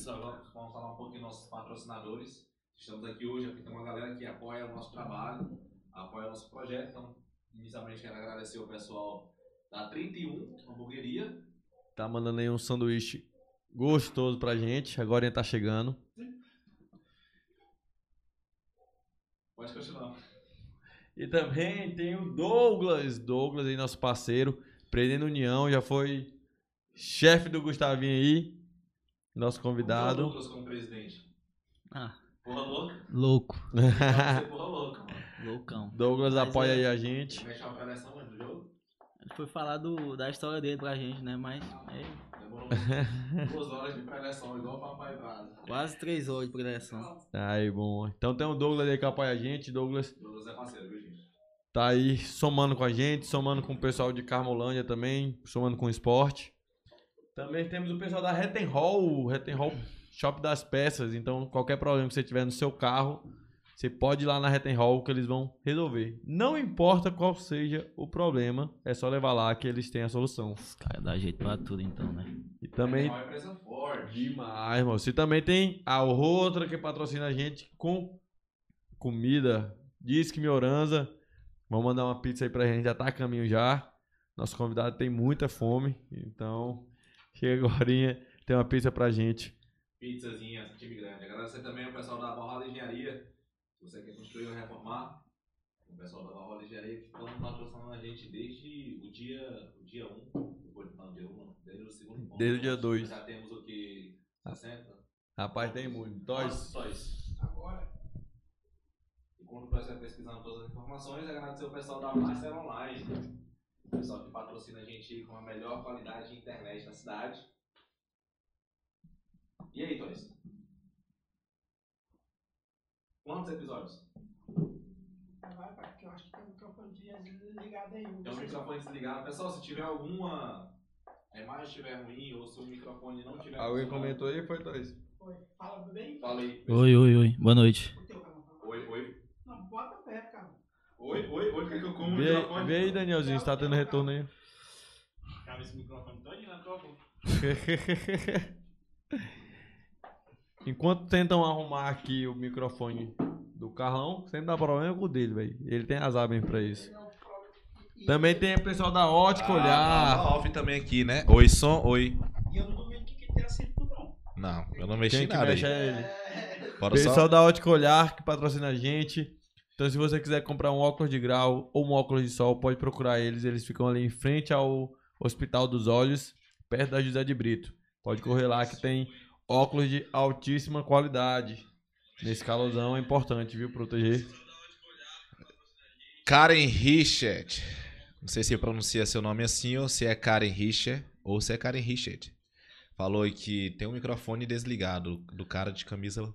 isso, agora vamos falar um pouquinho dos nossos patrocinadores. Estamos aqui hoje, aqui tem uma galera que apoia o nosso trabalho, apoia o nosso projeto. Então, inicialmente quero agradecer o pessoal da 31 Hamburgueria. Tá mandando aí um sanduíche gostoso pra gente. Agora ele tá chegando. Pode continuar. E também tem o Douglas. Douglas aí, nosso parceiro. Presidente da União, já foi chefe do Gustavinho aí. Nosso convidado. Douglas como presidente. Ah, Porra louca. louco. Você porra louca, mano. Loucão. Douglas Mas apoia é- aí a gente. Mexe uma preleção antes do jogo. Ele foi falar do, da história dele pra gente, né? Mas é Demorou duas horas de preleção, igual o Papai Brasa. quase três horas de preleção. Aí, bom. Então tem o Douglas aí que apoia a gente. Douglas Douglas é parceiro, viu, gente? tá aí somando com a gente, somando com o pessoal de Carmolândia também, somando com o esporte. Também temos o pessoal da Retten Hall, Retten Hall Shop das Peças. Então, qualquer problema que você tiver no seu carro, você pode ir lá na Retten Hall que eles vão resolver. Não importa qual seja o problema, é só levar lá que eles têm a solução. Os caras dão jeito pra tudo então, né? E também É uma empresa forte. Demais, mano. Você também tem a outra que patrocina a gente com comida. Diz que Mioranza. Vamos mandar uma pizza aí pra gente. Já tá a caminho já. Nosso convidado tem muita fome. Então, chega agora, tem uma pizza pra gente. Pizzazinha, time grande. Agradecer também ao pessoal da Valhalla Engenharia. Se você quer construir ou reformar, o pessoal da Valhalla Engenharia que estão patrocinando a gente desde o dia, o dia 1. Depois, não, dia 1, não, desde o segundo ponto. Desde o dia dois. Já temos o que? 60? Rapaz, tem muito. Só isso. Agora. Enquanto o pessoal pesquisando todas as informações, agradecer o pessoal da Master Online. O pessoal que patrocina a gente com a melhor qualidade de internet na cidade. E aí, Toys? Quantos episódios? Vai, pai, porque eu acho que tem um microfone desligado aí. Tem um microfone desligado. Pessoal, se tiver alguma. A imagem estiver ruim ou se o microfone não tiver. Alguém funcionando, comentou aí, foi Toys? Oi, fala bem? Fala aí. Oi, oi, oi. Boa noite. O. Oi, oi. Não, bota perto, cara. Oi, oi, oi. Quer que eu como o Vê, microfone? vê aí, Danielzinho, se tá tendo retorno aí. Cabe esse microfone todinho na tua boca. Enquanto tentam arrumar aqui o microfone do Carlão, sempre dá problema com o dele, velho. Ele tem as abas pra isso. Também tem o pessoal da Ótica Olhar. Ah, off também aqui, né? Oi, som, oi. E eu não duvido que tem assento não. Não, eu não mexi Quem que nada mexe aí. é ele. É, Bora Pessoal só. da Ótica Olhar que patrocina a gente. Então, se você quiser comprar um óculos de grau ou um óculos de sol, pode procurar eles. Eles ficam ali em frente ao Hospital dos Olhos, perto da José de Brito. Pode correr lá que tem óculos de altíssima qualidade. Nesse calorzão é importante, viu? Proteger. Karen Richard. Não sei se pronuncia seu nome assim ou se é Karen Richard ou se é Karen Richard. Falou que tem um microfone desligado do cara de camisa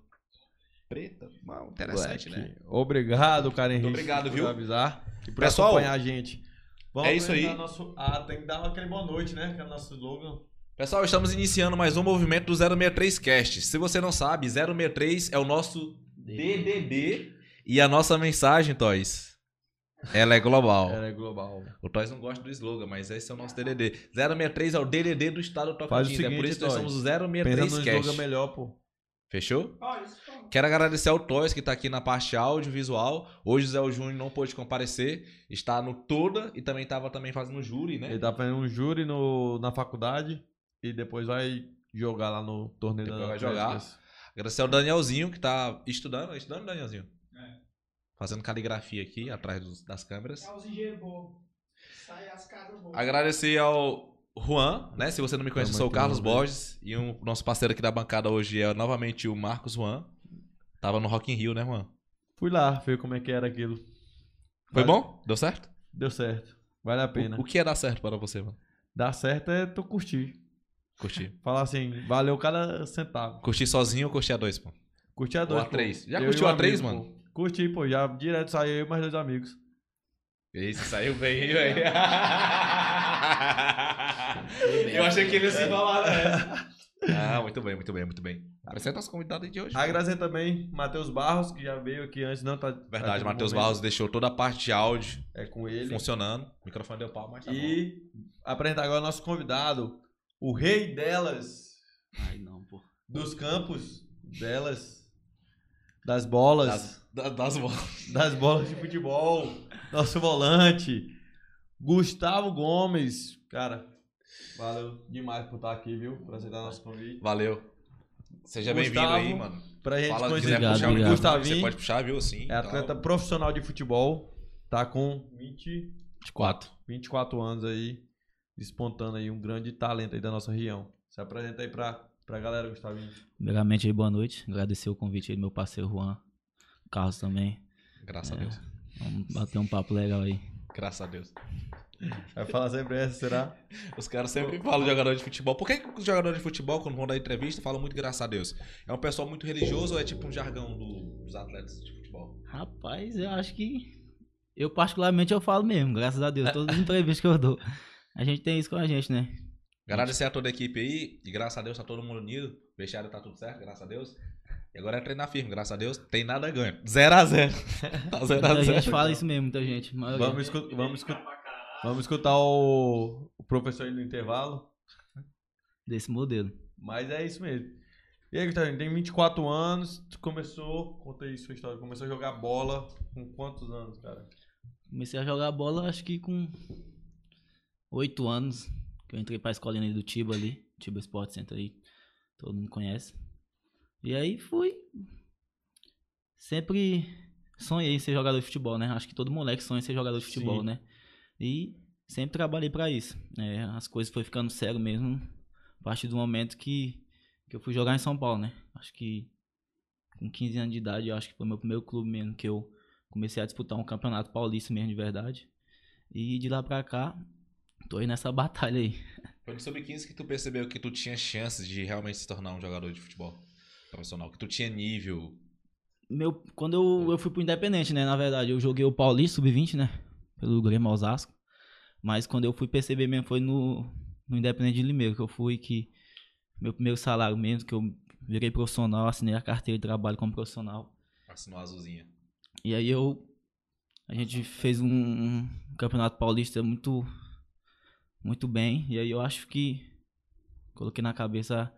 preta. Mal, interessante, Black. né? Obrigado, Karen Rich, obrigado, por viu? avisar e por Pessoal, acompanhar a gente. Vamos é isso aí. Nosso... Ah, tem que dar aquele boa noite, né? Que é o nosso slogan. Pessoal, estamos iniciando mais um movimento do 063 Cast. Se você não sabe, 063 é o nosso DDD e a nossa mensagem, Toys, ela é global. Ela é global. O Toys não gosta do slogan, mas esse é o nosso DDD. 063 é o DDD do estado do Tocantins. é por isso que nós somos o Pensa 063 no Cast. slogan melhor, pô. Fechou? Quero agradecer ao Toys que está aqui na parte audiovisual. Hoje o Zé o Júnior não pôde comparecer. Está no Toda e também estava também fazendo júri, né? Ele tá fazendo um júri no, na faculdade e depois vai jogar lá no torneio Depois da vai jogar. Agradecer ao Danielzinho que está estudando. Estudando, Danielzinho? É. Fazendo caligrafia aqui atrás dos- das câmeras. É os engenheiros bons. Sai as casas boas. Agradecer ao Juan, né? Se você não me conhece, eu sou o Carlos. Borges. E o nosso parceiro aqui da bancada hoje é novamente o Marcos Juan. Tava no Rock in Rio, né, Juan? Fui lá ver como é que era aquilo. Foi Vale- bom? Deu certo? Deu certo. Vale a pena. O, o que é dar certo para você, mano? Dá certo é tu curtir. Curtir. Falar assim, valeu cada centavo. Curtir sozinho ou curtir a dois, pô? Curti a Ou dois, a pô. três. Já Eu curtiu a três, amigo, mano? pô. Curti, pô. Já direto saiu eu e mais dois amigos. Esse saiu bem, velho? Eu achei que ele ia se falar, né? Ah, muito bem, muito bem, muito bem. Apresenta as convidadas de hoje. Agradecer também Matheus Barros, que já veio aqui antes, não tá. tá Verdade, no Matheus. Barros deixou toda a parte de áudio É com ele. funcionando. O microfone deu pau, mas tá bom. E apresentar agora o nosso convidado, o rei delas. Ai, não, pô. dos campos delas, das bolas, Das, da- das bolas. das bolas de futebol, nosso volante, Gustavo Gomes. Cara, valeu demais por estar aqui, viu? Por aceitar nosso convite. Valeu. Seja bem-vindo Gustavo, aí, mano. Pra gente Fala, conhecer quiser Obrigado, puxar o obrigado. microfone, você pode puxar, viu? Assim. É atleta profissional de futebol, tá com 20, 4. 24 anos aí, despontando aí um grande talento aí da nossa região. Se apresenta aí pra, pra galera, Gustavinho. Primeiramente aí, boa noite. Agradecer o convite aí do meu parceiro Juan. Carlos também. Graças a Deus. Vamos bater um papo legal aí. Graças a Deus. Vai falar sempre essa, será? Os caras sempre falam de jogador de futebol. Por que, que os jogadores de futebol, quando vão dar entrevista, falam muito graças a Deus? É um pessoal muito religioso ou é tipo um jargão do- dos atletas de futebol? Rapaz, eu acho que. Eu, particularmente, eu falo mesmo, graças a Deus. Todas as entrevistas que eu dou. A gente tem isso com a gente, né? Agradecer a toda a equipe aí e graças a Deus tá todo mundo unido. O vestiário tá tudo certo, graças a Deus. E agora é treinar firme, graças a Deus. Tem nada ganho. 0x0. Tá 0x0. Muita gente fala isso mesmo, muita gente. Vamos, escu- vamos, escu- vamos escutar o, o professor aí no intervalo. Desse modelo. Mas é isso mesmo. E aí, Gustavinho, tem 24 anos, tu começou, conta aí sua história, começou a jogar bola com quantos anos, cara? Comecei a jogar bola, acho que com 8 anos. Que eu entrei pra escolinha do Tiba ali. Tiba Sport Center aí. Todo mundo conhece. E aí fui. Sempre sonhei em ser jogador de futebol, né? Acho que todo moleque sonha em ser jogador de futebol, Sim. né? E sempre trabalhei pra isso. É, as coisas foi ficando sério mesmo. A partir do momento que, que eu fui jogar em São Paulo, né? Acho que com 15 anos de idade, acho que foi meu primeiro clube mesmo que eu comecei a disputar um campeonato paulista mesmo de verdade. E de lá pra cá, tô aí nessa batalha aí. Foi no Sub-15 que tu percebeu que tu tinha chances de realmente se tornar um jogador de futebol profissional. Que tu tinha nível. Meu, quando eu, eu fui pro Independente, né? Na verdade, eu joguei o Paulista Sub-20, né? Pelo Grêmio Osasco. Mas quando eu fui perceber mesmo foi no, no Independente de Limeiro, que eu fui que meu primeiro salário mesmo, que eu virei profissional, assinei a carteira de trabalho como profissional. Assinou a azulzinha. E aí eu. A gente fez um, um campeonato paulista muito. Muito bem. E aí eu acho que. Coloquei na cabeça.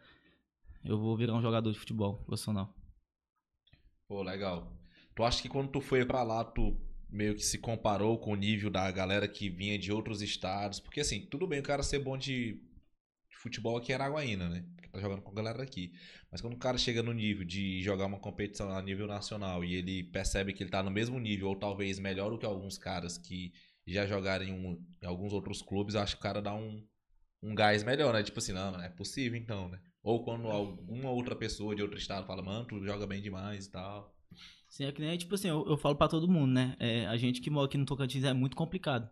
Eu vou virar um jogador de futebol profissional. Pô, legal. Tu acha que quando tu foi pra lá, tu meio que se comparou com o nível da galera que vinha de outros estados? Porque assim, tudo bem o cara ser bom de, de futebol aqui em Araguaína, né? Porque tá jogando com a galera daqui. Mas quando o cara chega no nível de jogar uma competição a nível nacional e ele percebe que ele tá no mesmo nível, ou talvez melhor do que alguns caras que já jogaram em, um- em alguns outros clubes, acho que o cara dá um, um gás melhor, né? Tipo assim, não, não é possível então, né? Ou quando alguma outra pessoa de outro estado fala, mano, tu joga bem demais e tal. Sim, é que nem, tipo assim, eu, eu falo pra todo mundo, né? É, a gente que mora aqui no Tocantins é muito complicado.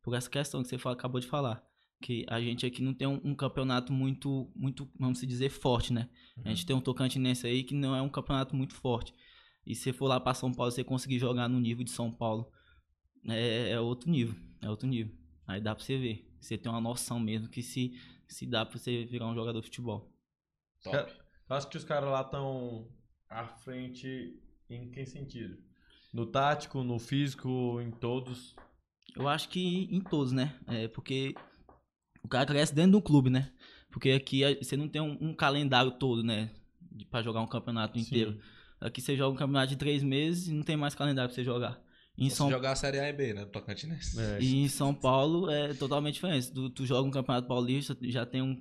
Por essa questão que você fala- acabou de falar. Que a gente aqui não tem um, um campeonato muito, muito, vamos dizer, forte, né? A gente tem um Tocantinense aí que não é um campeonato muito forte. E se você for lá pra São Paulo, você conseguir jogar no nível de São Paulo, é, é outro nível. É outro nível. Aí dá pra você ver. Você tem uma noção mesmo que se, se dá pra você virar um jogador de futebol. Top. Eu acho que os caras lá estão à frente em que sentido? No tático, no físico, em todos. Eu acho que em todos, né? É porque o cara cresce dentro do clube, né? Porque aqui você não tem um, um calendário todo, né? De, pra jogar um campeonato Sim. inteiro. Aqui você joga um campeonato de três meses e não tem mais calendário pra você jogar. Em Só São, se jogar a Série A e B, né? Do Tocantinense. É, e em São Paulo é totalmente diferente. Tu, tu joga um campeonato paulista, já tem um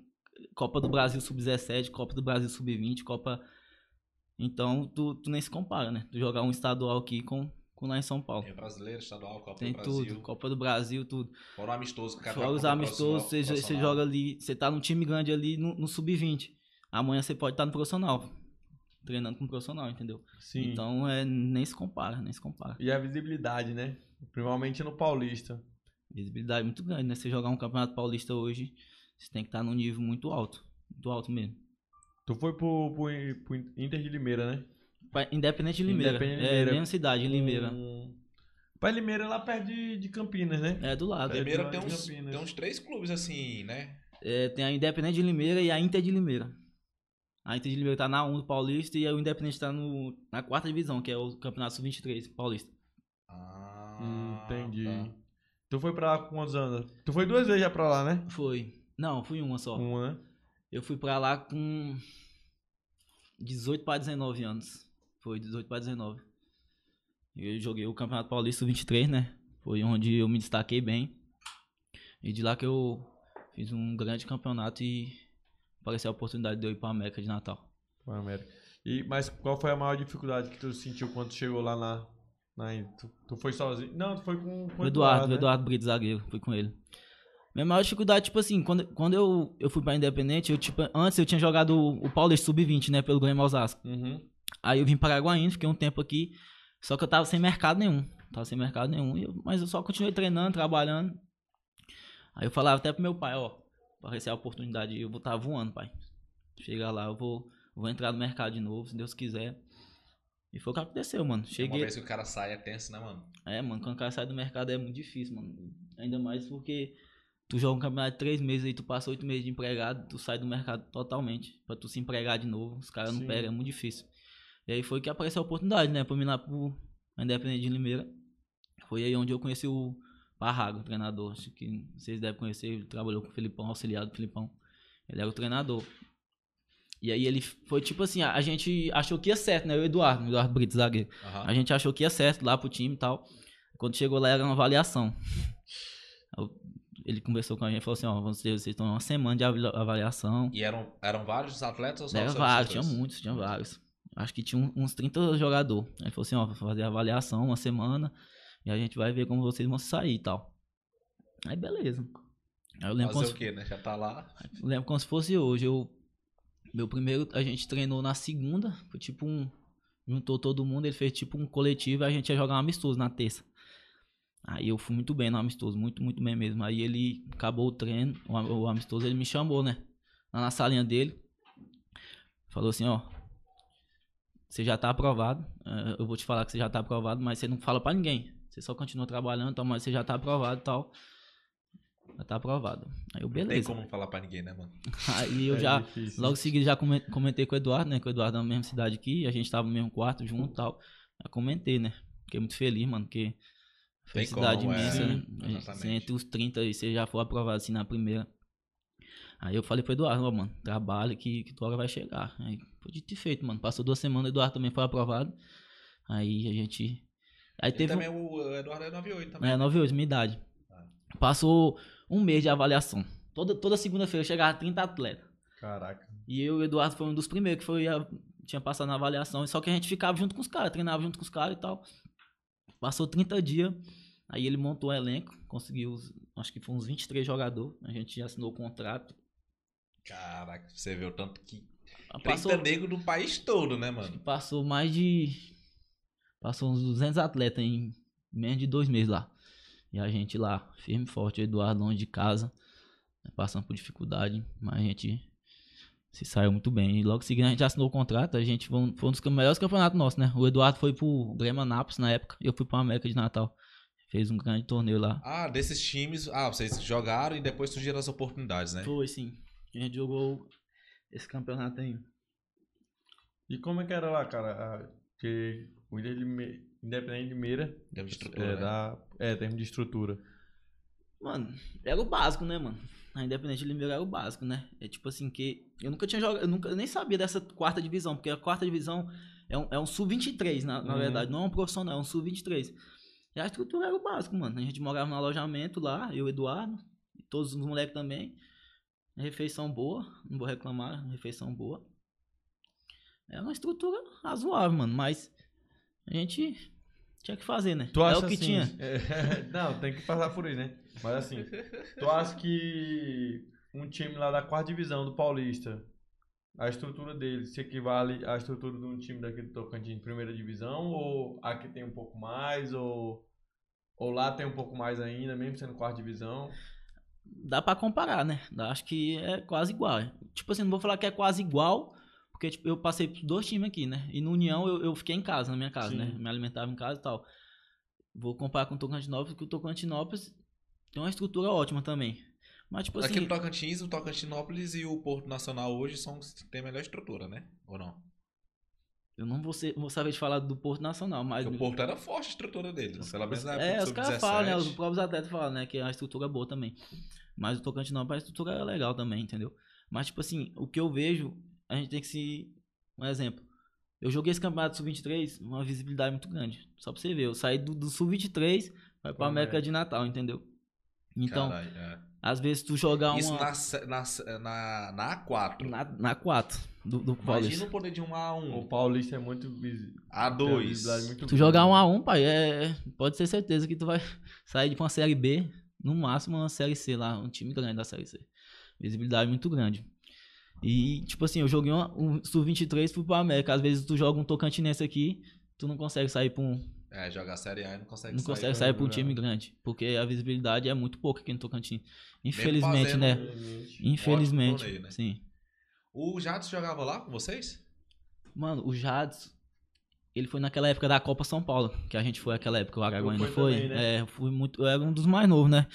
Copa do Brasil Sub-17, Copa do Brasil Sub-20, Copa. Então tu, tu nem se compara, né? Tu jogar um estadual aqui com, com lá em São Paulo. Tem brasileiro, estadual, Copa Tem do Brasil. tudo, Copa do Brasil, tudo. Fora o amistoso cara Fora joga os amistosos, você, você joga ali, você tá num time grande ali no, no sub-20. Amanhã você pode estar no profissional. Treinando com o profissional, entendeu? Sim. Então é, nem se compara, nem se compara. E a visibilidade, né? Principalmente no Paulista. Visibilidade muito grande, né? Você jogar um campeonato paulista hoje, você tem que estar num nível muito alto. Muito alto mesmo. Tu foi pro, pro, pro Inter de Limeira, né? Independente de Limeira. Independente de É, Limeira. mesma cidade, em Limeira. Um... Pai Limeira é lá perto de, de Campinas, né? É do lado. Limeira É, tem de uns, Campinas. tem uns três clubes assim, né? É, tem a Independente de Limeira e a Inter de Limeira. A Inter de Limeira tá na 1 do Paulista e o Independente tá no, na quarta divisão, que é o Campeonato Sub-23 Paulista. Ah, Hum, entendi. tá. Tu foi pra lá com quantos anos? Tu foi duas vezes já pra lá, né? Foi. Não, fui uma só. Uma, né? Eu fui pra lá com 18 para 19 anos. Foi 18 para 19. Eu joguei o Campeonato Paulista 23, né? Foi onde eu me destaquei bem. E de lá que eu fiz um grande campeonato e apareceu a oportunidade de eu ir para a América de Natal. Foi América. E, mas qual foi a maior dificuldade que tu sentiu quando chegou lá na. na tu, tu foi sozinho? Não, tu foi com, com O Eduardo, o né? Eduardo Brito, zagueiro, fui com ele. Minha maior dificuldade, tipo assim, quando, quando eu, eu fui pra Independente, eu, tipo, antes eu tinha jogado o, o Paulista Sub-20, né, pelo Grêmio Osasco. Uhum. Aí eu vim para Araguaína, fiquei um tempo aqui, só que eu tava sem mercado nenhum. Tava sem mercado nenhum, eu- mas eu só continuei treinando, trabalhando. Aí eu falava até pro meu pai, ó, aparecer a oportunidade, eu vou estar voando, pai. Chegar lá, eu vou, vou entrar no mercado de novo, se Deus quiser. E foi o que aconteceu, mano. Uma Cheguei. vez que o cara sai é tenso, né, mano? É, mano, quando o cara sai do mercado é muito difícil, mano. Ainda mais porque tu joga um campeonato de três meses aí, tu passa oito meses de empregado, tu sai do mercado totalmente. Pra tu se empregar de novo, os caras não pegam, é muito difícil. E aí foi que apareceu a oportunidade, né, pra mim lá pro Independente de Limeira. Foi aí onde eu conheci o Parrago, o treinador. Acho que vocês devem conhecer, ele trabalhou com o Filipão, auxiliar do Filipão. Ele era o treinador. E aí ele foi tipo assim, a gente achou que ia certo, né? Eu e o Eduardo, o Eduardo Brito, zagueiro. Aham. A gente achou que ia certo lá pro time e tal. Quando chegou lá era uma avaliação. Eu- Ele conversou com a gente e falou assim, ó, vocês estão uma semana de avali- avaliação. E eram, eram vários os atletas ou só Era vários, tinha muitos, tinha vários. Acho que tinha uns 30 jogadores. Aí ele falou assim, ó, vou fazer a avaliação uma semana e a gente vai ver como vocês vão sair e tal. Aí beleza. Aí eu lembro como Fazer se o quê, né? Já tá lá. eu lembro como se fosse hoje. Eu, meu primeiro, a gente treinou na segunda. Foi tipo um. Juntou todo mundo, ele fez tipo um coletivo e a gente ia jogar um amistoso na terça. Aí eu fui muito bem no amistoso, muito, muito bem mesmo. Aí ele acabou o treino, o, o amistoso, ele me chamou, né? Lá na salinha dele. Falou assim, ó. Você já tá aprovado. eh, Eu vou te falar que você já tá aprovado, mas você não fala pra ninguém. Você só continua trabalhando, tal, mas você já tá aprovado e tal. Já tá aprovado. Aí eu, Não tem beleza. como não falar pra ninguém, né, mano? Aí eu É já, difícil. logo em seguida, já comen- comentei com o Eduardo, né? Com o Eduardo na mesma cidade aqui, a gente tava no mesmo quarto junto e tal. Já comentei, né? Fiquei muito feliz, mano, porque felicidade como, é, imensa, né? A gente- exatamente. se entre os 30 e você já for aprovado assim na primeira. Aí eu falei pro Eduardo, ó, mano, trabalha que, que tua hora vai chegar. Aí foi dito e feito, mano. Passou duas semanas, o Eduardo também foi aprovado. Aí a gente. Aí Ele teve. um- também, o Eduardo é 98 também. é, 98, minha idade. Ah. Passou um mês de avaliação. Toda, toda segunda-feira chegava 30 atletas. Caraca. E eu e o Eduardo foi um dos primeiros que foi a- tinha passado na avaliação. Só que a gente ficava junto com os caras, treinava junto com os caras e tal. Passou 30 dias, aí ele montou o elenco, conseguiu, acho que foi uns 23 jogadores. A gente já assinou o contrato. Caraca, você vê o tanto que. Passou, 30 negros do país todo, né, mano? passou mais de. Passou uns 200 atletas em menos de dois meses lá. E a gente lá, firme e forte, o Eduardo longe de casa, né, passando por dificuldade, mas a gente se saiu muito bem. E logo em seguida a gente assinou o contrato, a gente foi um, foi um dos melhores campeonatos nossos, né? O Eduardo foi pro Grêmio Anápolis na época, e eu fui pro América de Natal. Fez um grande torneio lá. Ah, desses times. Ah, vocês jogaram e depois surgiram as oportunidades, né? Foi sim. A gente jogou esse campeonato aí. E como é que era lá, cara? Ah, Que o Ilha de Me- Independente de Meira de estrutura, é, né? da, é, termo de estrutura. Mano, era o básico, né, mano? A Independente de Limeira era o básico, né? É tipo assim que. Eu nunca tinha jogado. Eu nunca eu nem sabia dessa quarta divisão, porque a quarta divisão é um, é um sub-23, na, na Uhum. verdade. Não é um profissional, é um sub-23. E a estrutura era o básico, mano. A gente morava no alojamento lá, eu e o Eduardo, e todos os moleques também. Refeição boa, não vou reclamar, refeição boa. É uma estrutura razoável, mano, mas a gente tinha que fazer, né? Tu é acha o que assim, tinha. é, não, tem que passar por isso, né? Mas assim, tu acha que um time lá da quarta divisão do Paulista, a estrutura dele se equivale à estrutura de um time daqui do Tocantins primeira divisão? Ou aqui tem um pouco mais? Ou, ou lá tem um pouco mais ainda, mesmo sendo quarta divisão? dá pra comparar, né? Acho que é quase igual. Tipo assim, não vou falar que é quase igual, porque tipo, eu passei por dois times aqui, né? E no União eu, eu fiquei em casa, na minha casa, Sim. né? Me alimentava em casa e tal. Vou comparar com o Tocantinópolis, porque o Tocantinópolis tem uma estrutura ótima também. Mas tipo assim, Aqui no Tocantins, o Tocantinópolis e o Porto Nacional hoje são os que têm a melhor estrutura, né? Ou não? eu não vou, ser, vou saber de falar do Porto Nacional, mas... Porque o Porto era forte a estrutura deles. Pelo menos na época É, os caras Sub-17. falam, né? Os próprios atletas falam, né? Que a estrutura é boa também. Mas o Tocantinópolis, a estrutura é legal também, entendeu? Mas, tipo assim, o que eu vejo, a gente tem que se... Um exemplo. Eu joguei esse campeonato sub-23, uma visibilidade muito grande. Só pra você ver, eu saí do, do sub-23, vai pra Pra América América. de Natal, entendeu? Então, Caralho, é. Às vezes tu jogar Isso uma. na, se- na, se- na, na A4. Na, na 4 do, do Imagina Paulista. o poder de um O A1. Paulista é muito. vis- tem uma visibilidade A2. muito Tu jogar um a um, pai, é, pode ter certeza que tu vai sair de uma série B, no máximo uma série C lá, um time grande da série C. Visibilidade muito grande. E, tipo assim, eu joguei uma, um Sub-23 fui pro América. Às vezes tu joga um Tocantinense aqui, tu não consegue sair pra um. É, jogar Série A e não consegue Não sair. consegue né? sair pra um Não. time grande. Porque a visibilidade é muito pouca aqui no Tocantins. Infelizmente, né? Infelizmente. Torneio, né? Sim. O Jadson jogava lá com vocês? Mano, o Jades, ele foi naquela época da Copa São Paulo, que a gente foi naquela época, o Araguaia não foi também, né? É, fui muito, eu era um dos mais novos, né?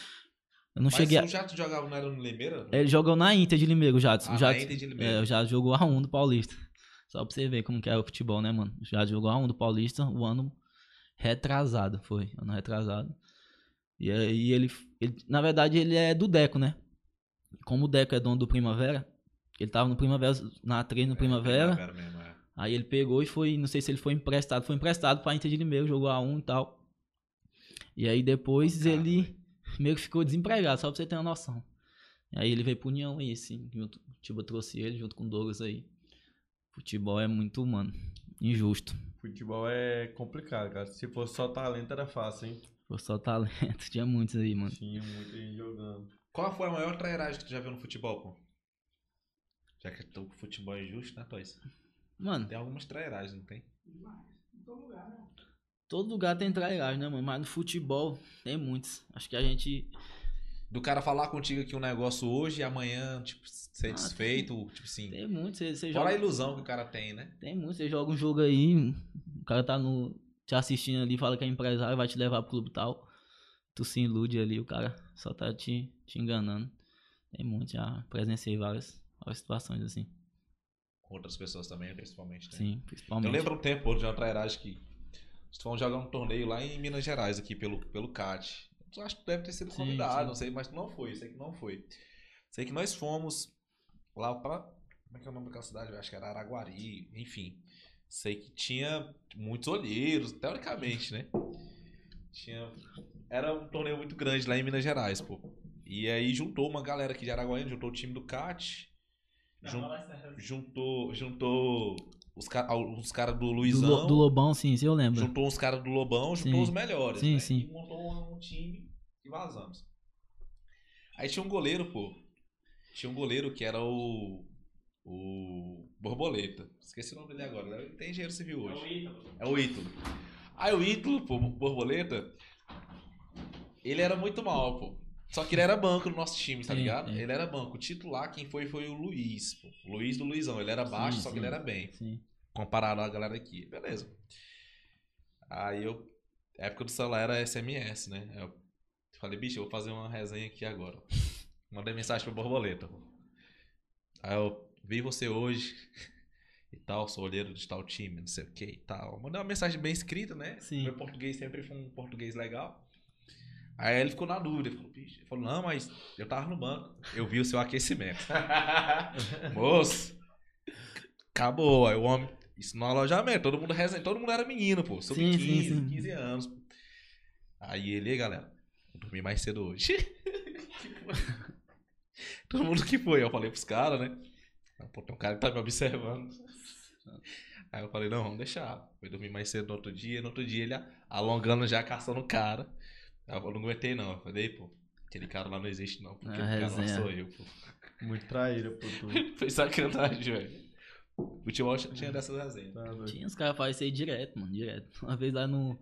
Eu não Mas cheguei a... o Jadson jogava, não era no Limeira? Ele jogou na Inter de Limeira, o Jadson. Ah, o Inter de Limeira. É, o Jadson jogou a 1 do Paulista. Só pra você ver como que é o futebol, né, mano? O Jadson jogou a 1 do Paulista, o ano retrasado, foi. Ano retrasado. E aí ele, ele, na verdade, ele é do Deco, né? Como o Deco é dono do Primavera, ele tava no Primavera, na treino no Primavera. Primavera mesmo, é. Aí ele pegou e foi, não sei se ele foi emprestado, foi emprestado pra Inter de Limeira, jogou a 1 e tal. E aí depois ele meio que ficou desempregado, só pra você ter uma noção. E aí ele veio pro União aí, assim, junto, o Tiba trouxe ele junto com o Douglas aí. Futebol é muito, mano, injusto. Futebol é complicado, cara. Se fosse só talento era fácil, hein? Foi só talento, tinha muitos aí, mano. Tinha muita gente jogando. Qual foi a maior trairagem que tu já viu no futebol, pô? Já que o futebol é injusto, né, Toys? Mano, Tem algumas trairagens, não tem? Demais. Em todo lugar, né? todo lugar tem trairagem, né, mano? Mas no futebol tem muitos. Acho que a gente Do cara falar contigo aqui um negócio hoje e amanhã, tipo, ser Ah, desfeito, tipo assim. tem muitos. Você, você Fora a joga... ilusão que o cara tem, né? Tem muito, você joga um jogo aí, o cara tá no, te assistindo ali, fala que é empresário, vai te levar pro clube tal. Tu se ilude ali, o cara só tá te, te enganando. Tem muito, já presenciei várias, várias situações assim. Com outras pessoas também, principalmente, né? Sim, principalmente. Eu lembro um tempo de uma trairagem que fomos jogar um torneio lá em Minas Gerais, aqui pelo, pelo CAT. Acho que deve ter sido Sim, convidado, sim. não sei, mas não foi, sei que não foi. Sei que nós fomos lá pra. Como é que é o nome daquela cidade? Eu acho que era Araguari, enfim. Sei que tinha muitos olheiros, teoricamente, né? Tinha. Era um torneio muito grande lá em Minas Gerais, pô. E aí juntou uma galera aqui de Araguaiana, juntou o time do CAT. jun- juntou, juntou os, ca- uns caras do do, Luizão. Lo- do Lobão, sim, sim, eu lembro. Juntou uns caras do Lobão, juntou Sim. os melhores. Sim, né? sim. E montou um time e vazamos. Aí tinha um goleiro, pô. Tinha um goleiro que era o. O. Borboleta. Esqueci o nome dele agora. Ele tem engenheiro civil hoje. É o Ítalo. Aí o Ítalo, pô, Borboleta. Ele era muito mal, pô. Só que ele era banco no nosso time, tá Sim, ligado? sim. Ele era banco. O titular, quem foi, foi o Luiz, pô. O Luiz do Luizão. Ele era baixo, Sim, só que ele era bem Sim. comparado à galera aqui. Beleza. Aí eu. A época do celular era SMS, né? Eu falei, bicho, eu vou fazer uma resenha aqui agora. Mandei mensagem pro borboleta. Aí eu vi você hoje e tal, sou olheiro de tal time, não sei o que e tal. Mandei uma mensagem bem escrita, né? Sim. Meu português sempre foi um português legal. Aí ele ficou na dúvida, ele falou, bicho, ele falou, não, mas eu tava no banco. Eu vi o seu aquecimento. Moço, acabou. Aí o homem, isso no alojamento, todo mundo resenha, todo mundo era menino, pô. Sub Sim, 15, sim, sim. 15 anos. pô. Aí ele, "Ei, galera, vou dormir mais cedo hoje. todo mundo que foi. Eu falei pros caras, né? Pô, tem um cara que tá me observando. Aí eu falei, não, vamos deixar. Foi dormir mais cedo no outro dia. No outro dia ele alongando já, caçando o cara. Aí Eu não aguentei, não. Eu falei, pô, aquele cara lá não existe, não. Porque Ah, o cara lá resenha. sou eu, pô. Muito traíra, pô, tu. Foi sacanagem, velho. Futebol tinha dessas resenhas. Tá. Tinha os caras fazem isso aí direto, mano, direto. Uma vez lá no.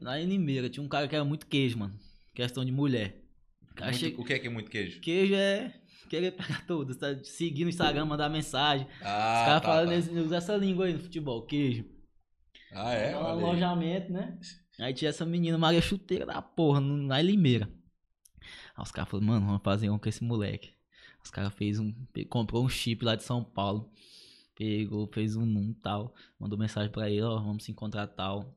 Lá em Limeira, tinha um cara que era muito queijo, mano. Questão de mulher. O cara Muito- chega- O que é que é muito queijo? Queijo é querer pegar tudo. Você tá seguindo o Instagram, mandar mensagem. Ah, Os caras tá, falam, tá. essa língua aí no futebol, queijo. Ah, é? no Olha aí. alojamento, né? Aí tinha essa menina, Maria Chuteira da porra, em Limeira. Aí os caras falaram, mano, vamos fazer um com esse moleque. Os caras fez um. Comprou um chip lá de São Paulo. Pegou, fez um num tal. Mandou mensagem pra ele, ó, vamos se encontrar tal.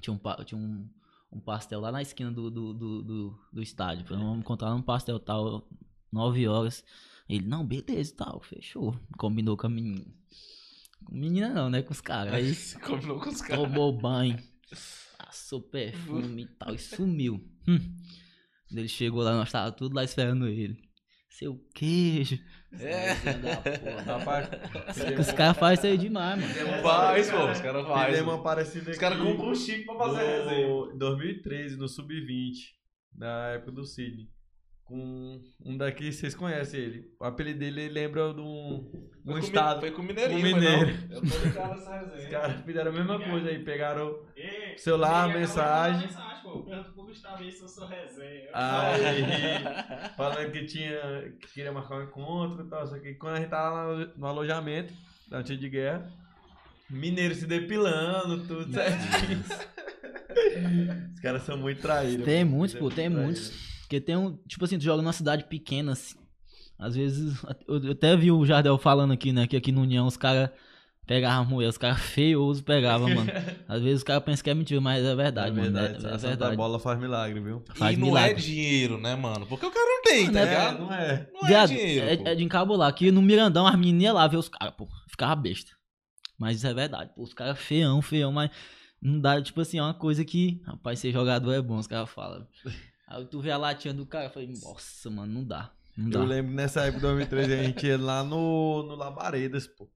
Tinha um, tinha um, um pastel lá na esquina do, do, do, do, do estádio. Falei, vamos encontrar num pastel tal, 9 horas. Ele, não, beleza e tal, fechou. Combinou com a menina. Com menina não, né? Com os caras. Aí combinou com os caras. tomou banho, passou perfume e tal, e sumiu. Hum. Quando Ele chegou lá, nós tava tudo lá esperando ele. Seu queijo. É. Filho da porra. Rapaz, Os caras fazem isso aí demais, mano. Faz, pô. Os caras fazem. fizemos uma parecida Os caras compram um chip pra fazer resenha. no, em 2013, no Sub-20, na época do Sidney. Com um daqui, vocês conhecem ele. O apelido dele lembra de um, um Foi com, estado. Foi com o Mineirinho, com foi mineiro. não? Eu tô ligado nessa Os resenha. caras fizeram a mesma coisa aí, pegaram Ei, celular, mensagem. mensagem, pô. Pergunta pro Gustavo aí se eu sou resenha. Aí, falando que tinha que queria marcar um encontro e tal. Só que quando a gente tava lá no- no alojamento, na antiga de guerra, mineiro se depilando, tudo certinho. Os caras são muito traídos. Tem muitos, pô, tem muito muitos. Porque tem um. Tipo assim, tu joga numa cidade pequena, assim. Às vezes. Eu até vi o Jardel falando aqui, né? Que aqui no União os caras pegavam mulher, os caras feiosos pegavam, mano. Às vezes os caras pensam que é mentira, mas é verdade, É mano. verdade, É, a é Santa verdade. bola faz milagre, viu? Faz e não milagre. é dinheiro, né, mano? Porque o cara não tem, Mano, tá é- ligado? não é. Não é Viado, dinheiro, é, pô. é de encabular. Aqui no Mirandão as meninas iam lá ver os caras, pô. Ficava besta. Mas isso é verdade, pô. Os caras feião, feião, mas não dá, tipo assim, é uma coisa que, rapaz, ser jogador é bom, os caras falam. Aí tu vê a latinha do cara, eu falei, nossa, mano, não dá. Não dá. Eu lembro nessa época de 2013 a gente ia lá no, no Labaredas, pô.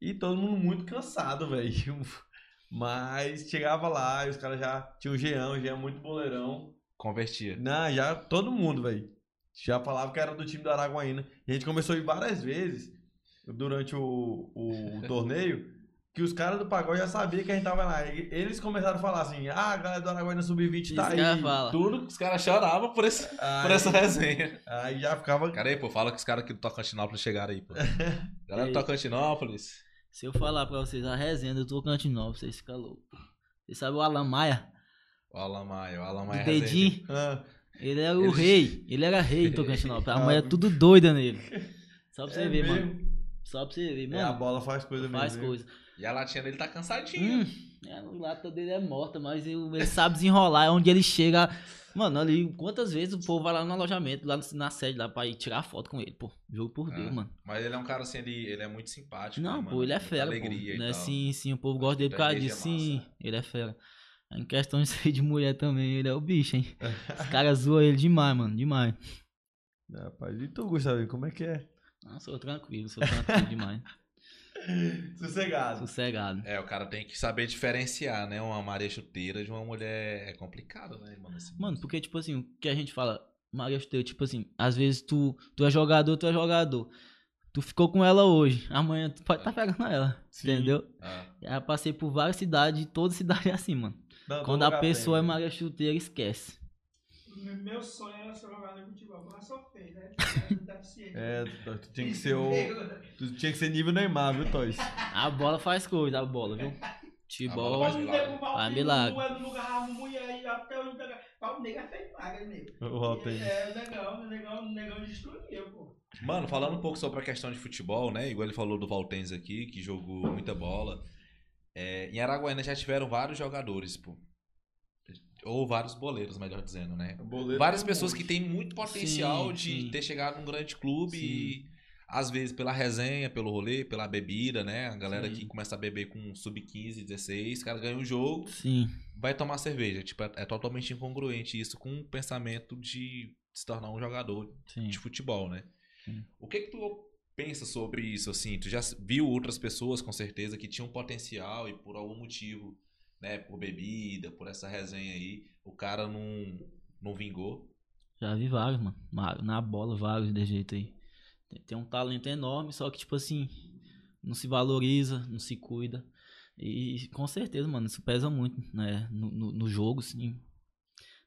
E todo mundo muito cansado, velho. Mas chegava lá e os caras já tinham o Jean, o Jean é muito boleirão. Convertia. Não, já todo mundo, velho. Já falava que era do time do Araguaína. E a gente começou a ir várias vezes durante o, o, torneio. Que os caras do pagode já sabiam que a gente tava lá. E Eles começaram a falar assim: ah, a galera do Araguaína Sub-20 tá Isso aí. falar. Tudo. Os caras choravam por, esse, por Aí, essa resenha. aí já ficava. Cara aí, pô, fala que os caras aqui do Tocantinópolis chegaram aí, pô. Galera do. Tocantinópolis. Se eu falar pra vocês a resenha do Tocantinópolis, vocês ficam loucos. Vocês sabem o Alan Maia, O Alan Maia, o Alan do Maia dedinho? Ah, Ele era o Ele- rei. Ele era rei do Tocantinópolis. A Ah, mulher tudo doida nele. Só pra você é ver, mesmo? mano. Só pra você ver, É, a mano. bola faz coisa mesmo. faz viu? coisa. E a latinha dele tá cansadinha. Hum, é, a lata dele é morta, mas ele, sabe desenrolar. É onde ele chega. Mano, ali, quantas vezes o povo vai lá no alojamento, lá na sede, lá pra ir tirar foto com ele, pô. Jogo por Deus, Ah, mano. Mas ele é um cara assim, ele, ele é muito simpático. Não, né, pô, mano? ele é fera, alegria Né? Sim, sim, o povo gosta dele por causa igreja disso. é Sim, ele é fera. Em questão de ser de mulher também, ele é o bicho, hein? Os caras zoam ele demais, mano, demais. Rapaz, e tu, Gustavo, como é que é? Não, sou tranquilo, sou tranquilo demais. Sossegado. Sossegado. É, o cara tem que saber diferenciar, né? Uma Maria chuteira de uma mulher. É complicado, né, mano? Assim, Mano, porque, tipo assim, o que a gente fala, Maria Chuteira, tipo assim, às vezes tu, tu é jogador, tu é jogador. Tu ficou com ela hoje, amanhã tu pode estar tá pegando ela, Sim. entendeu? Ah, Já passei por várias cidades, toda cidade é assim, mano. Não, Quando a pessoa é. Maria Chuteira, esquece. Meu- sonho era ser jogador de futebol, mas sou feio, né? Deficiente. É, tu, tinha que ser o. Tu tinha que ser nível Neymar, viu, Toys? A bola faz coisa, a bola, viu? Futebol. o milagre. Faz milagre. não é mulher e até o nego. O nego é feio paga, nego. O Rotem. É, o negão, o negão, o negão destruiu, pô. Mano, falando um pouco sobre a questão de futebol, né? Igual ele falou do Valtens aqui, que jogou muita bola. É, em Araguaína já tiveram vários jogadores, pô. Ou vários boleiros, melhor dizendo, né? Várias pessoas que têm muito potencial Sim, de sim. ter chegado num grande clube e às vezes pela resenha, pelo rolê, pela bebida, né? A galera Sim. que começa a beber com sub-15, 16, o cara ganha um jogo, Sim. vai tomar cerveja. Tipo, é, é totalmente incongruente isso com o pensamento de se tornar um jogador Sim. de futebol, né? Sim. O que que tu pensa sobre isso, assim? Tu já viu outras pessoas, com certeza, que tinham potencial e por algum motivo, né? Por bebida, por essa resenha aí, o cara não, não vingou. Já vi vários, mano. Ma- Na bola, vários de jeito aí. Tem, tem um talento enorme, só que, tipo assim, não se valoriza, não se cuida. E com certeza, mano, isso pesa muito, né? No, no, no jogo, sim.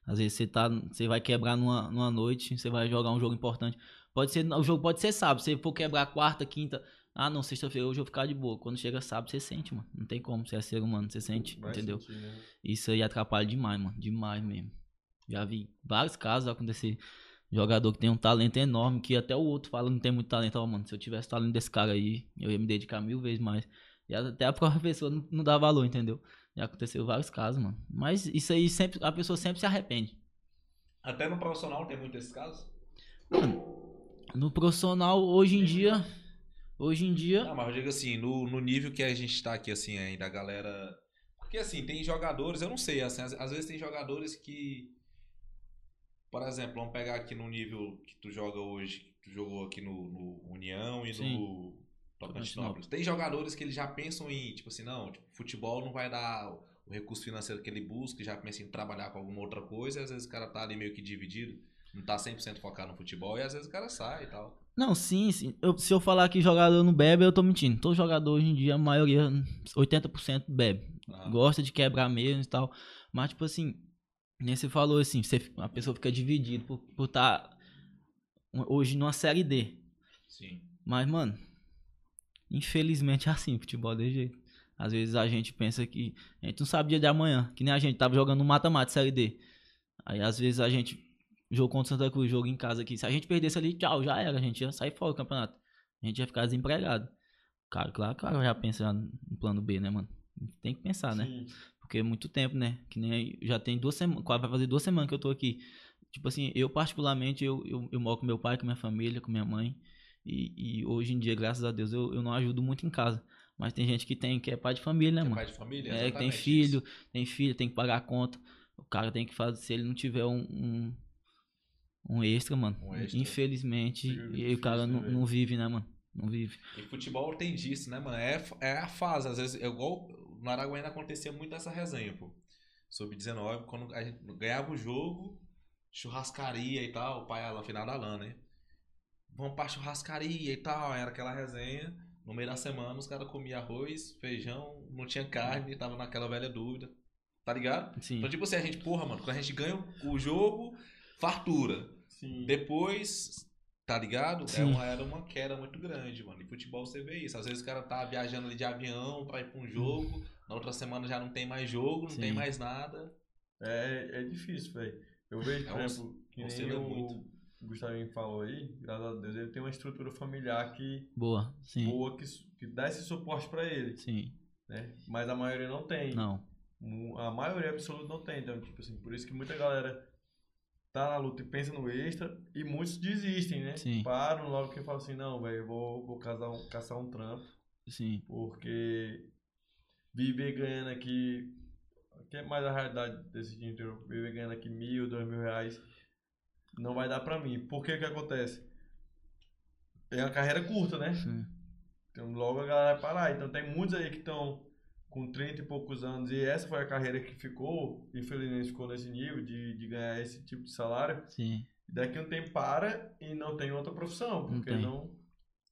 Às vezes você tá. Você vai quebrar numa, numa noite, você vai jogar um jogo importante. Pode ser. O jogo pode ser sábado. Se for quebrar quarta, quinta. Ah, não, sexta-feira hoje eu vou ficar de boa. Quando chega sábado, você sente, mano. Não tem como. Você é ser humano, você sente, Vai entendeu? sentir, né? Isso aí atrapalha demais, mano. Demais mesmo. Já vi vários casos acontecer. Jogador que tem um talento enorme, que até o outro fala não tem muito talento. Ó, mano, se eu tivesse talento desse cara aí, eu ia me dedicar mil vezes mais. E até a própria pessoa não, não dá valor, entendeu? Já aconteceu vários casos, mano. Mas isso aí sempre, a pessoa sempre se arrepende. Até no profissional tem muito esses casos? No profissional, hoje em dia. Hoje em dia. Não, mas eu digo assim, no, no nível que a gente tá aqui, assim, ainda, a galera. Porque assim, tem jogadores, eu não sei, assim, às, às vezes tem jogadores que. Por exemplo, vamos pegar aqui no nível que tu joga hoje, que tu jogou aqui no, no União e Sim. no Tocantinópolis. Tem jogadores que eles já pensam em, tipo assim, não, tipo, futebol não vai dar o recurso financeiro que ele busca, já pensa em trabalhar com alguma outra coisa, e às vezes o cara tá ali meio que dividido, não tá 100% focado no futebol, e às vezes o cara sai e tal. Não, sim, sim. Eu- se eu falar que jogador não bebe, eu tô mentindo. Todo jogador hoje em dia, a maioria, 80% bebe. Ah. Gosta de quebrar mesmo e tal. Mas, tipo assim, nem você falou assim, você, a pessoa fica dividida por estar por tá hoje numa série D. Sim. Mas, mano, infelizmente é assim, futebol desse jeito. Às vezes a gente pensa que a gente não sabe dia de amanhã, que nem a gente tava jogando no mata-mata série D. Aí às vezes a gente jogo contra o Santa Cruz, jogo em casa aqui. Se a gente perdesse ali, tchau, já era, a gente ia sair fora do campeonato. A gente ia ficar desempregado. Cara, claro, claro, já pensa no plano B, né, mano? Tem que pensar, né? Sim. Porque é muito tempo, né? Que nem já tem duas semanas, quase vai fazer duas semanas que eu tô aqui. Tipo assim, eu particularmente, eu, eu, eu moro com meu pai, com minha família, com minha mãe. E, e hoje em dia, graças a Deus, eu, eu não ajudo muito em casa. Mas tem gente que tem, que é pai de família, né, É mano? pai de família? É, que tem filho, isso. tem filho, tem que pagar a conta. O cara tem que fazer, se ele não tiver um, um, um extra, mano. Um extra. Infelizmente, e o cara não, não vive, né, mano? Não vive. E futebol tem disso, né, mano? É, é a fase. Às vezes, é igual no Araguaína acontecia muito essa resenha, pô. Sub-19, quando a gente ganhava o jogo, churrascaria e tal, o pai lá, final da LAN, né? Vamos pra churrascaria e tal, era aquela resenha. No meio da semana, os caras comiam arroz, feijão, não tinha carne, tava naquela velha dúvida. Tá ligado? Sim. Então, tipo assim, a gente, porra, mano, quando a gente ganha o jogo, fartura. Sim. Depois, tá ligado? É uma, era uma queda muito grande, mano. Em futebol você vê isso. Às vezes o cara tá viajando ali de avião pra ir pra um jogo, na outra semana já não tem mais jogo, não Sim. tem mais nada. É, é difícil, velho. Eu vejo, por É um- exemplo, que nem oscila o muito. Gustavinho falou aí, graças a Deus, ele tem uma estrutura familiar que Boa, sim. boa, que, que dá esse suporte pra ele, Sim. né? Mas a maioria não tem. Não. A maioria absoluta não tem. Então, tipo assim, por isso que muita galera tá na luta e pensa no extra e muitos desistem, né? Sim. Param logo que falam assim, não, velho, eu vou, vou casar um, caçar um trampo, Sim. porque viver ganhando aqui, que é mais a realidade desse dia inteiro, viver ganhando aqui mil, dois mil reais, não vai dar pra mim. Por que que acontece? É uma carreira curta, né? Sim. Então logo a galera vai parar. Então tem muitos aí que estão com 30 e poucos anos e essa foi a carreira que ficou, infelizmente ficou nesse nível de, de ganhar esse tipo de salário. Sim. Daqui um tempo para e não tem outra profissão, Não porque não, jogou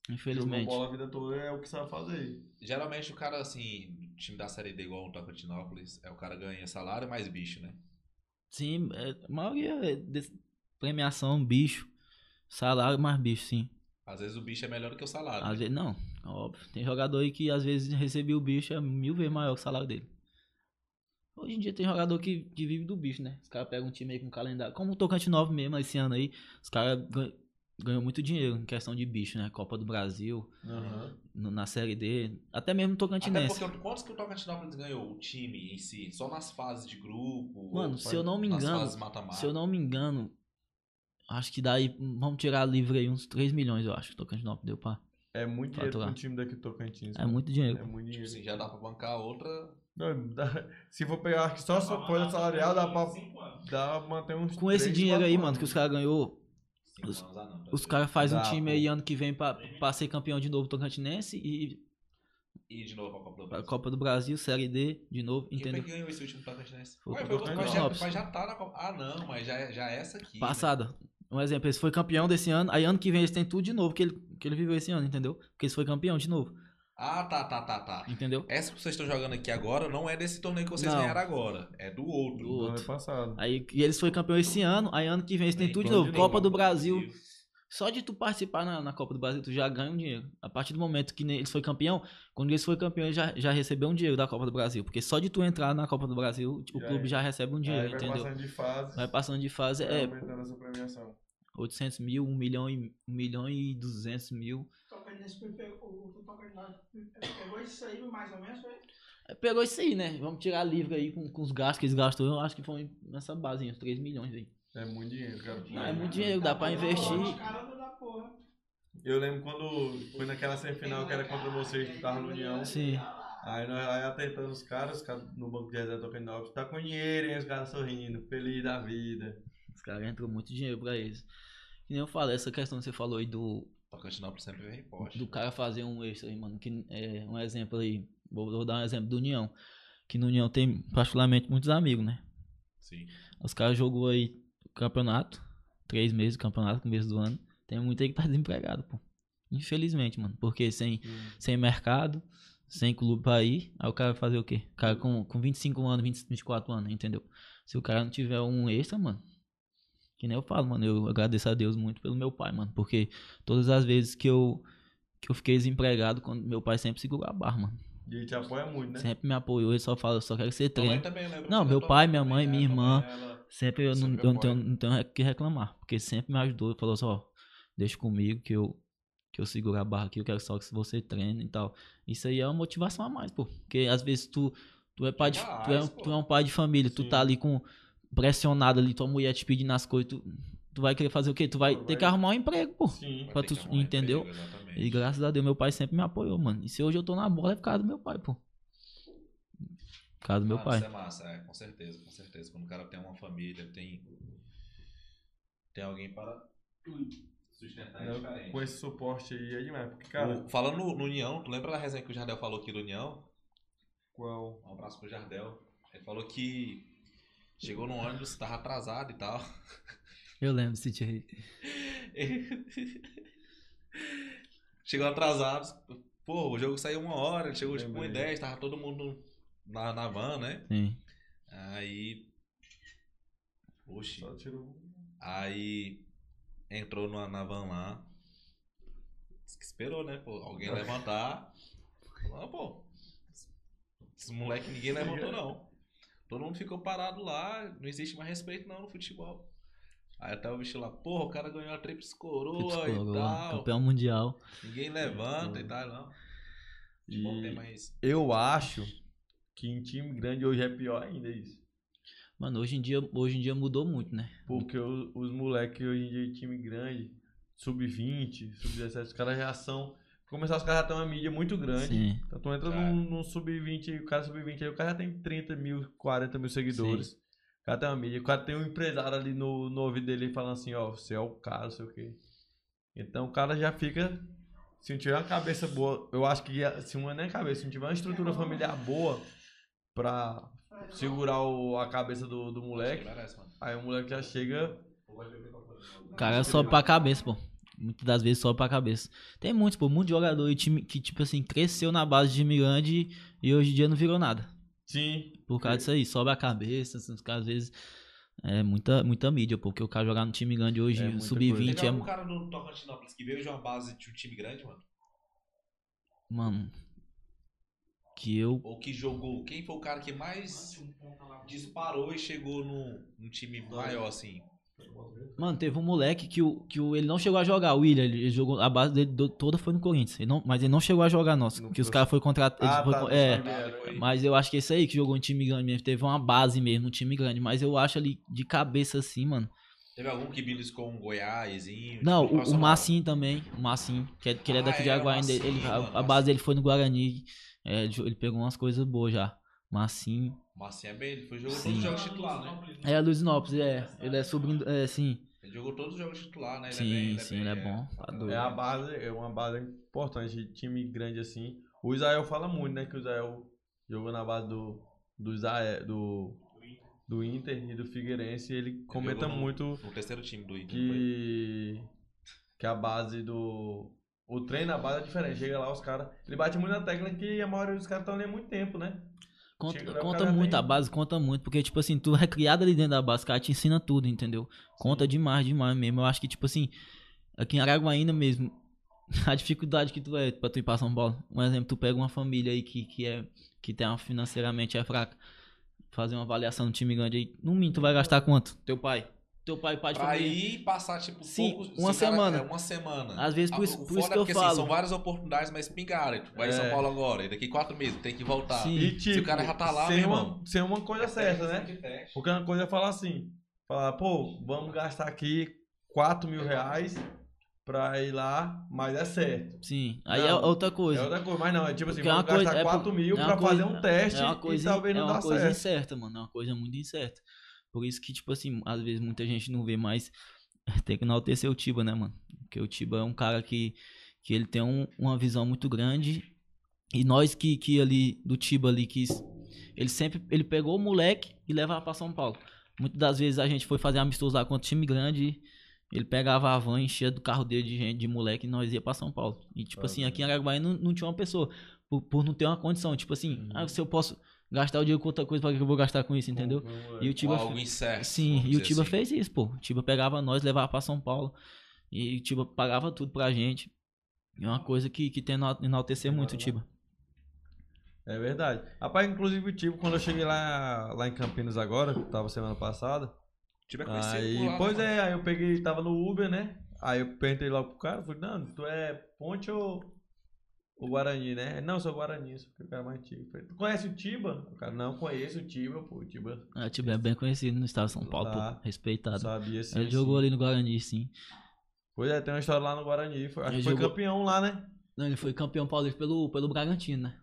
Infelizmente. bola a vida toda é o que sabe fazer. Geralmente o cara, assim, do time da Série D igual o Tocantinópolis, é o cara ganha salário mais bicho, né? Sim, é, a maioria é premiação, bicho. Salário mais bicho, sim. Às vezes o bicho é melhor do que o salário. Às né? vezes, não, óbvio. Tem jogador aí que às vezes recebia o bicho é mil vezes maior que o salário dele. Hoje em dia tem jogador que, que vive do bicho, né? Os caras pegam um time aí com calendário. Como o Tocante 9 mesmo, esse ano aí, os caras gan- ganhou muito dinheiro em questão de bicho, né? Copa do Brasil, no- na Série D, até mesmo no Até porque quantos que o Tocantinópolis ganhou? O time em si? Só nas fases de grupo? Mano, se eu não me engano, fases mata-mata? Se eu não me engano, acho que daí, vamos tirar livre aí uns 3 milhões, eu acho, que o Tocantinópolis deu pra... É muito dinheiro para um time daqui do Tocantins. É muito dinheiro. É muito Tipo dinheiro. assim, já dá pra bancar outra. Não, dá- se for pegar acho que só sua folha salarial, dá pra, dá pra manter uns Com esse dinheiro aí, mano, que os caras ganhou, Cinco Os- anos, ah, não, os caras fazem um time pô. aí ano que vem pra, pra ser campeão de novo Tocantinense e E de novo a Copa do a Brasil. Copa do Brasil, Série D, de novo, Quem entendeu? que ganhou esse último Tocantinense? Foi o Ué, foi já, Tocantinópolis. mas já tá na Copa. Ah, não, mas já, é- já é essa aqui. né? Um exemplo, eles foi campeão desse ano, aí ano que vem eles têm tudo de novo que ele, que ele viveu esse ano, entendeu? Porque eles foi campeão de novo, Ah, tá, tá, tá, tá. entendeu? Essa que vocês estão jogando aqui agora não é desse torneio que vocês Não. ganharam agora. É do outro. Do Do ano outro. passado. Aí e eles foi campeão esse ano, aí ano que vem eles têm tudo de novo. de Copa do Brasil, Só de tu participar na, na Copa do Brasil, tu já ganha um dinheiro. A partir do momento que eles foi campeão, quando eles foi campeão, ele já, já recebeu um dinheiro da Copa do Brasil. Porque só de tu entrar na Copa do Brasil, o Já clube é. já recebe um Aí dinheiro, vai entendeu? passando de fase. Vai passando de fase, vai é aumentando essa premiação. 800 mil, 1 milhão e, 1 milhão e 200 mil. Pegou, o Tocantinense pegou isso aí mais ou menos, foi? É, Pegou isso aí, né? Vamos tirar livre aí com, com os gastos que eles gastou. Eu acho que foi nessa base, uns 3 milhões aí. É muito dinheiro, cara. Não, é muito dinheiro, dá pra investir. Eu lembro quando foi naquela semifinal que era contra vocês que tava no União. Sim. Aí nós aí atentando os caras, os caras no banco de reserva tocando novos, tá com dinheiro, hein? Os caras sorrindo, feliz da vida. Os caras entrou muito dinheiro pra eles. E nem eu falo, essa questão que você falou aí do, Tocantinópolis sempre vem forte. do cara fazer um extra aí, mano. Que é um exemplo aí. Vou, vou dar um exemplo do União. Que no União tem particularmente muitos amigos, né? Sim. Os caras jogou aí campeonato. Três meses de campeonato, começo do ano. Tem muito aí que tá desempregado, pô. Infelizmente, mano. Porque sem, sem mercado, sem clube pra ir, aí o cara vai fazer o quê? O cara com, com 25 anos, 20, 24 anos, entendeu? Se o cara não tiver um extra, mano. Que nem eu falo, mano. Eu agradeço a Deus muito pelo meu pai, mano. Porque todas as vezes que eu, que eu fiquei desempregado, quando meu pai sempre segurou a barra, mano. E ele te apoia muito, né? Sempre me apoiou. Ele só fala, eu só quero que você treine. também, lembra? Não, meu pai, minha mãe, minha né? Irmã. Sempre eu não, eu não, tenho, não tenho o que reclamar. Porque sempre me ajudou. Falou assim, ó, deixa comigo que eu, que eu seguro a barra aqui. Eu quero só que você treine e tal. Isso aí é uma motivação a mais, pô. Porque às vezes tu, tu, é, pai de, tu, é, tu é um pai de família. Tu Sim. tá ali com pressionado ali. Tua mulher te pedindo as coisas. Tu, tu vai querer fazer o quê? Tu vai Vai- ter que arrumar um emprego, pô. Sim. Pra tu- um entendeu? emprego, exatamente. E graças a Deus, meu pai sempre me apoiou, mano. E se hoje eu tô na bola, é por causa do meu pai, pô. Por causa do meu Ah, pai. Isso é massa, é, com certeza, com certeza. Quando o cara tem uma família, tem. Tem alguém para. Sustentar é Eu- diferente. Com esse suporte aí é demais. Porque, cara, O- falando no, no União, tu lembra da resenha que o Jardel falou aqui do União? qual. Um abraço pro Jardel. Ele falou que chegou no ônibus, tava atrasado e tal. Eu lembro desse dia aí. chegou atrasado. Pô, o jogo saiu uma hora, ele chegou tipo 1 e Lembrei. 10, tava todo mundo na, na van, né? Sim. Aí. Oxi. Só tirou. Aí entrou na, na van lá. Esperou, né? Pô, alguém levantar. Não, pô. Esse moleque ninguém levantou, não. Todo mundo ficou parado lá. Não existe mais respeito, não, no futebol. Aí até o bicho lá, porra, o cara ganhou a tríplice coroa e tal. Campeão mundial. Ninguém levanta e tal, não. E- tem mais. Eu acho que em time grande hoje é pior ainda isso. Mano, hoje em dia, hoje em dia mudou muito, né? Porque o- os moleques hoje em dia de time grande, sub-20, sub-17, os caras já são. Começar, os caras já têm uma mídia muito grande. Sim. Então tu entra num, num sub-20 aí, o cara sub-20 aí, o cara já tem 30 mil, 40 mil seguidores. O cara tem uma mídia, o cara tem um empresário ali no, no ouvido dele falando assim, ó, você é o cara, não sei o quê. Então o cara já fica. Se não tiver uma cabeça boa, eu acho que se não é nem cabeça, se não tiver uma estrutura familiar boa pra segurar o- a cabeça do, do moleque, aí o moleque já chega. O cara sobe pra cabeça, pô. Muitas das vezes sobe pra cabeça. Tem muitos, pô, muitos jogadores time que, tipo assim, cresceu na base de time grande e hoje em dia não virou nada. Sim. Por causa disso aí, sobe a cabeça, assim, os caras às vezes. É muita, muita mídia, pô, porque o cara jogar no time grande hoje, É muita sub-20 coisa. Teve é. algum cara no Tocantinópolis que veio de uma base de um time grande, mano? Mano. Que eu. Ou que jogou? Quem foi o cara que mais disparou e chegou num, num time maior, assim? Mano, teve um moleque que, o, que o, ele não chegou a jogar, o William, ele, ele jogou, a base dele do- toda foi no Corinthians, ele não, mas ele não chegou a jogar, nossa, No que os caras foram contratados, Ah, tá, é, sabia, Foi- mas eu acho que esse aí que jogou em time grande mesmo, teve uma base mesmo, um time grande, mas eu acho ali de cabeça assim, mano, Teve algum que beliscou um Goiásinho? não, tipo, o, o? Massinho também, o Massinho, que, é, que ele é Ah, daqui de é, o Aguaí, ele- a, base dele foi no Guarani, é, ele pegou umas coisas boas já, Massinho, Massinho é bem, ele foi, jogou Sim. todos os jogos titular, né? é, Luiz Nópolis, é, ele é sobrinho, é, sim, Ele jogou todos os jogos titular, né? Ele Sim, é bem, sim, ele é bom, tá doido. É a base, é uma base importante de time grande assim. O Israel fala muito, né? Que o Israel jogou na base do, do Israel, do, do Inter e do Figueirense. E ele comenta no- muito No terceiro time do Inter. que, que a base do. O treino na base é diferente. Chega lá, os caras. Ele bate muito na tecla que a maioria dos caras estão ali há muito tempo, né? Conta, conta muito, a base conta muito, porque, tipo assim, tu é criado ali dentro da base, o cara te ensina tudo, entendeu? Conta demais, demais mesmo. Eu acho que, tipo assim, aqui em Araguaína mesmo, a dificuldade que tu é pra tu ir pra São Paulo. Um exemplo, tu pega uma família aí que, que é, que tem uma financeiramente é fraca, fazer uma avaliação no time grande aí, no mínimo tu vai gastar quanto? Teu pai. Teu pai, pai de Pra família. ir passar, tipo, Sim, poucos- uma se o cara- semana. É uma semana. Às vezes, por Ah, isso- por isso que é eu porque, falo. Assim, são várias oportunidades, mas pingaram. Tu vai em São É. Paulo agora, e daqui quatro meses, tem que voltar. Sim. E tipo, Se o cara já tá lá, sem, meu uma, irmão. sem uma coisa certa, né? Porque uma coisa é falar assim, falar, pô, vamos gastar aqui 4 mil reais pra ir lá, mas é certo. Sim. Aí Não, é outra coisa. É outra coisa, mas não, é tipo assim, Porque é uma vamos gastar coisa- é 4 por- mil é uma pra coisa- fazer um teste é uma e coisa, talvez é não uma dá coisa certo. incerta, mano. É uma coisa muito incerta. Por isso que, tipo assim, às vezes muita gente não vê, mas tem que enaltecer o Tiba, né, mano? Porque o Tiba é um cara que, que ele tem um- uma visão muito grande. E nós que, que ali, do Tiba ali, que ele sempre, ele pegou o moleque e levava pra São Paulo. Muitas das vezes a gente foi fazer amistoso lá contra time grande, ele pegava a van, enchia do carro dele de gente, de moleque, e nós ia pra São Paulo. E, tipo Ah, assim, aqui em Araguaia não, não tinha uma pessoa, por, por não ter uma condição. Tipo assim, Uhum. ah, se eu posso gastar o dinheiro com outra coisa, pra que eu vou gastar com isso, entendeu? Vamos- E o Tiba, Algo incerto. sim, e o Tiba assim. fez isso, pô. O Tiba pegava nós, levava pra São Paulo. E o Tiba pagava tudo pra gente. É uma coisa que, que tem enaltecer muito o Tiba. É verdade. Rapaz, inclusive o Tibo, quando eu cheguei lá, lá em Campinas agora, que tava semana passada, Tiba é conhecido aí, lá, pois né, é, aí eu peguei, tava no Uber, né? Aí eu perguntei logo pro cara, falei, não, tu é Ponte ou, ou Guarani, né? Não, sou Guarani, sou o cara mais antigo. Tu conhece o Tiba? O cara, não, conheço o Tiba, pô, o Tiba Ah, O Tiba é bem conhecido no estado de São Paulo, Tá. pô. Respeitado. sabia sim. Ele sim. jogou ali no Guarani, sim. Pois é, tem uma história lá no Guarani, foi, acho Ele que foi jogou- campeão lá, né? Não, ele foi campeão paulista pelo, pelo Bragantino, né?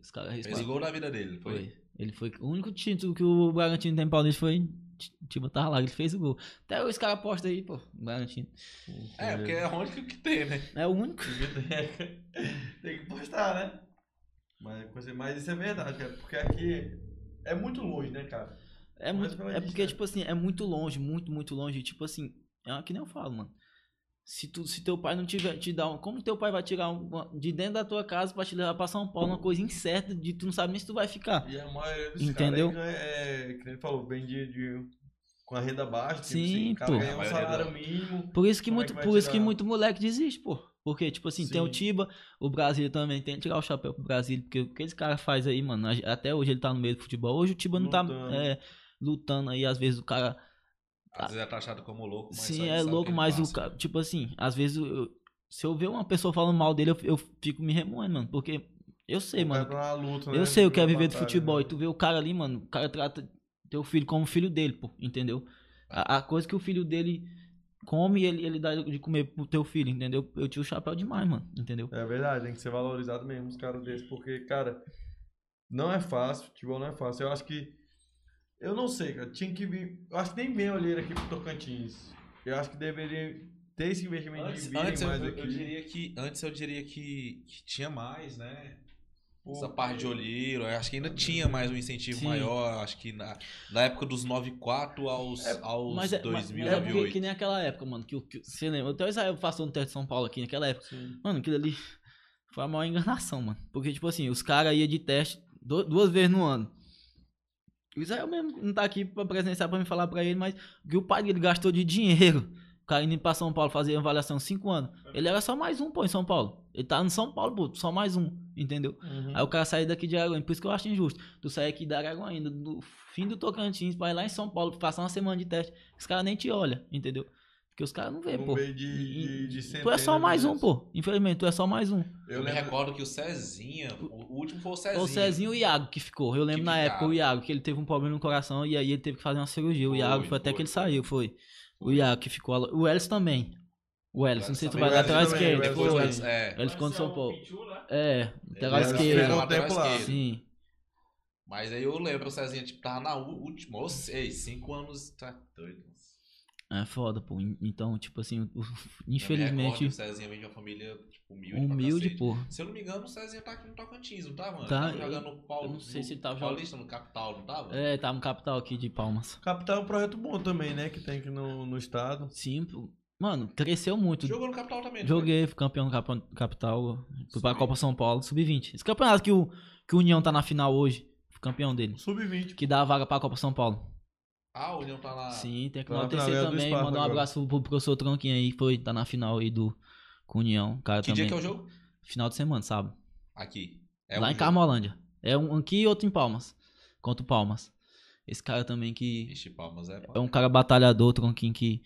Esse cara Fez o respeitou. gol na vida dele, foi? Foi. Ele foi. O único título que o Bragantino tem paulista foi. Tipo, tava lá, ele fez o gol. Até os caras postam aí, pô. Bragantino. É, porque é o único que tem, né? É o único. Tem que postar, né? Mas, mas isso é verdade, cara. Porque aqui é muito longe, né, cara? É, muito, é porque, tipo assim, é muito longe, muito, muito longe. Tipo assim, é que nem eu falo, mano. Se, tu, se teu pai não tiver, te dar um. Como teu pai vai tirar um, uma- de dentro da tua casa pra te levar pra São Paulo, uma coisa incerta de tu não sabe nem se tu vai ficar. E a maioria dos Entendeu? caras aí ganha, é, que nem ele falou, vem de, de- com a renda baixa. tipo Sim, assim, o cara pô. ganha um salário mínimo. Por isso que, é muito, que vai por isso que muito moleque desiste, pô. Porque, tipo assim, tem o Sim. Tiba, o Brasil também tem que tirar o chapéu pro Brasil. Porque o que esse cara faz aí, mano, até hoje ele tá no meio do futebol. Hoje o Tiba não Lutando. tá é, lutando aí, às vezes o cara. Às vezes é taxado como louco, mas Sim, é louco, mas o cara, tipo assim, às vezes eu- eu- se eu ver uma pessoa falando mal dele, eu, eu fico me remoendo, mano. Porque eu sei, mano. luta, né? Eu sei o que é viver batalha, futebol. né? E tu vê o cara ali, mano, o cara trata teu filho como filho dele, pô, entendeu? A, a coisa que o filho dele come, ele, ele dá de comer pro teu filho, entendeu? Eu tiro o chapéu demais, mano, entendeu? É verdade, tem que ser valorizado mesmo os caras desses, porque, cara, não é fácil, futebol não é fácil. Eu acho que. Eu não sei, cara, tinha que vir. Eu acho que nem vem olheiro aqui pro Tocantins. Eu acho que deveria ter esse investimento Antes, de antes eu, mais eu- aqui. eu diria que antes eu diria que, que tinha mais, né? Essa parte de olheiro, eu acho que ainda tinha mais um incentivo Sim. maior, acho que na, na época dos 94 aos, É, aos Mas é, mas, 2000, é porque 2008. que nem aquela época, mano, que, que você lembra? Até o Israel passou no teste de São Paulo aqui naquela época. Sim. Mano, aquilo ali foi a maior enganação, mano. Porque, tipo assim, os caras iam de teste du- duas vezes no ano. O Israel mesmo não tá aqui pra presenciar pra me falar pra ele, mas o que o pai dele gastou de dinheiro. O cara indo pra São Paulo fazer avaliação cinco anos. Ele era só mais um, pô, em São Paulo. Ele tá em São Paulo, pô, só mais um, entendeu? Uhum. Aí o cara sair daqui de Araguaína, por isso que eu acho injusto. Tu sair aqui da Araguaína, do fim do Tocantins, pra ir lá em São Paulo, passar uma semana de teste. Os caras nem te olham, entendeu? Porque os caras não vê, No pô. de, de, de tu é só mais um, pô. Infelizmente, tu é só mais um. Eu, Eu me recordo que o Cezinha, o último foi o Cezinha. O Cezinho e o Iago que ficou. Eu lembro Que na época o Iago, que ele teve um problema no coração e aí ele teve que fazer uma cirurgia. O Foi, Iago foi até foi, que ele foi. saiu, foi. O Foi. Iago que ficou. O Elis também. O Elis, não sei se tu vai também. lateral Foi. também. Elis- é, Ele ficou no São é Paulo. Né? É, lateral um lateral. Sim. Mas aí eu lembro, o Cezinha, tipo, tava na última, ou seis, cinco anos, tá doido. É foda, pô. Então, tipo assim, infelizmente, que O Cezinha vem de uma família, tipo, humilde. humilde, pô. Se eu não me engano, o Cezinha tá aqui no Tocantins, não tá, mano? Tá, Ele tava jogando no Paulo. eu não sei no se ele tava Paulista, no Capital, não tava? É, tá no capital aqui de Palmas. Capital é um projeto bom também, né? Que tem aqui no, no estado. Sim, pô. Mano, cresceu muito. Jogou no Capital também, Joguei, fui campeão no capital. Fui pra Copa São Paulo, sub-20. Esse campeonato que o, que o União tá na final hoje. Fui campeão dele. Sub-20. Que dá a vaga pra Copa São Paulo. Ah, o União tá lá. Sim, tem que Tá na enaltecer é também. Mandar um agora. abraço pro professor Tronquinho aí. Foi, tá na final aí do com o União. Cara Que também. dia que é o jogo? Final de semana, sabe? Aqui. É Lá um em jogo. Carmolândia. É um aqui e outro em Palmas. Contra o Palmas. Esse cara também que Ixi, Palmas é. é um cara batalhador, Tronquinho, que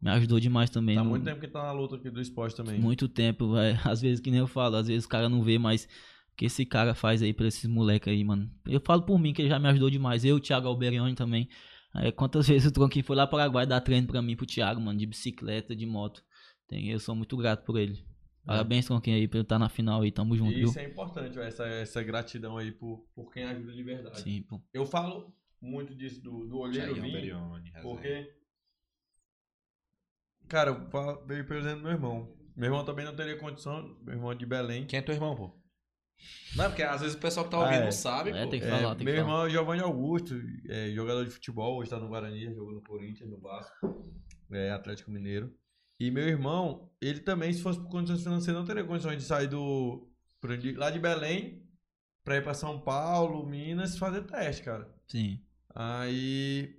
me ajudou demais também. Tá no- muito tempo que tá na luta aqui do esporte também. Muito tempo, vai. Às vezes, que nem eu falo, às vezes o cara não vê, mas o que esse cara faz aí pra esses moleques aí, mano. Eu falo por mim que ele já me ajudou demais. Eu, o Thiago Alberione também. É, quantas vezes o Tronquinho foi lá para Paraguai dar treino pra mim, pro Thiago, mano, de bicicleta, de moto. Tem, eu sou muito grato por ele. Parabéns, Conquinha, aí, por ele estar na final aí. Tamo junto, E viu? isso é importante, essa, essa gratidão aí por, por quem ajuda de verdade. Sim, pô. Eu falo muito disso do, do olheiro Vinho, porque... Cara, veio por exemplo do meu irmão. Meu irmão também não teria condição, meu irmão é de Belém. Quem é teu irmão, pô? Não, porque às vezes o pessoal que tá Ah, ouvindo é. não sabe, É, pô. tem que É, falar, tem meu que falar. irmão é Giovanni Augusto, é, jogador de futebol, hoje tá no Guarani, jogou no Corinthians, no Vasco, é, Atlético Mineiro. E meu irmão, ele também, se fosse por condições financeiras, não teria condições de sair do lá de Belém pra ir pra São Paulo, Minas, fazer teste, cara. Sim. Aí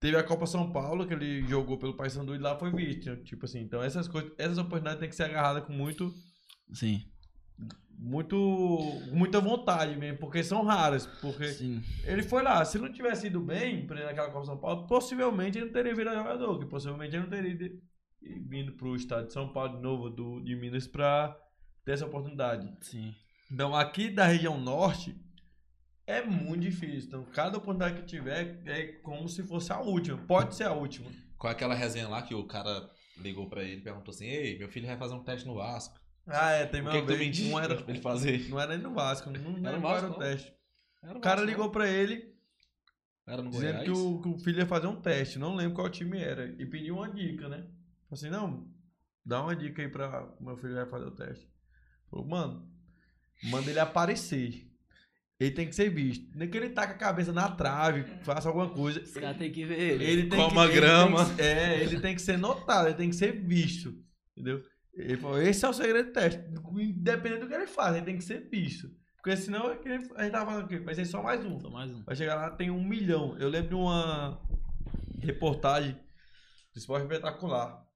teve a Copa São Paulo, que ele jogou pelo Paysandu e lá foi visto. Tipo assim, então essas coisas, essas oportunidades têm que ser agarradas com muito Sim. Muito muita vontade mesmo, porque são raras, porque Sim. ele foi lá, se não tivesse ido bem naquela Copa São Paulo, possivelmente ele não teria virado jogador, que possivelmente ele não teria ido- vindo pro estado de São Paulo de novo, do, de Minas, pra ter essa oportunidade. Sim. Então, aqui da região norte, é muito difícil. Então, cada oportunidade que tiver é como se fosse a última. Pode ser a última. Com aquela resenha lá que o cara ligou pra ele e perguntou assim: Ei, meu filho vai fazer um teste no Vasco. Ah, é, tem O uma que, que tu vez, mentiu não era, pra ele fazer? não era nem no Vasco, não, não Era no qual era Vasco, o não? teste. Era O cara Vasco, ligou não? pra ele, Era no dizendo Goiás? que o, que o filho ia fazer um teste, não lembro qual time era, e pediu uma dica, né? Falei assim, não, dá uma dica aí pra meu filho vai fazer o teste. Falou, mano, manda ele aparecer. Ele tem que ser visto. Nem que ele taca a cabeça na trave, faça alguma coisa. Os caras têm que ver ele. Ele tem Coma que, ele grama. tem que- é, ele tem que ser notado, ele tem que ser visto. Entendeu? Ele falou, esse é o segredo do teste. Independente do que ele faz, ele tem que ser visto. Porque senão é a gente tava falando aqui, vai ser só mais um. Só mais um. Vai chegar lá, tem um milhão. Eu lembro de uma reportagem do esporte espetacular.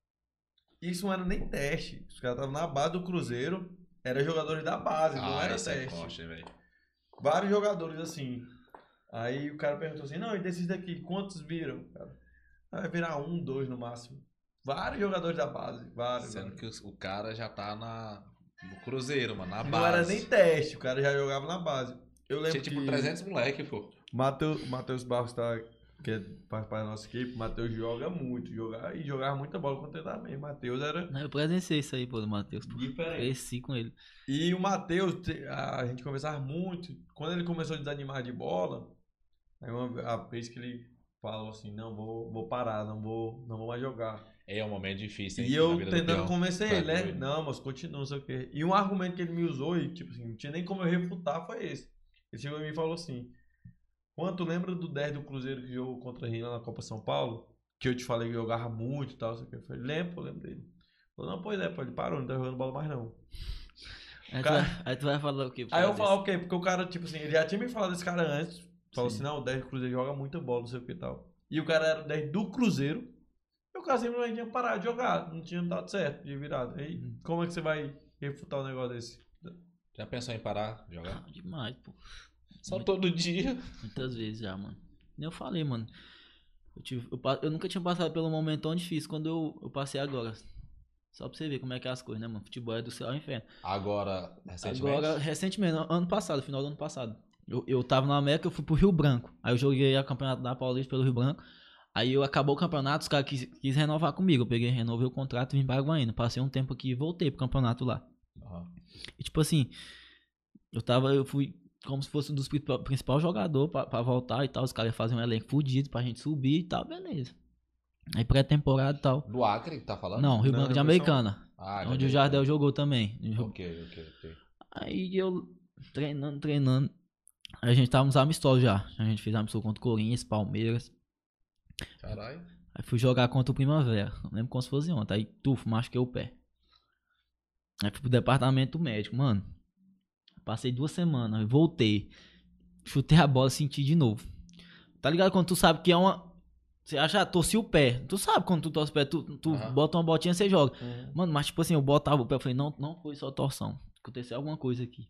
Isso não era nem teste. Os caras estavam na base do Cruzeiro, eram jogadores da base, não Ah, era esse é teste. forte, velho. Vários jogadores assim. Aí o cara perguntou assim: não, e desses daqui, quantos viram? Cara? Vai virar um, dois no máximo. Vários jogadores da base. Vários. Sendo vários. que os- o cara já tá na, no Cruzeiro, mano, na Não base. era nem teste, o cara já jogava na base. Eu lembro Tinha tipo que 300 moleque, pô. Matheus, Matheus Barros tá, que é- faz parte da nossa equipe. Matheus joga muito, joga, e jogava muita bola contra ele também. Matheus era Não, eu presenciei isso aí, pô, do Matheus. diferente. Cresci com ele. E o Matheus, a gente conversava muito. Quando ele começou a desanimar de bola, aí uma a vez que ele falou assim, não, vou, vou parar, não vou, não vou mais jogar. É um momento difícil, hein? E eu tentando convencer Tá ele, né? doido. Não, mas continua, não sei o quê. E um argumento que ele me usou, e tipo assim, não tinha nem como eu refutar, foi esse. Ele chegou em mim e falou assim: Quando tu lembra do 10 do Cruzeiro que jogou contra a lá na Copa São Paulo? Que eu te falei que jogava muito e tal, não sei o quê. Eu falei, lembro, eu lembro dele. Ele Falou, não, pois é, pô, ele parou, não tá jogando bola mais não. Aí, tu Cara- vai, aí tu vai falar o quê? Aí eu causa falo, ok, porque o cara, tipo assim, ele já tinha me falado desse cara antes. Falou Sim. assim, não, o 10 do Cruzeiro joga muita bola, não sei o que e tal. E o cara era o 10 do Cruzeiro. O cara simplesmente tinha parado de jogar. Não tinha dado certo de virada. Aí, Uhum. como é que você vai refutar um negócio desse? Já pensou em parar de jogar? Ah, demais, pô. Só todo dia. Muitas vezes já, mano. Nem eu falei, mano. Eu, tive, eu, eu nunca tinha passado pelo momento tão difícil quando eu, eu passei agora. Só pra você ver como é que é as coisas, né, mano? Futebol é do céu ao inferno. Agora, recentemente. Agora, recentemente, an- ano passado, final do ano passado. Eu, eu tava na América, eu fui pro Rio Branco. Aí eu joguei a campeonato da Paulista pelo Rio Branco. Aí eu acabou o campeonato, os caras quis, quis renovar comigo. Eu peguei, renovei o contrato e vim pra Aguaína. Passei um tempo aqui e voltei pro campeonato lá. Aham. E tipo assim, eu tava, eu fui como se fosse um dos principal, principal jogador pra, pra voltar e tal. Os caras iam fazer um elenco fudido pra gente subir e tal, beleza. Aí pré-temporada e tal. Do Acre, que tá falando? Não, Rio Branco de Americana. Ah, onde o Jardel jogou também. Ok, ok, ok. Aí eu treinando, treinando. A gente tava nos amistosos já. A gente fez amistoso contra o Corinthians, Palmeiras. Caralho. Aí fui jogar contra o Primavera. Não lembro como se fosse ontem. Aí, tufo, machuquei o pé. Aí fui pro departamento médico, mano. Passei duas semanas, voltei. Chutei a bola, senti de novo. Tá ligado quando tu sabe que é uma. Você acha, ah, torci o pé. Tu sabe quando tu torce o pé, tu, tu Aham. bota uma botinha, você joga. Mano, mas tipo assim, eu botava o pé, eu falei, não, não foi só torção. Aconteceu alguma coisa aqui.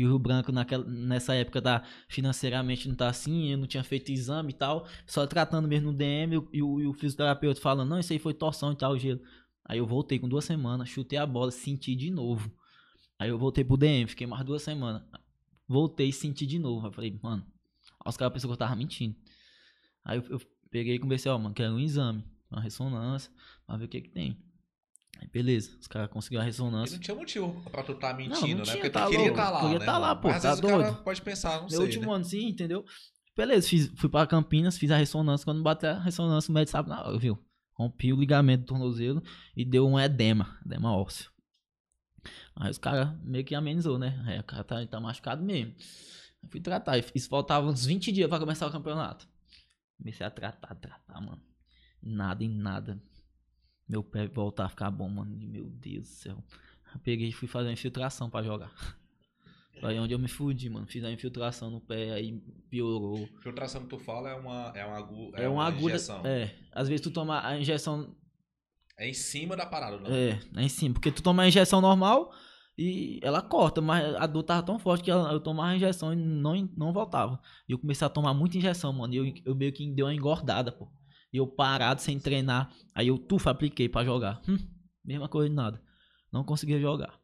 E o Rio Branco naquela, nessa época tá, financeiramente não tá assim, eu não tinha feito exame e tal, só tratando mesmo no DM e o, e o fisioterapeuta falando, não, isso aí foi torção e tal, gelo. Aí eu voltei com duas semanas, chutei a bola, senti de novo. Aí eu voltei pro DM, fiquei mais duas semanas. Voltei e senti de novo. Aí eu falei, mano, os caras pensaram que eu tava mentindo. Aí eu, eu peguei e conversei, ó, mano, quero um exame, uma ressonância, pra ver o que que tem. Aí beleza, os caras conseguiram a E ressonância. não tinha motivo pra tu tá mentindo, Não, não né? tinha, Porque tu tá queria louco. estar lá, Queria né? tá lá, pô, Mas tá doido. pode pensar, não Meu sei, último né? ano, sim, entendeu? Beleza, fiz, fui pra Campinas, fiz a ressonância. Quando bateu a ressonância, o médico sabe na hora, viu? Rompi o ligamento do tornozelo e deu um edema, edema ósseo. Aí os caras meio que amenizou, né? Aí o cara tá, tá machucado mesmo. Eu fui tratar. e Isso faltava uns 20 dias pra começar o campeonato. Comecei a tratar, tratar, mano. Nada em nada. Meu pé voltar a ficar bom, mano. Meu Deus do céu. Eu peguei e fui fazer uma infiltração pra jogar. Foi onde eu me fudi, mano. Fiz a infiltração no pé, aí piorou. Filtração que tu fala é uma, é uma, agu, É, uma agulha. injeção. É, às vezes tu toma a injeção. É em cima da parada, não? É, é em cima. Porque tu toma a injeção normal e ela corta, mas a dor tava tão forte que ela- eu tomava a injeção e não, não voltava. E eu comecei a tomar muita injeção, mano. E eu, eu meio que dei uma engordada, pô. E eu parado sem treinar. Aí eu tufa, apliquei pra jogar. Hum, mesma coisa de nada. Não conseguia jogar.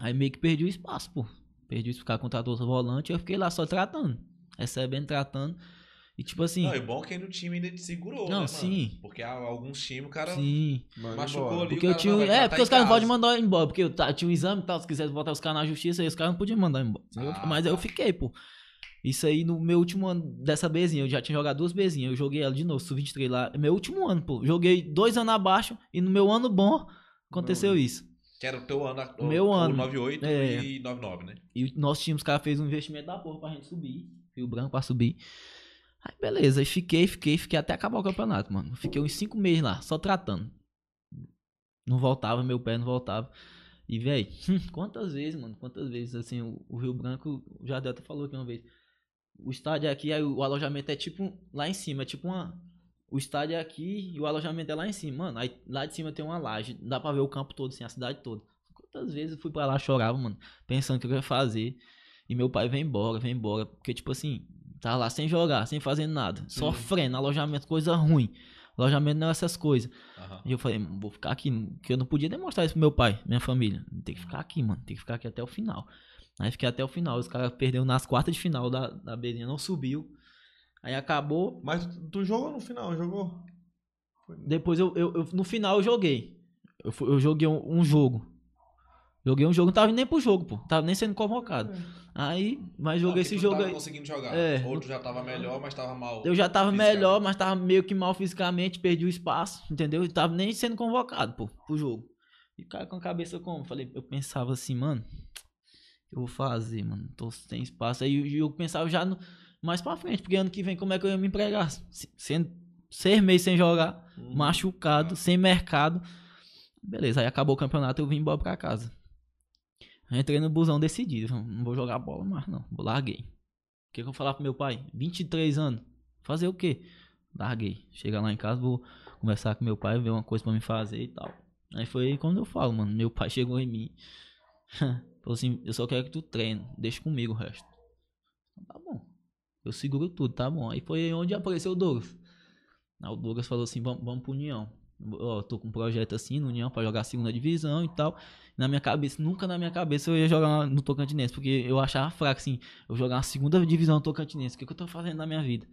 Aí meio que perdi o espaço, pô. Perdi o ficar contra outro volante. Eu fiquei lá só tratando. Recebendo, tratando. E tipo assim. Não, é bom que no time ainda te segurou, Não, né, mano? sim. Porque há alguns times o cara sim. Machucou ali. Porque o eu tinha. É, porque os caras não podem mandar eu embora. Porque eu tinha um exame e tal. Se quisesse botar os caras na justiça, aí os caras não podiam mandar eu embora. Ah, Mas aí eu tá. fiquei, pô. Isso aí no meu último ano dessa Bzinha. Eu já tinha jogado duas Bzinhas. Eu joguei ela de novo, sub-23 lá. É meu último ano, pô. Joguei dois anos abaixo. E no meu ano bom aconteceu isso. Que era o teu ano, o, Meu o ano. 98 É. e 99, né? E o nosso time, os caras fez um investimento da porra pra gente subir. Rio Branco pra subir. Aí beleza, aí fiquei, fiquei, fiquei até acabar o campeonato, mano. Fiquei uns cinco meses lá, só tratando. Não voltava, meu pé não voltava. E, velho, quantas vezes, mano, quantas vezes, assim, o, o Rio Branco, o Jardel até falou aqui uma vez. O estádio é aqui, aí o alojamento é tipo lá em cima, é tipo uma. O estádio é aqui e o alojamento é lá em cima, mano. Aí lá de cima tem uma laje, dá pra ver o campo todo, assim, a cidade toda. Quantas vezes eu fui pra lá, chorava, mano, pensando o que eu ia fazer. E meu pai vem embora, vem embora. Porque, tipo assim, tá lá sem jogar, sem fazer nada. Sofrendo, alojamento, coisa ruim. Alojamento não é essas coisas. Aham. E eu falei, "Mano, vou ficar aqui. Porque eu não podia demonstrar isso pro meu pai, minha família. Tem que ficar aqui, mano. Tem que ficar aqui até o final. Aí fiquei até o final. Os caras perderam nas quartas de final da, da Beirinha, não subiu. Aí acabou. Mas tu, jogou no final, jogou? Depois eu, eu, eu- no final eu joguei. Eu, eu joguei um, um jogo. Joguei um jogo, não tava nem pro jogo, pô. Tava nem sendo convocado. Aí, mas joguei Não, esse jogo não tava aí. conseguindo jogar. É. Ou tu já tava melhor, mas tava mal. Eu já tava melhor, mas tava meio que mal fisicamente, perdi o espaço, entendeu? E tava nem sendo convocado, pô, pro jogo. E cara com a cabeça como? Falei, eu pensava assim, mano, o que eu vou fazer, mano? Tô sem espaço. Aí eu, eu pensava já no, mais pra frente, porque ano que vem como é que eu ia me empregar? Se- Sendo seis meses sem jogar, Uhum. machucado, sem mercado. Beleza, aí acabou o campeonato, eu vim embora pra casa. Entrei no busão decidido, não vou jogar bola mais não, larguei. O que, que eu vou falar pro meu pai? 23 anos. Fazer o quê? Larguei. Chegar lá em casa, vou conversar com meu pai, ver uma coisa pra me fazer e tal. Aí foi quando eu falo, mano. Meu pai chegou em mim. Falou assim, eu só quero que tu treine. Deixa comigo o resto. Tá bom. Eu seguro tudo, tá bom. Aí foi onde apareceu o Douglas. Aí o Douglas falou assim, vamos, vamos pro União. Ó, tô com um projeto assim no União pra jogar segunda divisão e tal. Na minha cabeça, nunca na minha cabeça eu ia jogar no Tocantinense, porque eu achava fraco, assim, eu jogar na segunda divisão no Tocantinense. O que, que eu tô fazendo na minha vida?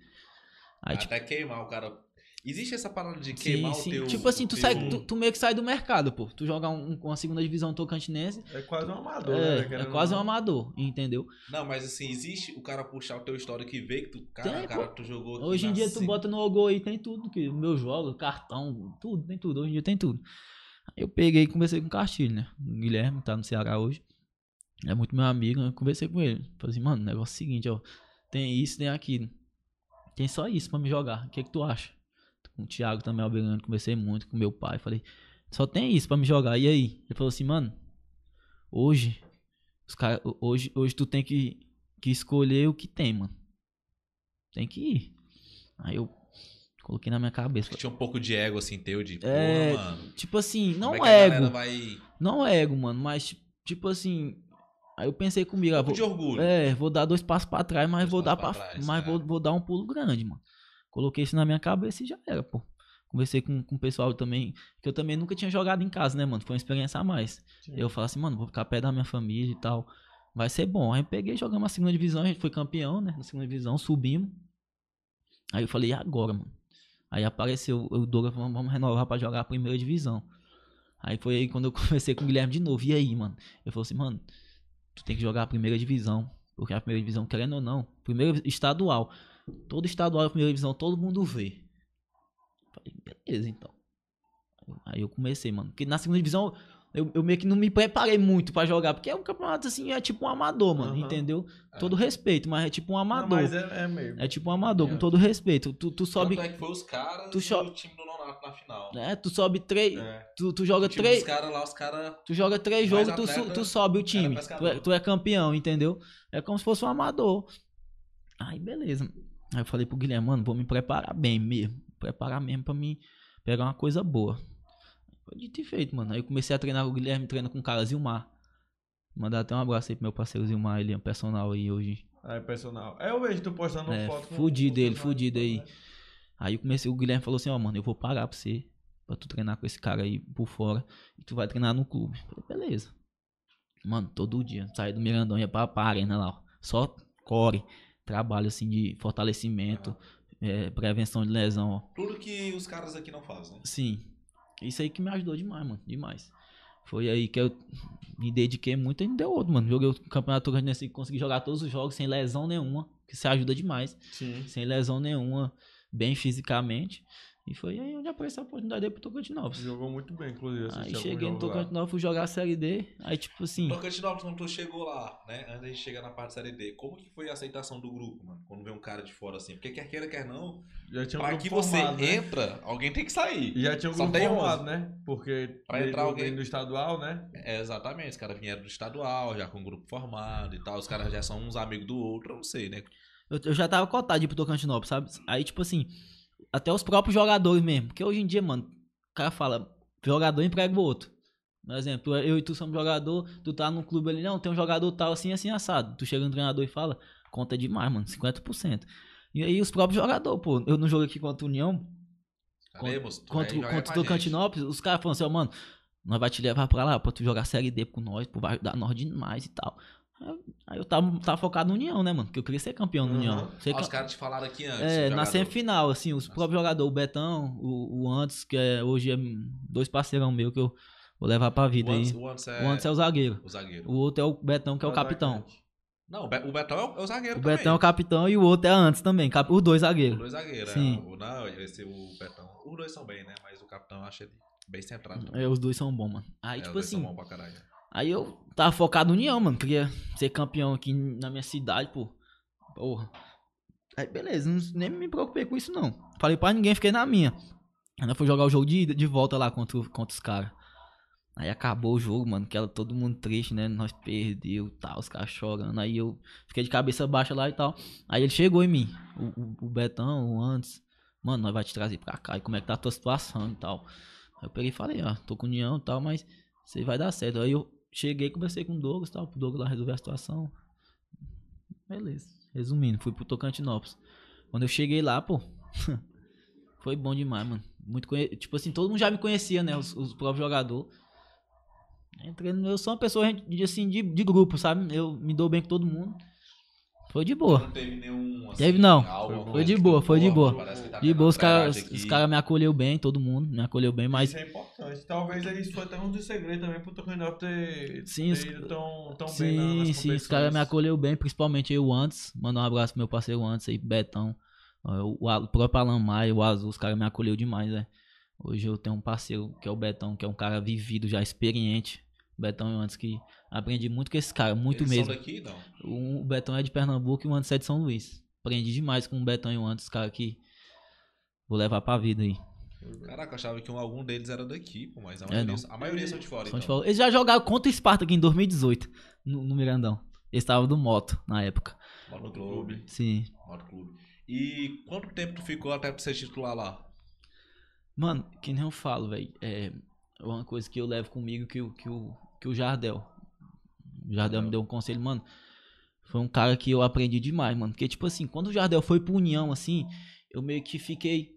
Aí, tipo, Até queimar o cara. Existe essa parada de sim, queimar sim. o teu. tipo assim, tu, teu- sai, tu, tu meio que sai do mercado, pô. Tu jogar um, um- uma segunda divisão tocantinense, É quase um amador, é, né? é quase um amador, entendeu? Não, mas assim, existe o cara puxar o teu histórico e ver que tu. Cara, Tem, cara, tu jogou. aqui Hoje em dia tu bota no logo aí, tem tudo, que meu jogo, cartão, tudo, tem tudo, hoje em dia tem tudo. Aí eu peguei e conversei com o Castilho, né? O Guilherme tá no Ceará hoje. É muito meu amigo, eu conversei com ele. Falei assim, mano, o negócio é o seguinte, ó. Tem isso, tem aquilo. Tem só isso pra me jogar. O que que tu acha? Com o Thiago também, Alberano, conversei muito com meu pai. Falei, só tem isso pra me jogar. E aí? Ele falou assim, mano, hoje, os cara, hoje, hoje tu tem que, que escolher o que tem, mano. Tem que ir. Aí eu coloquei na minha cabeça. Tinha um pouco de ego assim teu, de. É, mano. Tipo assim, não é ego. vai. Não ego, mano, mas ti- tipo assim. Aí eu pensei comigo, Um ah, vou, de orgulho. é, vou dar dois passos pra trás, mas Dois vou dar trás, mas é. vou, vou dar um pulo grande, mano. Coloquei isso na minha cabeça e já era, pô. Conversei com, com o pessoal também, que eu também nunca tinha jogado em casa, né, mano? Foi uma experiência a mais. Sim. Eu falei assim, mano, vou ficar perto da minha família e tal. Vai ser bom. Aí eu peguei, jogamos a segunda divisão, a gente foi campeão, né? Na segunda divisão, subimos. Aí eu falei, e agora, mano? Aí apareceu o Douglas, vamos, renovar pra jogar a primeira divisão. Aí foi aí quando eu conversei com o Guilherme de novo. E aí, mano? Ele falou assim, mano, tu tem que jogar a primeira divisão. Porque a primeira divisão, querendo ou não, primeiro estadual. Todo estadual, a primeira divisão, todo mundo vê. Falei, beleza, então. Aí eu comecei, mano. Porque na segunda divisão, eu, eu meio que não me preparei muito pra jogar. Porque é um campeonato assim, é tipo um amador, mano. Aham. Entendeu? Todo respeito, mas é tipo um Não, amador. mas é, é mesmo. É tipo um amador, É. com todo respeito. Tu, tu sobe. Tanto é que foi os caras tu e o time do Nonato na final. É, tu sobe três. É. Tu, tu joga três. dos caras lá, os caras. Tu joga três jogos, tu, su- atleta, tu sobe o time. Tu é, tu é campeão, entendeu? É como se fosse um amador. Aí, beleza. Aí eu falei pro Guilherme, mano, vou me preparar bem mesmo. Preparar mesmo pra mim pegar uma coisa boa. Foi dito e feito, mano. Aí eu comecei a treinar com o Guilherme, treino com o cara Zilmar. Mandar até um abraço aí pro meu parceiro Zilmar, ele é um personal aí hoje. Aí, personal. É, eu vejo tu postando É, foto fudido ele, fudido aí. né? Aí eu comecei, o Guilherme falou assim, ó, mano, eu vou pagar pra você, pra tu treinar com esse cara aí por fora, e tu vai treinar no clube. Eu falei, beleza. Mano, todo dia, saí do Mirandão, ia pra, pra arena lá, ó. Só core, trabalho assim de fortalecimento, é, prevenção de lesão, ó. Tudo que os caras aqui não fazem. Sim, isso aí que me ajudou demais, mano, demais. Foi aí que eu me dediquei muito e não deu outro, mano. Joguei o campeonato Tocantins, consegui jogar todos os jogos sem lesão nenhuma, que isso ajuda demais Sim. sem lesão nenhuma, bem fisicamente. E foi aí onde apareceu a oportunidade aí pro Tocantinópolis. Jogou muito bem, inclusive. Aí cheguei no. Tocantinópolis, fui jogar a Série D. Aí, tipo assim, Tocantinópolis, quando tu chegou lá, né? Antes de chegar na parte da série D, como que foi a aceitação do grupo, mano? Quando vê um cara de fora assim? Porque quer queira, quer não, Já tinha um pra grupo que você formado, né? entra, alguém tem que sair. E já tinha um Só grupo tem formado, 11. né? Porque Pra entrar alguém- do estadual, né? É, exatamente, os caras vieram do estadual, já com um grupo formado e tal. Os caras já são uns amigos do outro, eu não sei, né? eu, eu já tava cotado de ir pro Tocantinópolis, sabe? Aí, tipo assim, até os próprios jogadores mesmo. Porque hoje em dia, mano, o cara fala, jogador emprega o outro. Por exemplo, eu e tu somos jogador, tu tá num clube ali, não, tem um jogador tal assim, assim, assado. Tu chega no treinador e fala, conta demais, mano, 50%. E aí os próprios jogadores, pô, eu não jogo aqui contra o União? Tu contra, contra com o. Tocantinópolis, os caras falam assim, ó, mano, nós vai te levar pra lá pra tu jogar Série D com nós, pô, vai ajudar nós demais e tal. Aí- eu tava, tava focado no União, né, mano? Porque eu queria ser campeão no Uhum. União. Ser Ah, os caras te falaram aqui antes. é, o na semifinal, assim, os próprios jogadores, o Betão, o, o Antes, que é, hoje é dois parceirão meu que eu vou levar pra vida O aí. Antes, o Antes é, O Antes é o zagueiro. o zagueiro. O outro é o Betão, que é o capitão. Atacante. Não, o Be- o Betão é o, é o zagueiro O também. Betão é o capitão e o outro é Antes também. cap- Os dois Os zagueiros. dois zagueiros. Sim. É, o, não, esse o Betão. Os dois são bem, né? Mas o capitão eu acho ele bem centrado. É, os dois são bons, mano. Aí, É, os tipo dois assim, são bons pra caralho. Aí eu tava focado no União, mano. Queria ser campeão aqui na minha cidade, pô. Porra. Aí beleza, não- nem me preocupei com isso não. Falei pra ninguém, fiquei na minha. Ainda fui jogar o jogo de, de volta lá contra, contra os caras. Aí acabou o jogo, mano. Que era todo mundo triste, né? Nós perdeu tal, os caras chorando. Aí eu fiquei de cabeça baixa lá e tal. Aí ele chegou em mim, o, o, o Betão, o antes. Mano, nós vai te trazer pra cá. E como é que tá a tua situação e tal. Aí eu peguei e falei, ó, tô com união e tal, mas você vai dar certo. Aí eu cheguei, conversei com o Douglas tal, pro Douglas lá resolver a situação. Beleza. Resumindo, fui pro Tocantinópolis. Quando eu cheguei lá, pô, foi bom demais, mano. Muito conhe... Tipo assim, todo mundo já me conhecia, né? Os, os próprios jogadores. Entrei. Eu sou uma pessoa assim, de, de grupo, sabe? Eu me dou bem com todo mundo. Foi de boa. Não teve nenhum. Assim, Teve não. Foi de boa, foi de boa. tá De boa, os caras os cara me acolheu bem, todo mundo me acolheu bem, mas Isso é importante. Talvez isso foi até um dos segredos também pro Tocantinópolis ter, Sim, ter os- ido tão, tão bem na, nas Sim, sim, os caras me acolheu bem, principalmente eu antes. Mandar um abraço pro meu parceiro antes aí, Betão. O, o próprio Alan Maia, o Azul, os caras me acolheu demais, né? Hoje eu tenho um parceiro que é o Betão, que é um cara vivido, já experiente. Betão antes que aprendi muito com esse cara, muito Eles mesmo. São daqui, não. O, Betão é de Pernambuco e o antes é de São Luís. Aprendi demais com o Betão e o antes, cara que vou levar pra vida aí. Caraca, eu achava que um- algum deles era daqui, pô, mas a É, maioria, não. a maioria são de fora. São de então. Paulo. Eles já jogaram contra o Esparta aqui em 2018, no, no Mirandão. Eles estavam do Moto na época. Moto Clube. Sim. Moto Clube. E quanto tempo tu ficou até pra ser titular lá? Mano, que nem eu falo, velho. É uma coisa que eu levo comigo que, o- que, o, que o Jardel. O Jardel me deu um conselho, mano. Foi um cara que eu aprendi demais, mano. Porque, tipo assim, quando o Jardel foi pro União, assim, eu meio que fiquei.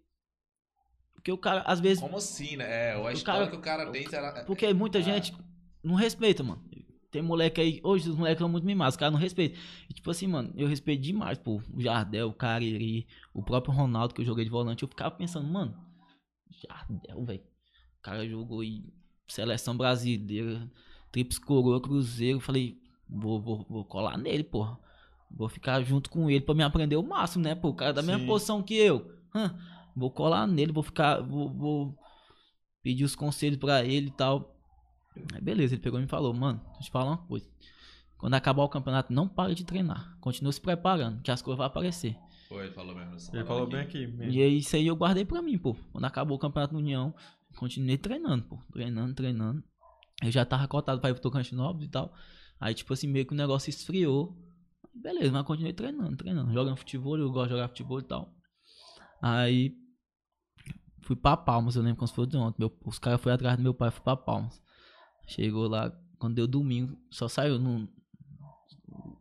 Porque o cara, às vezes. Como assim, né? É, a O história cara- que o cara tem será. Porque muita Ah. gente não respeita, mano. Tem moleque aí, hoje os moleques são muito mimados, os caras não respeitam. E, tipo assim, mano, eu respeito demais, pô, o Jardel, o Cariri, o próprio Ronaldo que eu joguei de volante, eu ficava pensando, mano, Jardel, velho. O cara jogou e seleção brasileira, Trips Coroa, Cruzeiro. Falei, vou, vou, vou colar nele, porra. Vou ficar junto com ele pra me aprender o máximo, né? Pô, o cara da mesma Sim. posição que eu. Hã, vou colar nele, vou ficar. Vou, vou pedir os conselhos pra ele e tal. Aí beleza, ele pegou e me falou, mano, deixa eu te falar uma coisa. Quando acabar o campeonato, não pare de treinar. Continua se preparando, que as coisas vão aparecer. Foi, ele falou mesmo assim. Ele falou bem aqui. mesmo. E aí, isso aí eu guardei pra mim, pô. Quando acabou o campeonato da União, continuei treinando, pô. Treinando, treinando. Eu já tava cotado pra ir pro Tocantinópolis e tal. Aí, tipo assim, meio que o negócio esfriou. Beleza, mas continuei treinando, treinando. Jogando futebol, eu gosto de jogar futebol e tal. Aí, fui pra Palmas, eu lembro como se fosse de ontem. Meu, os caras foram atrás do meu pai, fui pra Palmas. Chegou lá, quando deu domingo, só saiu no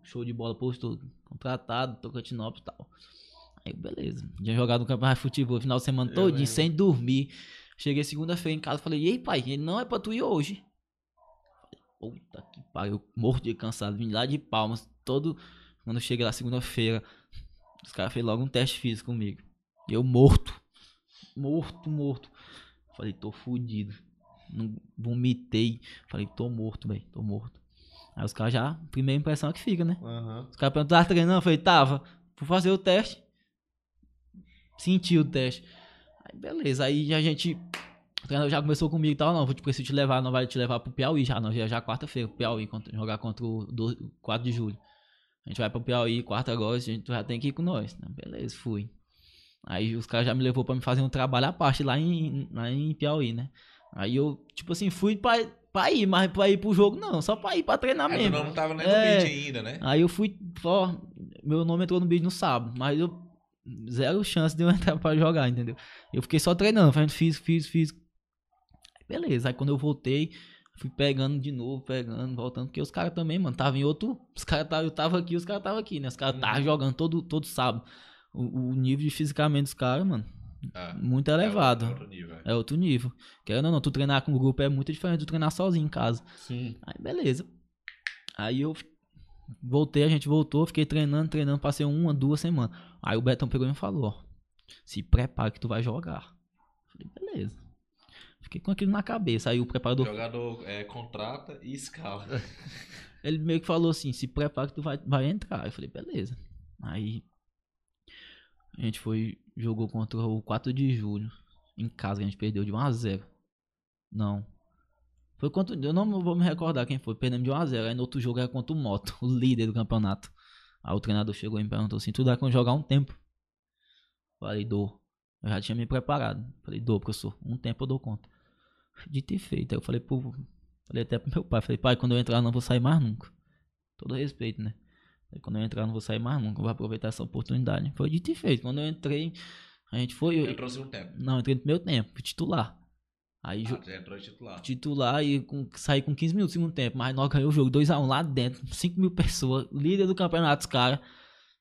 show de bola postou contratado, Tocantinópolis e tal. Aí, beleza. Tinha jogado no campeonato de futebol final de semana lembro. sem dormir. Cheguei segunda-feira em casa falei, e aí, pai, ele não é pra tu ir hoje. Puta que pariu, morto de cansado, vim lá de palmas, todo. Quando eu cheguei lá segunda-feira, os caras fez logo um teste físico comigo. E eu morto. Morto, morto. Falei, tô fudido. Não vomitei. Falei, tô morto, velho, tô morto. Aí os caras já, primeira impressão é que fica, né? Aham. Os caras perguntaram, tava treinando? Eu falei, tava. Fui fazer o teste. Senti o teste. Aí, beleza. Aí a gente. O treinador já começou comigo e tal. Não, vou te preciso te levar, não vai te levar pro Piauí já. Não, já, já quarta-feira, pro Piauí, contra- jogar contra o do, 4 de julho. A gente vai pro Piauí, quarta agora, a gente já tem que ir com nós. né? Beleza, fui. Aí os caras já me levou pra me fazer um trabalho à parte lá em, lá em Piauí, né? Aí eu, tipo assim, fui pra, pra ir, mas pra ir pro jogo, não, só pra ir pra treinar mesmo. não tava nem É. no beat ainda, né? Aí eu fui, ó, meu nome entrou no vídeo no sábado, mas eu zero chance de eu entrar pra jogar, entendeu? Eu fiquei só treinando, fazendo físico, físico, físico. Beleza, aí quando eu voltei, fui pegando de novo, pegando, voltando, porque os caras também, mano, tava em outro, os caras tava, eu tava aqui, os caras tava aqui, né? Os caras estavam jogando todo todo sábado. O, o nível de fisicamente dos caras, mano, Ah, muito é elevado. outro- outro nível, é. É outro nível. Querendo ou não, tu treinar com grupo é muito diferente tu treinar sozinho em casa. Sim. Aí beleza. Aí eu voltei, a gente voltou, fiquei treinando, treinando, passei uma, duas semanas. Aí o Betão pegou e me falou, ó, se prepara que tu vai jogar. Falei, beleza. Fiquei com aquilo na cabeça. Aí o O preparador, jogador é, contrata e escala. ele meio que falou assim, se prepara que tu vai, vai entrar. Eu falei, beleza. Aí a gente foi, jogou contra o 4 de julho. Em casa, a gente perdeu de 1 a 0 Não. Foi contra. Eu não vou me recordar quem foi. Perdemos de 1 a 0 Aí no outro jogo era contra o Moto, o líder do campeonato. Aí o treinador chegou e me perguntou assim: Tu dá com jogar um tempo? Falei, dou. Eu já tinha me preparado. Falei, dou, professor. Um tempo eu dou conta. Dito e feito. Aí eu falei, pro. Falei até pro meu pai. Falei, pai, quando eu entrar, não vou sair mais nunca. Todo respeito, né? Aí quando eu entrar, não vou sair mais nunca. Eu vou aproveitar essa oportunidade. Foi dito e feito. Quando eu entrei, a gente foi. eu- Entrou segundo tempo. Não, entrei no primeiro tempo, titular. Aí Ah, já entrou titular. titular e com, saí com 15 minutos no segundo tempo. Mas nós ganhamos o jogo 2x1 lá dentro, 5 mil pessoas, líder do campeonato, os caras.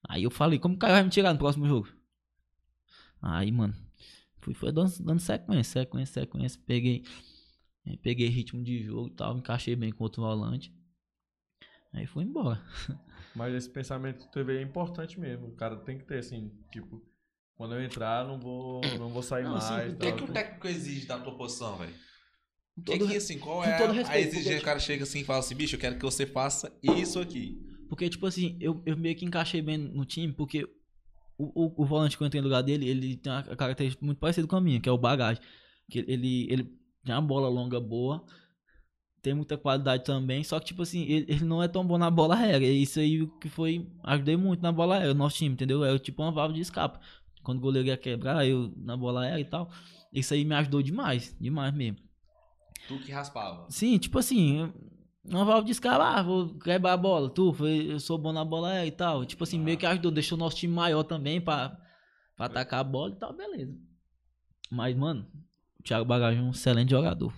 Aí eu falei, como o cara vai me tirar no próximo jogo? Aí, mano, fui, foi dando, dando sequência, sequência, sequência. Peguei, eh, peguei ritmo de jogo e tal, encaixei bem com outro volante. Aí fui embora. Mas esse pensamento que tu teve é importante mesmo. O cara tem que ter, assim, tipo, quando eu entrar, não vou, não vou sair Não, assim, mais. O que, é que o técnico exige da tua posição, velho? O que, todo que assim, qual é todo a, respeito, a exigência? porque, O cara chega assim e fala assim, bicho, eu quero que você faça isso aqui. Porque, tipo assim, eu, eu meio que encaixei bem no time, porque o, o, o volante que eu entrei no lugar dele, ele tem uma característica muito parecida com a minha, que é o bagagem. Que ele, ele tem uma bola longa boa, tem muita qualidade também, só que, tipo assim, ele, ele não é tão bom na bola aérea. Isso aí que foi. Ajudei muito na bola aérea, o nosso time, entendeu? É tipo uma válvula de escape. Quando o goleiro ia quebrar, eu na bola aérea e tal. Isso aí me ajudou demais, demais mesmo. Tu que raspava. Sim, tipo assim, uma válvula de escape, ah, vou quebrar a bola, tu, eu sou bom na bola é, e tal. Tipo assim, meio que ajudou, deixou o nosso time maior também pra, pra atacar a bola e tal, beleza. Mas, mano, o Thiago Bagagem é um excelente jogador.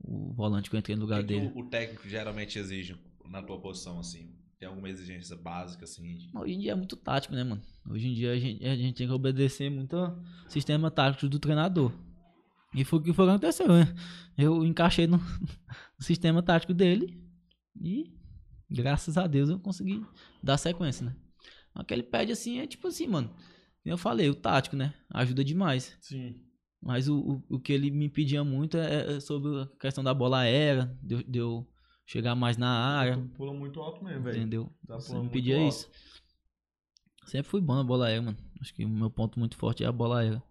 O volante que eu entrei no O lugar que dele. o, o técnico geralmente exige na tua posição, assim? Tem alguma exigência básica, assim? Hoje em dia é muito tático, né, mano? Hoje em dia a gente, a gente tem que obedecer muito ao sistema tático do treinador. E foi o que foi que aconteceu, né? Eu encaixei no, no sistema tático dele e, graças a Deus, eu consegui dar sequência, né? Mas o que ele pede assim é tipo assim, mano. Eu falei, o tático, né? Ajuda demais. Sim. Mas o, o, o que ele me pedia muito é, é sobre a questão da bola aérea, de, de eu chegar mais na área, Tu pula muito alto mesmo, velho. entendeu? Tá Sempre muito pedia alto. isso. Sempre fui bom na bola aérea, mano. Acho que o meu ponto muito forte é a bola aérea.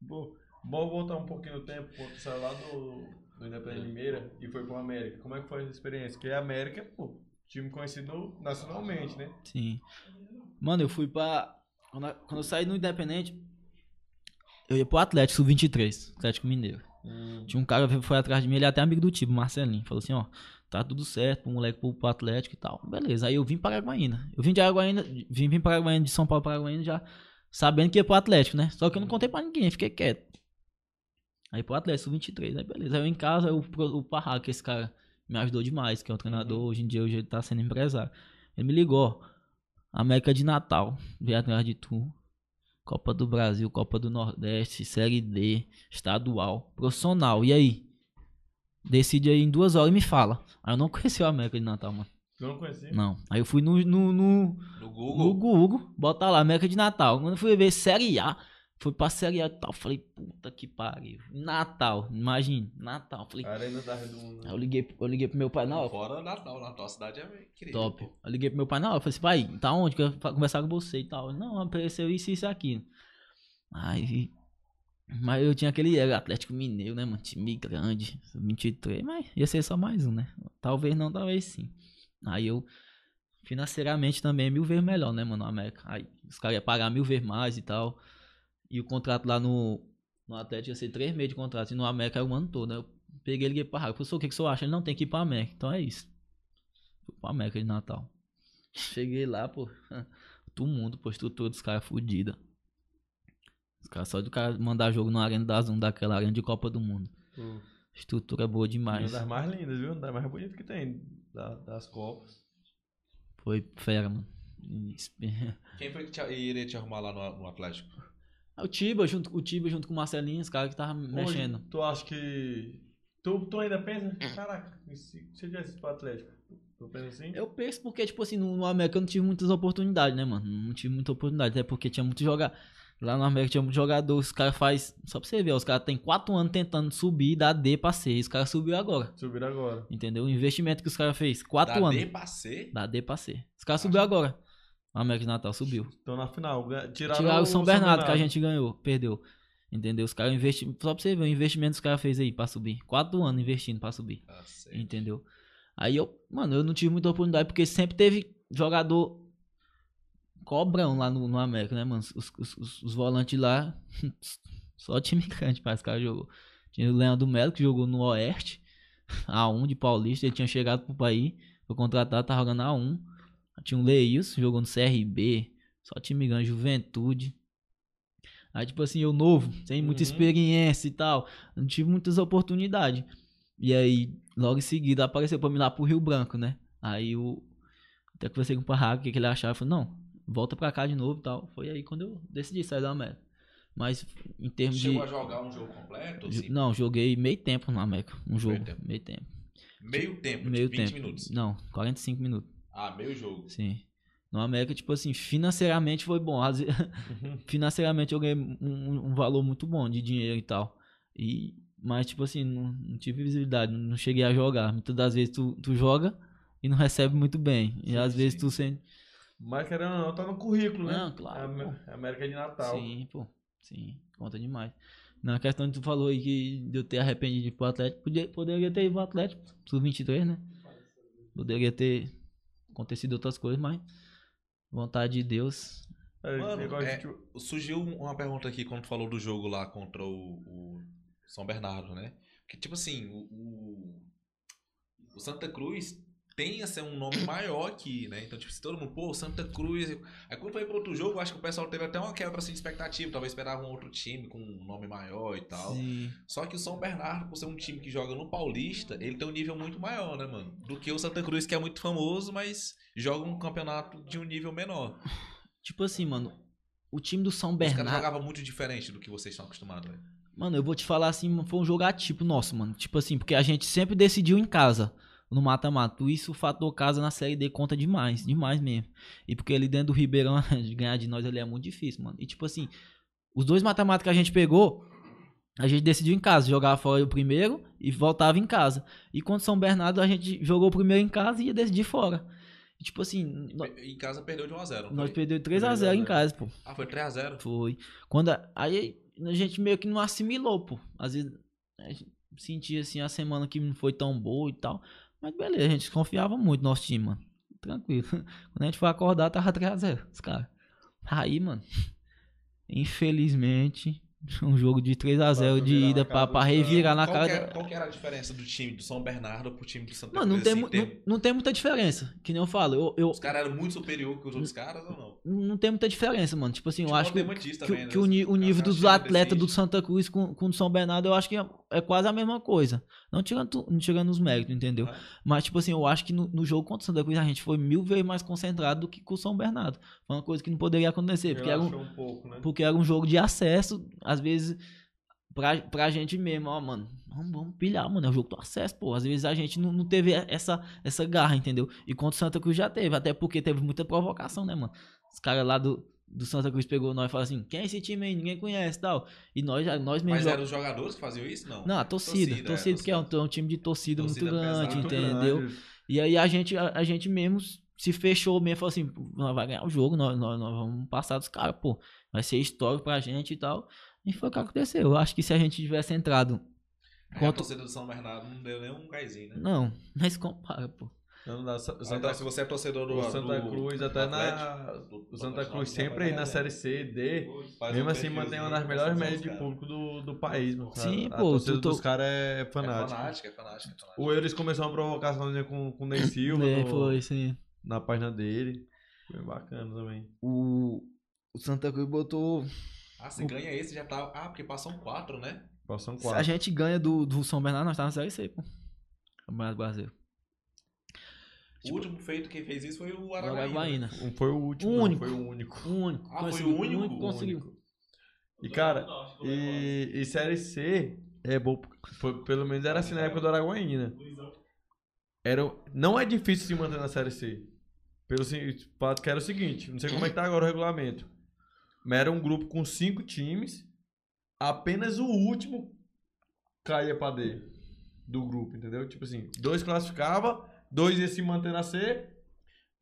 Bom, bom voltar um pouquinho no tempo, tu saiu lá do, do Independente Limeira e foi pro América. Como é que foi essa experiência? Porque a América, pô, time conhecido nacionalmente, né? Sim. Mano, eu fui pra. Quando, a- eu saí no Independente, eu ia pro Atlético Sub-23, Atlético Mineiro. Tinha um cara que foi atrás de mim, ele é até amigo do tipo, Marcelinho. Falou assim, ó, tá tudo certo, o moleque pro, pro Atlético e tal. Beleza, aí eu vim para Araguaína. Eu vim de Araguaína, vim, vim para Araguaína, de São Paulo para Araguaína já sabendo que ia pro Atlético, né? Só que eu não contei pra ninguém, fiquei quieto. Aí pro Atlético Sub-23, aí beleza. Aí eu em casa, o, o Parra, que esse cara me ajudou demais, que é o treinador, hoje em dia hoje ele tá sendo empresário. Ele me ligou, ó, América de Natal, veio atrás de tu. Copa do Brasil, Copa do Nordeste, Série D, estadual, profissional. E aí? Decide aí em duas horas e me fala. Aí eu não conheci o América de Natal, mano. Tu não conhecia? Não. Aí eu fui no, no, no, No no Google. Google, bota lá, América de Natal. Quando eu fui ver Série A, fui pra Série A e tal. Falei, puta que pariu. Natal, imagine, Natal. Falei, Arena da Redonda. aí eu liguei, eu liguei pro meu pai, não, Fora Natal, Natal, a cidade é incrível. Top. pô. Eu liguei pro meu pai, não, eu falei assim, pai, tá onde? Quero conversar com você e tal. Ele, Não, apareceu isso e isso aqui. Aí. Mas eu tinha aquele era Atlético Mineiro, né, mano? Time grande, 23, mas ia ser só mais um, né? Talvez não, talvez sim. Aí eu, financeiramente também, mil vezes melhor, né, mano, no América. Aí os caras iam pagar mil vezes mais e tal. E o contrato lá no, no Atlético ia ser três meses de contrato, e no América era o ano todo, né? Eu peguei e liguei pra Raga. Professor, o que, que o senhor acha? Ele não tem que ir pra América. Então é isso. Fui pra América de Natal. Cheguei lá, pô. Todo mundo, pô, estrutura dos caras fodida. Os caras só de cara mandar jogo na Arena da Zoom, daquela arena de Copa do Mundo. Pô, Estrutura boa Uma demais. das mais lindas, viu? Uma das mais bonitas que tem da- das Copas. Foi fera, mano. Quem foi que te, iria te arrumar lá no, no Atlético? O Tiba junto, o Tiba junto com o Marcelinho, os caras que tava mexendo. Tu acha que. Tu, tu ainda pensa? Caraca, e se, se eu tivesse pro Atlético? Tu pensa assim? Eu penso porque, tipo assim, no, no América eu não tive muitas oportunidades, né, mano? Não tive muita oportunidade, até porque tinha muito jogar. Lá no América tinha muito jogador, os caras faz. Só pra você ver, os caras tem 4 anos tentando subir da D pra C. E os caras subiu agora. Subiram agora. Entendeu? O investimento que os caras fez. 4 da anos. D pra C? Da D pra C. Os caras subiu agora. O América de Natal subiu. Então na final. Tiraram, Tiraram o São Bernardo, que a gente ganhou, perdeu. Entendeu? Os caras investiram. Só pra você ver o investimento que os caras fez aí pra subir. 4 anos investindo pra subir. Ah, sei. Entendeu? Aí eu, mano, eu não tive muita oportunidade porque sempre teve jogador cobrão lá no, no América, né, mano? Os, os, os, os volantes lá, só time grande, parece que o cara jogou. Tinha o Leandro Melo que jogou no Oeste, A1 de Paulista, ele tinha chegado pro país, foi contratado, tá jogando A1. Tinha o Leils, jogou no CRB, só time grande, Juventude. Aí, tipo assim, eu novo, sem muita Uhum. experiência e tal, não tive muitas oportunidades. E aí, logo em seguida, apareceu pra mim lá pro Rio Branco, né? Aí eu até conversei com o Parraga, o que, que ele achava. Eu falei, não, volta pra cá de novo e tal. Foi aí quando eu decidi sair da América. Mas em termos Chegou de. a jogar um jogo completo? Assim, Não, joguei meio tempo na América. Um jogo. tempo. Meio tempo. meio tempo, Meio de 20 tempo. minutos. Não, 45 minutos. Ah, meio jogo. Sim. No América, tipo assim, financeiramente foi bom. Às vezes- financeiramente eu ganhei um, um- valor muito bom de dinheiro e tal. E, mas, tipo assim, não, não tive visibilidade, não cheguei a jogar. Muitas das vezes tu, tu joga e não recebe muito bem. E Sim, às vezes sim. tu sente. Mas querendo ou não, tá no currículo, né? Não, claro, É Am- América de Natal. Sim, pô. Sim, conta demais. Na questão que tu falou aí que de eu ter arrependido de ir pro Atlético, podia, poderia ter ido pro Atlético, sub-23, né? Poderia ter acontecido outras coisas, mas vontade de Deus. É, Mano, é- Surgiu um, uma pergunta aqui quando tu falou do jogo lá contra o, o São Bernardo, né? Que tipo assim, o, o, o Santa Cruz tem a ser um nome maior aqui, né? Então, tipo, se todo mundo, pô, Santa Cruz. Aí quando foi pro outro jogo, acho que o pessoal teve até uma quebra assim, de expectativa. Talvez esperava um outro time com um nome maior e tal. Sim. Só que o São Bernardo, por ser um time que joga no Paulista, ele tem um nível muito maior, né, mano? Do que o Santa Cruz, que é muito famoso, mas joga um campeonato de um nível menor. Tipo assim, mano, o time do São Os caras Bernardo. jogavam muito diferente do que vocês estão acostumados, velho. Mano, eu vou te falar assim, foi um jogo ativo nosso, mano. Tipo assim, porque a gente sempre decidiu em casa, no mata-mata. Isso o fator casa na série D conta demais, demais mesmo. E porque ali dentro do Ribeirão, ganhar de nós ali é muito difícil, mano. E tipo assim, Os dois matemáticos que a gente pegou, a gente decidiu em casa, jogava fora o primeiro e voltava em casa. E contra São Bernardo, a gente jogou o primeiro em casa e ia decidir fora. E, tipo assim, nó- Em casa perdeu de 1x0. nós perdemos 3x0 em casa, pô. Ah, foi 3x0. Foi. Quando a- aí a gente meio que não assimilou, pô. Às vezes a gente sentia assim a semana que não foi tão boa e tal. Mas beleza, a gente confiava muito no nosso time, mano. Tranquilo. Quando a gente foi acordar, tava 3x0, os caras. Aí, mano. Infelizmente, um jogo de 3x0 de ida pra, pra revirar na qual, cara que era, da- qual que era a diferença do time do São Bernardo pro time do Santa Mano, não Cruz? tem, assim, tem- não, não tem muita diferença. Que nem eu falo. Eu, eu- Os caras eram muito superior que os outros caras ou não? não tem muita diferença, mano. Tipo assim, eu Tipo, acho que, Dematista que, o- também, né? que o, ni- o Os nível dos atletas do decidem. Santa Cruz com, com o do São Bernardo, eu acho que é, é quase a mesma coisa. Não tirando, não tirando os méritos, entendeu? Ah. Mas, tipo assim, eu acho que no, no jogo contra o Santa Cruz a gente foi mil vezes mais concentrado do que com o São Bernardo. Foi uma coisa que não poderia acontecer, porque era um, um pouco, né? porque era um jogo de acesso, às vezes, pra, pra gente mesmo, ó, mano. Vamos, vamos pilhar, mano. É o jogo do acesso, pô. Às vezes a gente não, não teve essa, essa garra, entendeu? E contra o Santa Cruz já teve, até porque teve muita provocação, né, mano? Os caras lá do, do Santa Cruz pegou nós e falaram assim: quem é esse time aí? Ninguém conhece e tal. E nós, já- nós mesmos. Mas jo- eram os jogadores que faziam isso? Não. Não, a torcida. Torcida, Torcida, é, porque é um, é um time de torcida, Torcida muito grande, entendeu? grande. E aí a gente, a, a gente mesmo se fechou mesmo, falou assim, nós vai ganhar o jogo, nós, nós, nós vamos passar dos caras, pô. Vai ser histórico pra gente e tal. E foi o que aconteceu. Eu acho que se a gente tivesse entrado. A torcida do São Bernardo não deu nem um gásinho, né? Não, mas compara, pô. Não Então, Santa, se você é torcedor do o Santa Cruz, do até na. Atlético, do- O do Santa Cruz sempre aí na série C, D. Um Mesmo assim, mantém uma das melhores médias de público do, do país, mano. Sim, a, pô, A torcida tu- dos caras é É fanática. é fanática, é fanática. O Euros começou uma provocaçãozinha com, com o Ney Silva É, no- foi, sim. na página dele. Foi bacana também. O, o Santa Cruz botou. Ah, se ganha esse, já tá... Ah, porque passam quatro, né? Passam Se a quatro. gente ganha do, do São Bernardo, nós tá na série C, pô. Campeonato Brasileiro. O último feito quem fez isso foi o Araguaína. Araguaína. Um Foi o último. O não, único. Foi o único. O único. Ah, foi Conseguiu, o único? conseguiu. E, cara, e, e Série C é bom. Foi, pelo menos era assim na época do Araguaína. Era, não é difícil se manter na Série C. Pelo fato que era o seguinte: não sei como é que tá agora o regulamento. Mas era um grupo com cinco times. Apenas o último caía pra D do grupo, entendeu? Tipo assim, dois classificava, dois ia se manter na C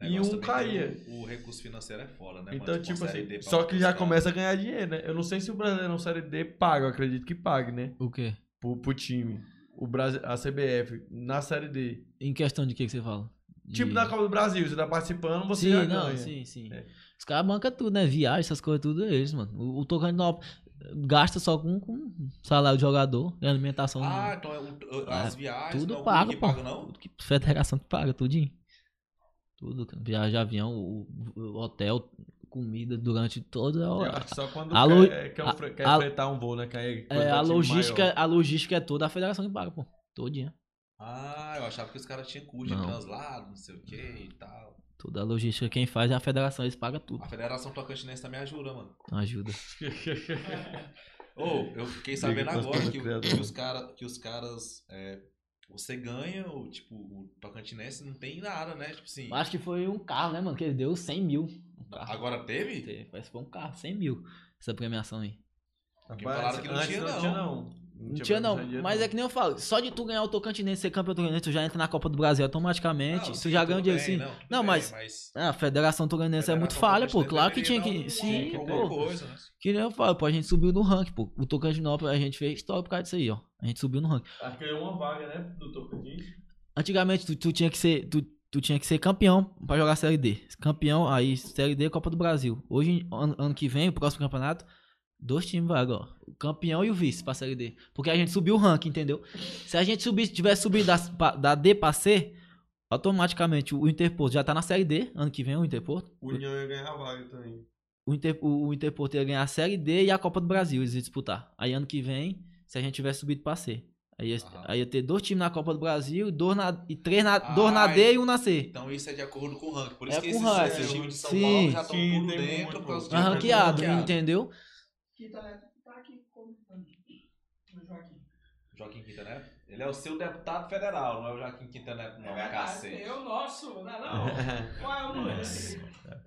e um caía. O, o recurso financeiro é foda, né? Então, mano? tipo Série assim, só que já começa a ganhar dinheiro, né? Eu não sei se o Brasileirão Série D paga, eu acredito que pague, né? O quê? Pro, pro time. O Brasil, a CBF, na Série D. Em questão de que, que você fala? De- Tipo da Copa do Brasil, você tá participando, você sim, já não, ganha. sim, sim. É. Os caras bancam tudo, né? Viagem, essas coisas, tudo eles, mano. O, o Tocantinópolis gasta só com, com salário de jogador e alimentação. Ah, então é as viagens tudo não é o paga, pô. paga, não? Tudo que federação que paga, tudinho. Tudo, viagem avião, o, o hotel, comida durante toda a que só quando A quer, quer, quer a- fretar um voo, né? Que aí É, a logística, maior. a logística é toda a federação que paga, pô. Todinha. Ah, eu achava que os caras tinham custo de Não. translado, não sei o que e tal. Toda a logística, quem faz é a federação, eles pagam tudo. A Federação Tocantinense também ajuda, mano. Ajuda. Ô, eu fiquei sabendo Liga agora que, que os, cara, que os caras. é, você ganha, o, tipo, o Tocantinense não tem nada, né? Tipo assim. Acho que foi um carro, né, mano? Que ele deu 100 mil. Um carro. Agora teve? Teve, Parece que foi um carro, 100 mil. Essa premiação aí. Porque falaram que não antes tinha, não não. Não. Não tinha não, mas é dinheiro, que nem eu falo, só de tu ganhar o Tocantinense, ser campeão Tocantinense, tu já entra na Copa do Brasil automaticamente, Não, tu sim, já ganha o dinheiro assim. Não, tudo Não, bem, mas- Ah, a Federação Tocantinense é muito falha, pô. Claro que tinha que. Sim, alguma pô. coisa, né? Que nem eu falo, pô, a gente subiu no ranking, pô. O Tocantinópolis a gente fez história por causa disso aí, ó. A gente subiu no ranking. Acho que ganhou uma vaga, né? Do Tocantins. Antigamente tu, tu tinha que ser. Tu, tu tinha que ser campeão pra jogar Série D. Campeão, aí Série D Copa do Brasil. Hoje, ano, ano que vem, o próximo campeonato, dois times vai agora. O campeão e o vice pra Série D. Porque a gente subiu o ranking, entendeu? Se a gente subir, tivesse subido da, da D pra C, automaticamente o Interporto já tá na Série D, ano que vem o Interporto. O União ia ganhar a vaga também. O, Inter, o, o Interporto ia ganhar a Série D e a Copa do Brasil, eles iam disputar. Aí ano que vem, se a gente tivesse subido pra C. Aí ia, aí ia ter dois times na Copa do Brasil, dois na, e três na, dois na Ah, D e um na C. Então isso é de acordo com o ranking. Por isso É que com esses, ranking. esses times de São Sim. Paulo já estão dentro muito, por causa pô. de Arranqueado, ranqueado. entendeu? Quinta Neto tá aqui comentando. O Joaquim. Joaquim Quintaneto? Ele é o seu deputado federal, não é o Joaquim Quintaneto, não, verdade, cacete. Eu nosso, não é não? Qual é o número?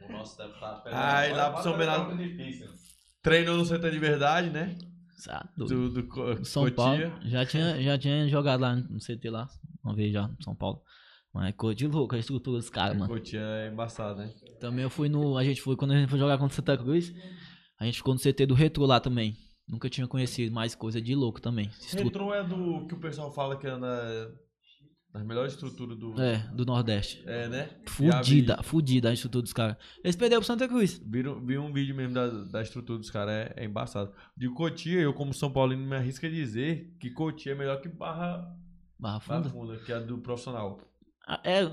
O nosso deputado Ah, e lá pro São Bota Bernardo- treinou no CT de verdade, né? Sabe, doido. Do, do Co- São Cotia. Paulo. Já tinha, já tinha jogado lá no CT lá, uma vez já, no São Paulo. Mas é de louco a estrutura dos caras, mano. Cotia é embaçado, né? Também eu fui no. A gente foi, quando a gente foi jogar contra o Santa Cruz, a gente ficou no CT do Retro lá também. Nunca tinha conhecido mais coisa de louco também. Estru- Retro é do que o pessoal fala que é na, das melhores estruturas do. É, do Nordeste. É, né? Fudida, fudida a estrutura dos caras. Eles perderam pro Santa Cruz. Vi, vi um vídeo mesmo da, da estrutura dos caras, é, é embaçado. De Cotia, eu como São Paulino me arrisco a dizer que Cotia é melhor que Barra, Barra Barra Funda. Funda, que é a do profissional. É,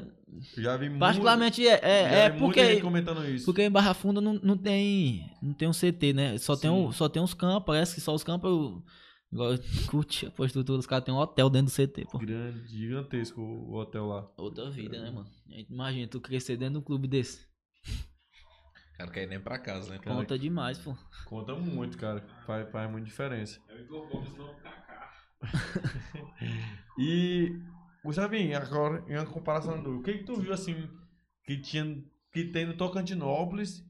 já vi muito- particularmente é, já é, é gente porque. comentando isso. Porque em Barra Funda não, não tem. Não tem um CT, né? Só tem, o, só tem uns campos, parece que só os campos. eu- Igual curti a estrutura, os caras tem um hotel dentro do CT, pô. Grande, gigantesco o hotel lá. Outra vida, né, mano? Imagina, tu crescer dentro de um clube desse. O cara quer ir nem pra casa, né? Cara, Conta demais, pô. Conta muito, cara. Faz, faz muita diferença. É o Igor Gomes não Kaká. E, Gustavinho, agora, em uma comparação do. O que, que tu viu assim que tinha. que tem no Tocantinópolis,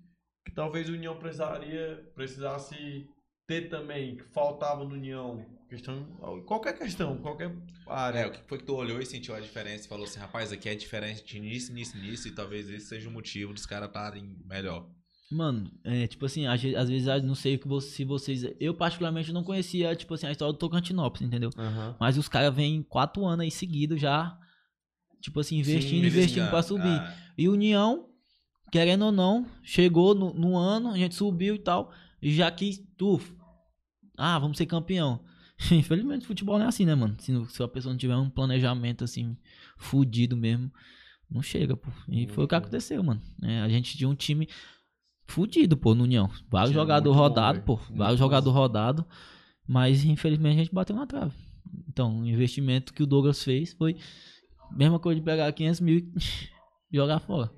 que talvez o União precisaria, precisasse ter também, que faltava no União? Questão. Qualquer questão, qualquer área. É, o que foi que tu olhou e sentiu a diferença e falou assim, rapaz, aqui é diferente nisso, nisso, nisso, e talvez esse seja o motivo dos caras estarem melhor. Mano, é tipo assim, às ve- às vezes eu não sei se vocês. Eu, particularmente, não conhecia, tipo assim, a história do Tocantinópolis, entendeu? Aham. Mas os caras vêm quatro anos aí seguidos já. Tipo assim, investindo, Sim, investindo pra beliscando. subir. Ah, E União, querendo ou não, chegou no, no ano, a gente subiu e tal, e já quis, tufo. Ah, vamos ser campeão. Infelizmente, futebol não é assim, né, mano? Se, se a pessoa não tiver um planejamento assim, fudido mesmo, não chega, pô. E foi o que aconteceu, mano. É, a gente tinha um time fudido, pô, no União. Vários Tinha bom, rodados, pô. Vários jogadores rodados. Mas, infelizmente, a gente bateu na trave. Então, o investimento que o Douglas fez foi mesma coisa de pegar 500 mil e jogar fora.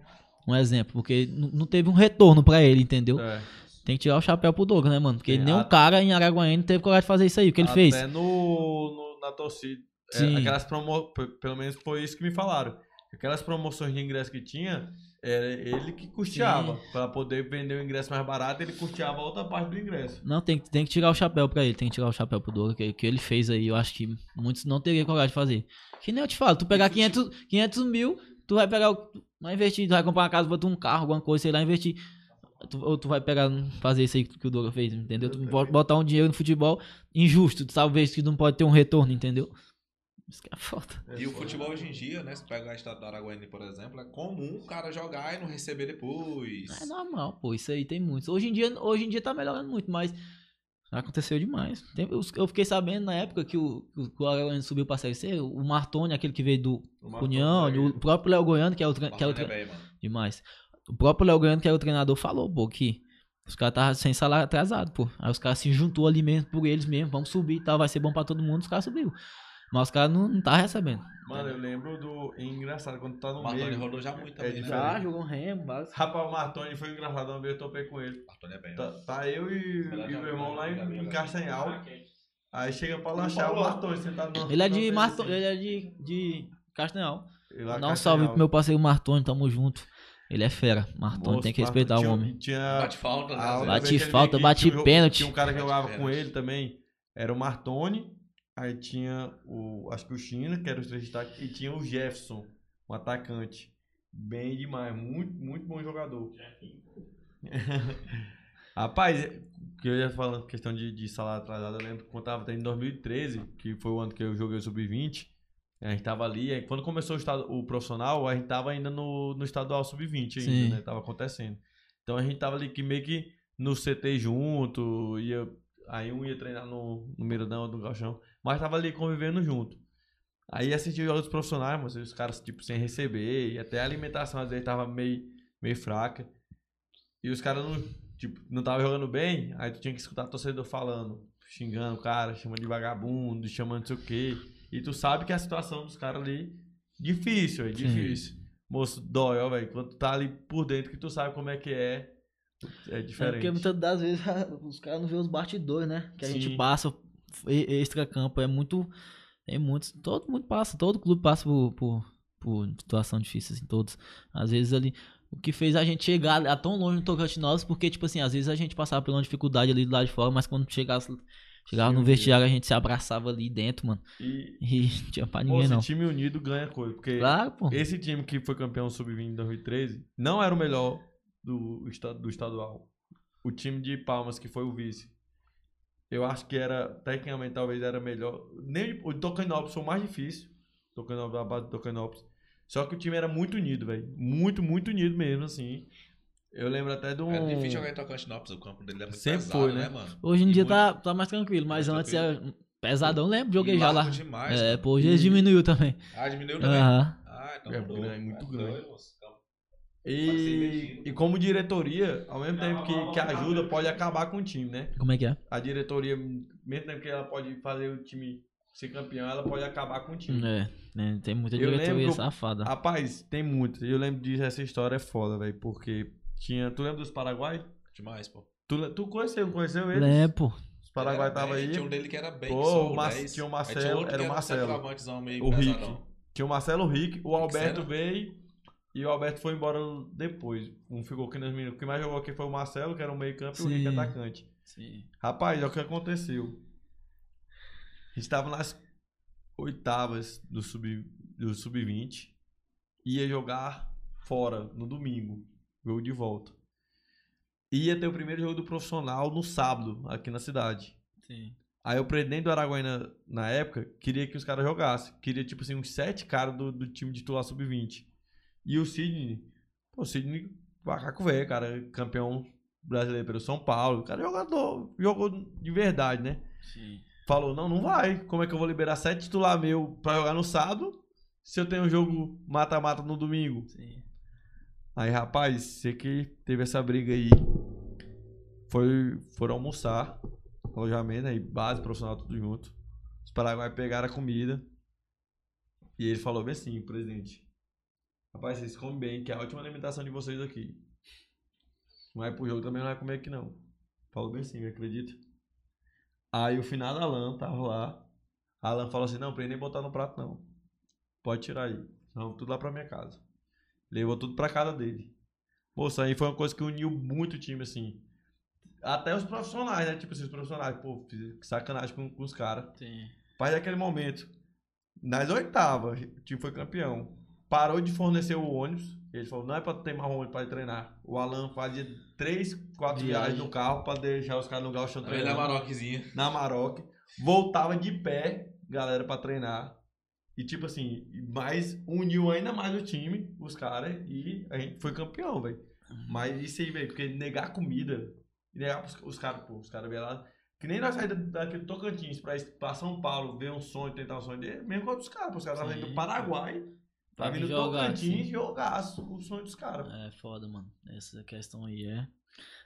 Um exemplo, porque não teve um retorno pra ele, entendeu? É. Tem que tirar o chapéu pro Douglas, né, mano? Porque É, nenhum a- cara em Araguaína teve coragem de fazer isso aí, o que ele Até fez. no, no- na torcida. É, aquelas promo... Pelo menos foi isso que me falaram. Aquelas promoções de ingresso que tinha, era ele que custeava. Pra poder vender o ingresso mais barato, ele custeava a outra parte do ingresso. Não, tem, que- tem que tirar o chapéu pra ele, tem que tirar o chapéu pro Douglas, que, que ele fez aí, eu acho que muitos não teriam coragem de fazer. Que nem eu te falo, tu pegar 500, 500 mil, tu vai pegar, o- vai investir, tu vai comprar uma casa, botar um carro, alguma coisa, sei lá, investir. Tu, ou tu vai pegar, fazer isso aí que o Douglas fez, entendeu? Tu bota- botar um dinheiro no futebol injusto, talvez que não pode ter um retorno, entendeu? Isso que é foda. E o futebol hoje em dia, né? Se pegar o estado do Araguaína, por exemplo, é comum o cara jogar e não receber depois. É normal, pô, isso aí tem muitos. Hoje em dia, hoje em dia tá melhorando muito, mas aconteceu demais. Tem- eu, eu fiquei sabendo na época que o, que o- Araguaína subiu pra Série C, o Martoni, aquele que veio do União, o próprio Léo Goiano, que é o, que é o é tre- bem, mano. demais. O próprio Léo Goiano, que é o treinador, falou, pô, que os caras estavam sem salário atrasado, pô. Aí os caras se juntou ali mesmo por eles mesmo, vamos subir e tal, vai ser bom pra todo mundo, os caras subiu. Mas os caras não, não tá recebendo. Mano, eu lembro do. é Engraçado, quando tu tá no O Martoni meio. rodou já muito também, né? diferente. Já jogou um remo, vários. Rapaz, o Martoni foi engraçado, uma vez eu topei com ele. Martoni é bem, Tá, mano. tá eu e, e meu irmão lá em, em Castanhal. Aí chega pra lanchar o. Martoni sentado no. Ele é de Martoni, assim. ele é de, de Castanhal. Dá um Castanhal. salve pro meu parceiro Martoni, tamo junto. Ele é fera. Martoni tem que Martoni respeitar tinha- o homem. Tinha, Bate falta, né? a às outra vezes. Bate falta, bate tinha um- pênalti. Tinha um cara que jogava com ele também. Era o Martoni. Aí tinha o. Acho que o China, que era os três destaques. E tinha o Jefferson, um atacante. Bem demais. Muito, muito bom jogador. Rapaz, que eu ia falando questão de, de salário atrasado, eu lembro que quando tava até em 2013, que foi o ano que eu joguei o Sub-20, a gente tava ali, aí quando começou o, estado, o profissional, a gente tava ainda no, no estadual Sub-20 Sim. ainda, né? Tava acontecendo. Então a gente tava ali que meio que no CT junto, ia, aí um ia treinar no, no Miradão, no Galchão, mas tava ali convivendo junto. Aí assistia os jogos profissionais, mas os caras tipo sem receber, e até a alimentação às vezes tava meio, meio fraca. E os caras não, tipo, não tava jogando bem, aí tu tinha que escutar o torcedor falando, xingando o cara, chamando de vagabundo, chamando não sei o quê. E tu sabe que a situação dos caras ali difícil, é Sim. difícil. Moço, dói, ó, velho. Quando tu tá ali por dentro que tu sabe como é que é, é É diferente. porque muitas das vezes os caras não vê os bastidores, né? Que a Sim. gente passa e- extra-campo. É muito. Tem muitos. Todo mundo passa, todo clube passa por, por, por situação difícil, assim, todos. Às vezes ali. o que fez a gente chegar a tão longe no Tocantinópolis, porque, tipo assim, às vezes a gente passava por uma dificuldade ali do lado de fora, mas quando chegasse, chegava Time no vestiário, a gente se abraçava ali dentro, mano. E, E não tinha pra pô, ninguém, esse não. time unido ganha coisa. Porque Claro, pô. esse time que foi campeão sub-20 em 2013 não era o melhor do, do estadual. O time de Palmas, que foi o vice, eu acho que era, tecnicamente, talvez era melhor. Nem, o Tocanópolis foi o mais difícil. Tocanópolis, a base do Tocanópolis. Só que o time era muito unido, velho. Muito, muito unido mesmo, assim. Eu lembro até de um. É difícil jogar em Tocantinópolis, o campo dele é muito Sempre pesado, foi, né, né? mano? Hoje em E dia muito- tá, tá mais tranquilo, mas Mais antes tranquilo. era pesadão, lembro, joguei e já lá. demais, É, pô, hoje eles diminuiu também. Ah, diminuiu também? Aham. Ah, então É mudou. grande, muito É grande. E, e como diretoria, ao mesmo tempo que, que ajuda, pode acabar com o time, né? Como é que é? A diretoria, mesmo tempo que ela pode fazer o time ser campeão, ela pode acabar com o time. É, né, tem muita Eu diretoria lembro- safada. Rapaz, tem muito. Eu lembro disso, essa história é foda, velho. Porque tinha. Tu lembra dos Paraguai? Demais, pô. Tu, tu conheceu, conheceu eles? Lembro, pô. Os Paraguai Era tava bem- aí. Tinha um dele que era bem Pô, só, o Mar- 10. tinha o Aí Marcelo, outro era o Marcelo. meio O Rick. Tinha o Marcelo Rick, o Alberto veio e o Alberto foi embora depois. Um ficou aqui nos minutos. O que mais jogou aqui foi o Marcelo, que era o meio campo, e o Rick atacante. Sim. Rapaz, olha o que aconteceu. A gente tava nas oitavas do sub do sub-20. Ia jogar fora no domingo, jogo de volta. Ia ter o primeiro jogo do profissional no sábado, aqui na cidade. Sim. Aí o presidente do Araguaína, na época, queria que os caras jogassem. Queria, tipo assim, uns sete caras do, do time titular sub-20. E o Sidney, pô, o Sidney, macaco velho, cara, campeão brasileiro pelo São Paulo. O cara é jogador, jogou de verdade, né? Sim. Falou, não, não vai. Como é que eu vou liberar sete titular meu pra jogar no sábado, se eu tenho um jogo mata-mata no domingo? Sim. Aí, rapaz, você que teve essa briga aí, foi, foram almoçar, alojamento aí, base profissional, tudo junto. Os Paraguai pegaram a comida e ele falou bem assim, presidente, rapaz, vocês comem bem, que é a última alimentação de vocês aqui. Não vai pro jogo também, não vai comer aqui não. Falou bem assim, acredita? Aí o finado Alan tava lá, Alan falou assim, não, pra ele nem botar no prato não. Pode tirar aí, vamos tudo lá pra minha casa. Levou tudo pra casa dele. Moça, aí foi uma coisa que uniu muito o time, assim. Até os profissionais, né? Tipo assim, os profissionais, pô, que sacanagem com, com os caras. Sim. Pai daquele momento, nas oitavas, o time foi campeão. Parou de fornecer o ônibus. Ele falou, não é pra ter mais ônibus pra ir treinar. O Alan fazia três, quatro viagens no carro pra deixar os caras no é treinando Maroquezinha. na Maroc, voltava de pé, galera, pra treinar. E tipo assim, mais uniu ainda mais o time, os caras, e a gente foi campeão, velho. Mas isso aí, velho, porque negar comida, negar pros, os caras, pô, os caras vieram lá. Que nem nós saímos daqui do Tocantins pra, pra São Paulo ver um sonho, tentar um sonho dele, mesmo com outros caras, os caras estavam Sim, vindo do Paraguai, Pra pra vir vir do jogar, Tocantins sim. jogar o sonho dos caras. É foda, mano. Essa questão aí é,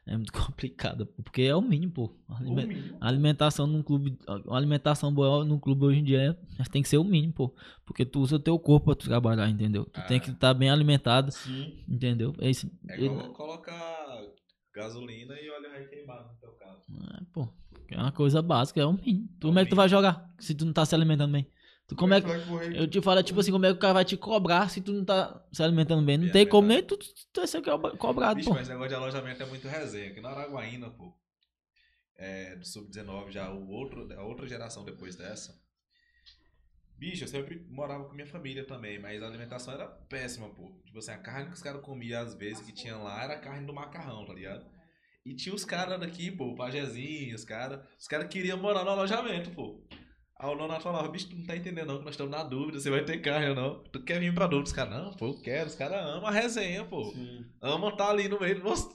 é muito complicada, porque é o mínimo, pô. O Alime- mínimo. A alimentação num clube, a alimentação boa num clube hoje em dia é- tem que ser o mínimo, pô. Porque tu usa o teu corpo pra tu trabalhar, entendeu? Tu tem Ah. que estar bem alimentado, Sim. entendeu? É isso. É igual colocar gasolina e óleo requeimado no teu carro. É, pô, é uma coisa básica, é o mínimo. Tu, como é que tu vai jogar se tu não tá se alimentando bem? Tu, como é que, vai correr? eu te falo, tipo assim, como é que o cara vai te cobrar se tu não tá se alimentando bem? Não É tem como verdade. nem tu, tu ser co- cobrado, Bicho, pô. mas esse negócio de alojamento é muito resenha. Aqui na Araguaína, pô, é, do Sub-19, já o outro, a outra geração depois dessa. Bicho, eu sempre morava com minha família também, mas a alimentação era péssima, pô. Tipo assim, a carne que os caras comiam às vezes que tinha lá era a carne do macarrão, tá ligado? E tinha os caras daqui, pô, o pajezinho, os caras. Os caras queriam morar no alojamento, pô. Aí o Nonato falava, bicho, tu não tá entendendo não, que nós estamos na dúvida, você vai ter carne ou não. Tu quer vir pra dúvida? Os caras, não, pô, eu quero. Os caras amam a resenha, pô. Sim. Amam tá ali no meio do nosso...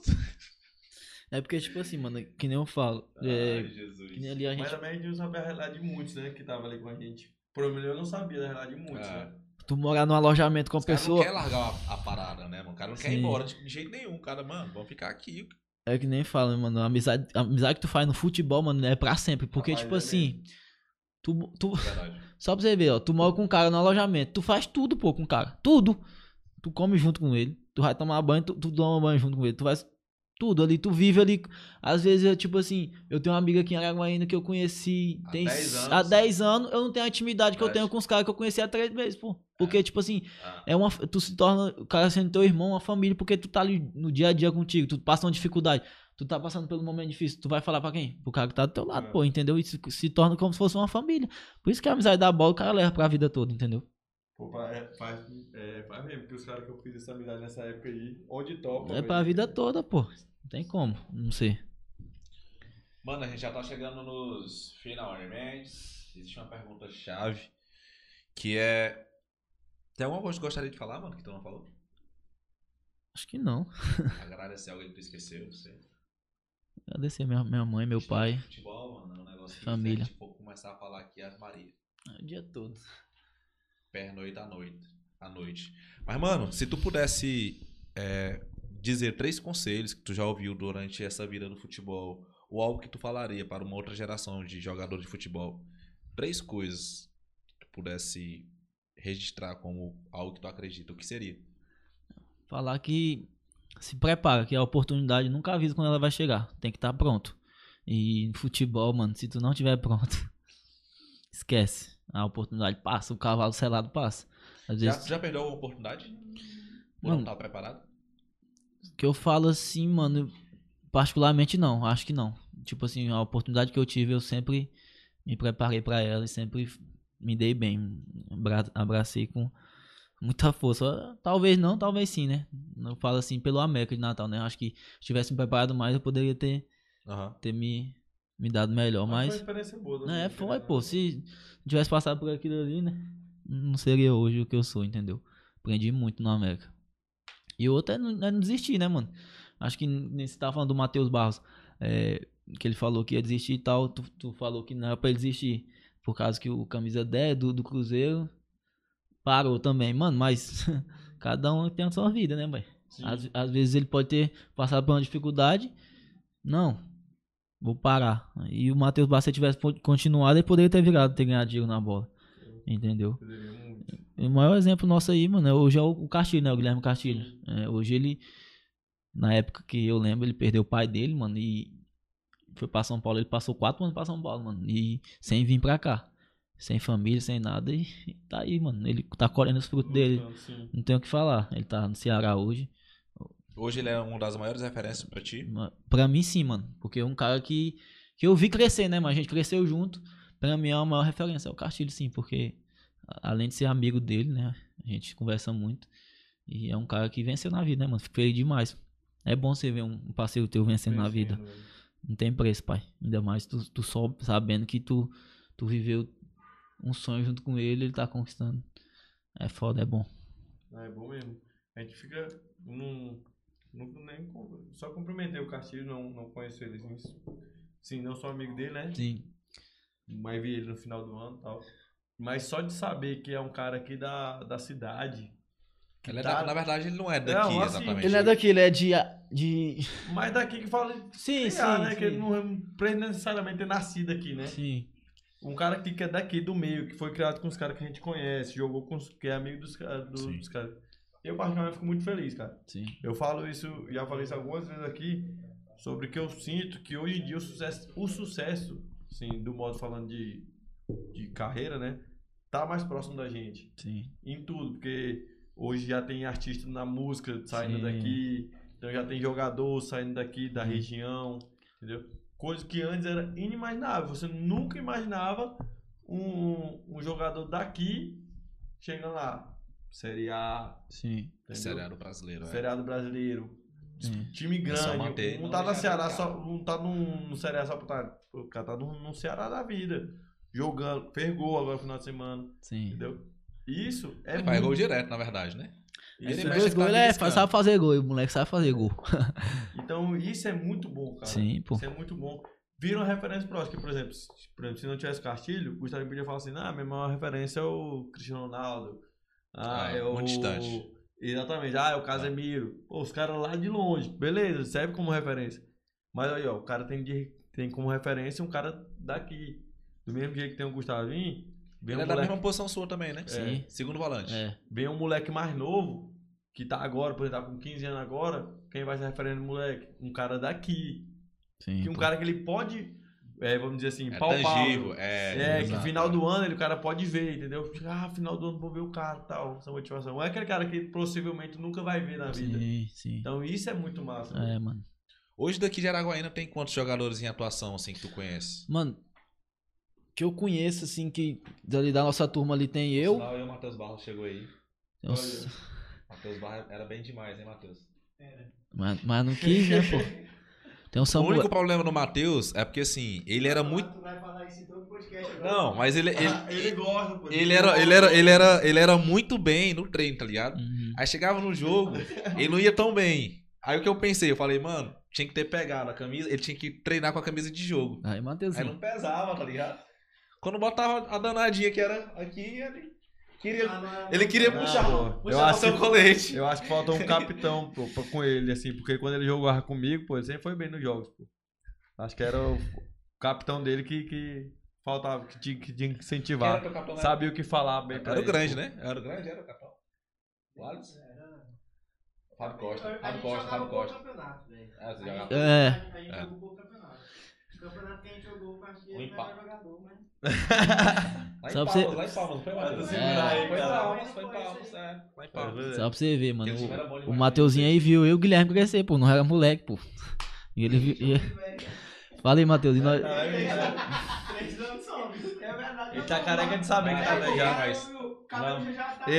É porque, tipo assim, mano, que nem eu falo. é, Ai, Jesus. que nem ali a gente Mas também a gente não sabia a realidade de muitos, né? Que tava ali com a gente. Por exemplo, eu não sabia da realidade de muitos, É. né? Tu morar num alojamento com a caras não pessoa. querem largar a, a parada, né, mano? O cara não quer ir Sim. embora de, jeito nenhum. O cara, mano, vamos ficar aqui. É que nem fala, mano. A amizade, a amizade que tu faz no futebol, mano, é pra sempre. Porque, Rapaz, tipo é assim. Tu, tu, Verdade. só pra você ver, ó. Tu mora com um cara no alojamento. Tu faz tudo, pô, com o cara. Tudo. Tu come junto com ele. Tu vai tomar banho, tu, tu toma banho junto com ele. Tu vai tudo ali, tu vive ali. Às vezes, é tipo assim, eu tenho uma amiga aqui em Araguaína que eu conheci Há tem 10 s- anos. há 10 anos, eu não tenho a intimidade que eu Verdade. tenho com os caras que eu conheci há 3 meses, pô. Porque, tipo assim, Ah. é uma, tu se torna, o cara sendo teu irmão, uma família, porque tu tá ali no dia a dia contigo, tu passa uma dificuldade, tu tá passando pelo momento difícil, tu vai falar pra quem? Pro cara que tá do teu lado, É. pô, entendeu? Isso se torna como se fosse uma família. Por isso que a amizade da bola o cara leva pra vida toda, entendeu? Pô, é, faz, é, faz mesmo, porque os caras que eu fiz essa amizade nessa época aí, onde topa. É velho. pra vida toda, pô. Não tem como, não sei. Mano, a gente já tá chegando nos finalmente. Existe uma pergunta chave que é. Tem alguma coisa que tu gostaria de falar, mano, que tu não falou? Acho que não. Agradecer alguém que tu esqueceu, você. Agradecer minha, minha mãe, meu pai, Futebol, mano, é um negócio que Família. A gente for começar a falar aqui as Maria. o dia todo. Pernoite à noite. À noite. Mas, mano, se tu pudesse é, dizer três conselhos que tu já ouviu durante essa vida do futebol, ou algo que tu falaria para uma outra geração de jogadores de futebol, três coisas que tu pudesse registrar como algo que tu acredita, o que seria? Falar que se prepara, que a oportunidade nunca avisa quando ela vai chegar. Tem que estar pronto. E no futebol, mano, se tu não tiver pronto, esquece. A oportunidade passa, o cavalo selado passa. Às Já, vezes, tu já perdeu alguma oportunidade? Ou Mano, não tá preparado? que eu falo assim, mano, particularmente não, acho que não. Tipo assim, a oportunidade que eu tive, eu sempre me preparei pra ela e sempre me dei bem. Abra- Abracei com muita força. Talvez não, talvez sim, né? Eu falo assim pelo América de Natal, né? Acho que se tivesse me preparado mais, eu poderia ter, Aham. ter me, me dado melhor, Mas foi uma mas... experiência boa. Não, também, é, foi, né? pô. Se tivesse passado por aquilo ali, né? Não seria hoje o que eu sou, entendeu? Aprendi muito no América. E outra é não, é não desistir, né, mano? Acho que nesse tava falando do Matheus Barros, é, que ele falou que ia desistir e tal. Tu, tu falou que não era pra ele desistir. Por causa que o camisa 10 do, do Cruzeiro parou também. Mano, mas cada um tem a sua vida, né, velho? Sim. Às, às vezes ele pode ter passado por uma dificuldade. Não, vou parar. E o Matheus se ele tivesse continuado, ele poderia ter virado, ter ganhado dinheiro na bola. Entendeu? O maior exemplo nosso aí, mano, é hoje é o o Castilho, né? O Guilherme Castilho. É, hoje ele, na época que eu lembro, ele perdeu o pai dele, mano, e foi pra São Paulo. Ele passou quatro anos pra São Paulo, mano, e sem vir pra cá. Sem família, sem nada, e tá aí, mano. Ele tá colhendo os frutos dele. Lutando, sim. Não tem o que falar. Ele tá no Ceará hoje. Hoje ele é uma das maiores referências pra ti? Pra mim, sim, mano. Porque é um cara que, que eu vi crescer, né? Mas a gente cresceu junto. Pra mim é a maior referência. É o Castilho, sim. Porque além de ser amigo dele, né? A gente conversa muito. E é um cara que venceu na vida, né, mano? Fico feliz demais. É bom você ver um parceiro teu vencendo na vida. Vencendo, velho. Não tem preço, pai. Ainda mais tu, tu só sabendo que tu, tu viveu um sonho junto com ele, ele tá conquistando. É foda, é bom. Ah, é bom mesmo. A gente fica. Num, nunca nem. Só cumprimentei o Castilho, não, não conheço ele. Assim, sim, não sou amigo dele, né? Sim. Mas vi ele no final do ano e tal. Mas só de saber que é um cara aqui da, da cidade. que Ele é tá- da- na verdade, ele não é daqui, Não, assim, exatamente. Ele não é daqui, ele é de. de... Mas daqui que fala. Sim, sim. criar, né? Que ele sim. não precisa necessariamente ter nascido aqui, né? Sim. Um cara que é daqui do meio, que foi criado com os caras que a gente conhece, jogou com os que é amigo dos, do- dos caras. Eu, particularmente, fico muito feliz, cara. Sim. Eu falo isso, já falei isso algumas vezes aqui, sobre que eu sinto que hoje em dia o sucesso, o sucesso, sim, do modo falando de, de carreira, né? Tá mais próximo da gente. Sim. Em tudo, porque hoje já tem artista na música saindo Sim. daqui, então já tem jogador saindo daqui da região, entendeu? Coisa que antes era inimaginável. Você nunca imaginava um, um jogador daqui chegando lá. Série A, Sim. entendeu? Seriado brasileiro, é. Seriado brasileiro. Sim. Time grande. só manter, um não tá na Ceará, só, um tá no, no Ceará só pra tá. O cara tá no, no Ceará da vida. Jogando. Fez gol agora no final de semana. Sim. Entendeu? Isso é Ele faz gol muito- direto, na verdade, né? Ele é- Dois gols, ele é, sabe fazer gol. O moleque sabe fazer gol. Então, isso é muito bom, cara. Sim, pô. Isso é muito bom. Vira uma referência próxima. que, Por exemplo, se, por exemplo, se não tivesse Castilho, o Gustavo podia falar assim: ah, minha maior referência é o Cristiano Ronaldo. Ah, Ah, é o. distante. Exatamente. Ah, é o Casemiro. Pô, os caras lá de longe. Beleza, serve como referência. Mas aí, ó, o cara tem, de, tem como referência um cara daqui. Do mesmo jeito que tem o Gustavinho, vem Ele um, é da moleque, mesma posição sua também, né? Sim. Segundo volante. É. vem um moleque mais novo que tá agora, por exemplo, tá com 15 anos agora, quem vai ser referente no moleque? Um cara daqui. Sim, Que um pô. cara que ele pode, é, vamos dizer assim, É palpável. tangível. É, É, que final do ano ele, o cara pode ver, entendeu? Ah, final do ano vou ver o cara tal, essa motivação. Não é aquele cara que possivelmente nunca vai ver na vida. Sim, sim. Então isso é muito massa. É, mano. Hoje daqui de Araguaína tem quantos jogadores em atuação, assim, que tu conhece? Mano, que eu conheço, assim, que dali da nossa turma ali tem eu. Sinal, eu e o Matheus Barros chegou aí. Nossa, Matheus Barros era bem demais, hein, Matheus? mas, mas não quis, né, pô? Tem o O Samuel. único problema do Matheus é porque, assim, ele era muito... Tu vai falar isso em todo podcast agora. Não, mas ele... ele, Ah, ele gosta, pô. Ele era, ele, era, ele, era, ele era muito bem no treino, tá ligado? Uhum. Aí chegava no jogo, ele não ia tão bem. Aí o que eu pensei, eu falei, mano, tinha que ter pegado a camisa, ele tinha que treinar com a camisa de jogo. Aí, Matheus. Aí não pesava, tá ligado? Quando botava a danadinha que era aqui, ele queria, Ah, é- ele queria Não, puxar, pô. puxar Eu o acho seu que- colete. Eu acho que faltou um capitão pô, pra- com ele, assim, porque quando ele jogava comigo, pô, ele sempre foi bem nos jogos, pô. Acho que era o capitão dele que, que faltava, que tinha que, incentivar. teu capitão, né? Sabia o que falar bem pra Era o ele, grande, pô. né? Era o grande, era o capitão. O Alisson? Fábio Costa, Fábio Costa, Fábio Costa. Ah, você A jogava gente- É. A gente É. campeonato. O campeonato que a gente jogou, ele era jogador, mas... Lá em Só pra Palmas, você- lá em Palmas, foi. Palmas, foi em Palmas, é. Lá em Palmas. Só pra você ver, mano. O, o Mateuzinho aí viu eu e o Guilherme crescer, pô. Não era moleque, pô. E ele viu. e- Fala aí, Matheus. nós-? É verdade. Ele tá careca de saber que tá velho já. mas-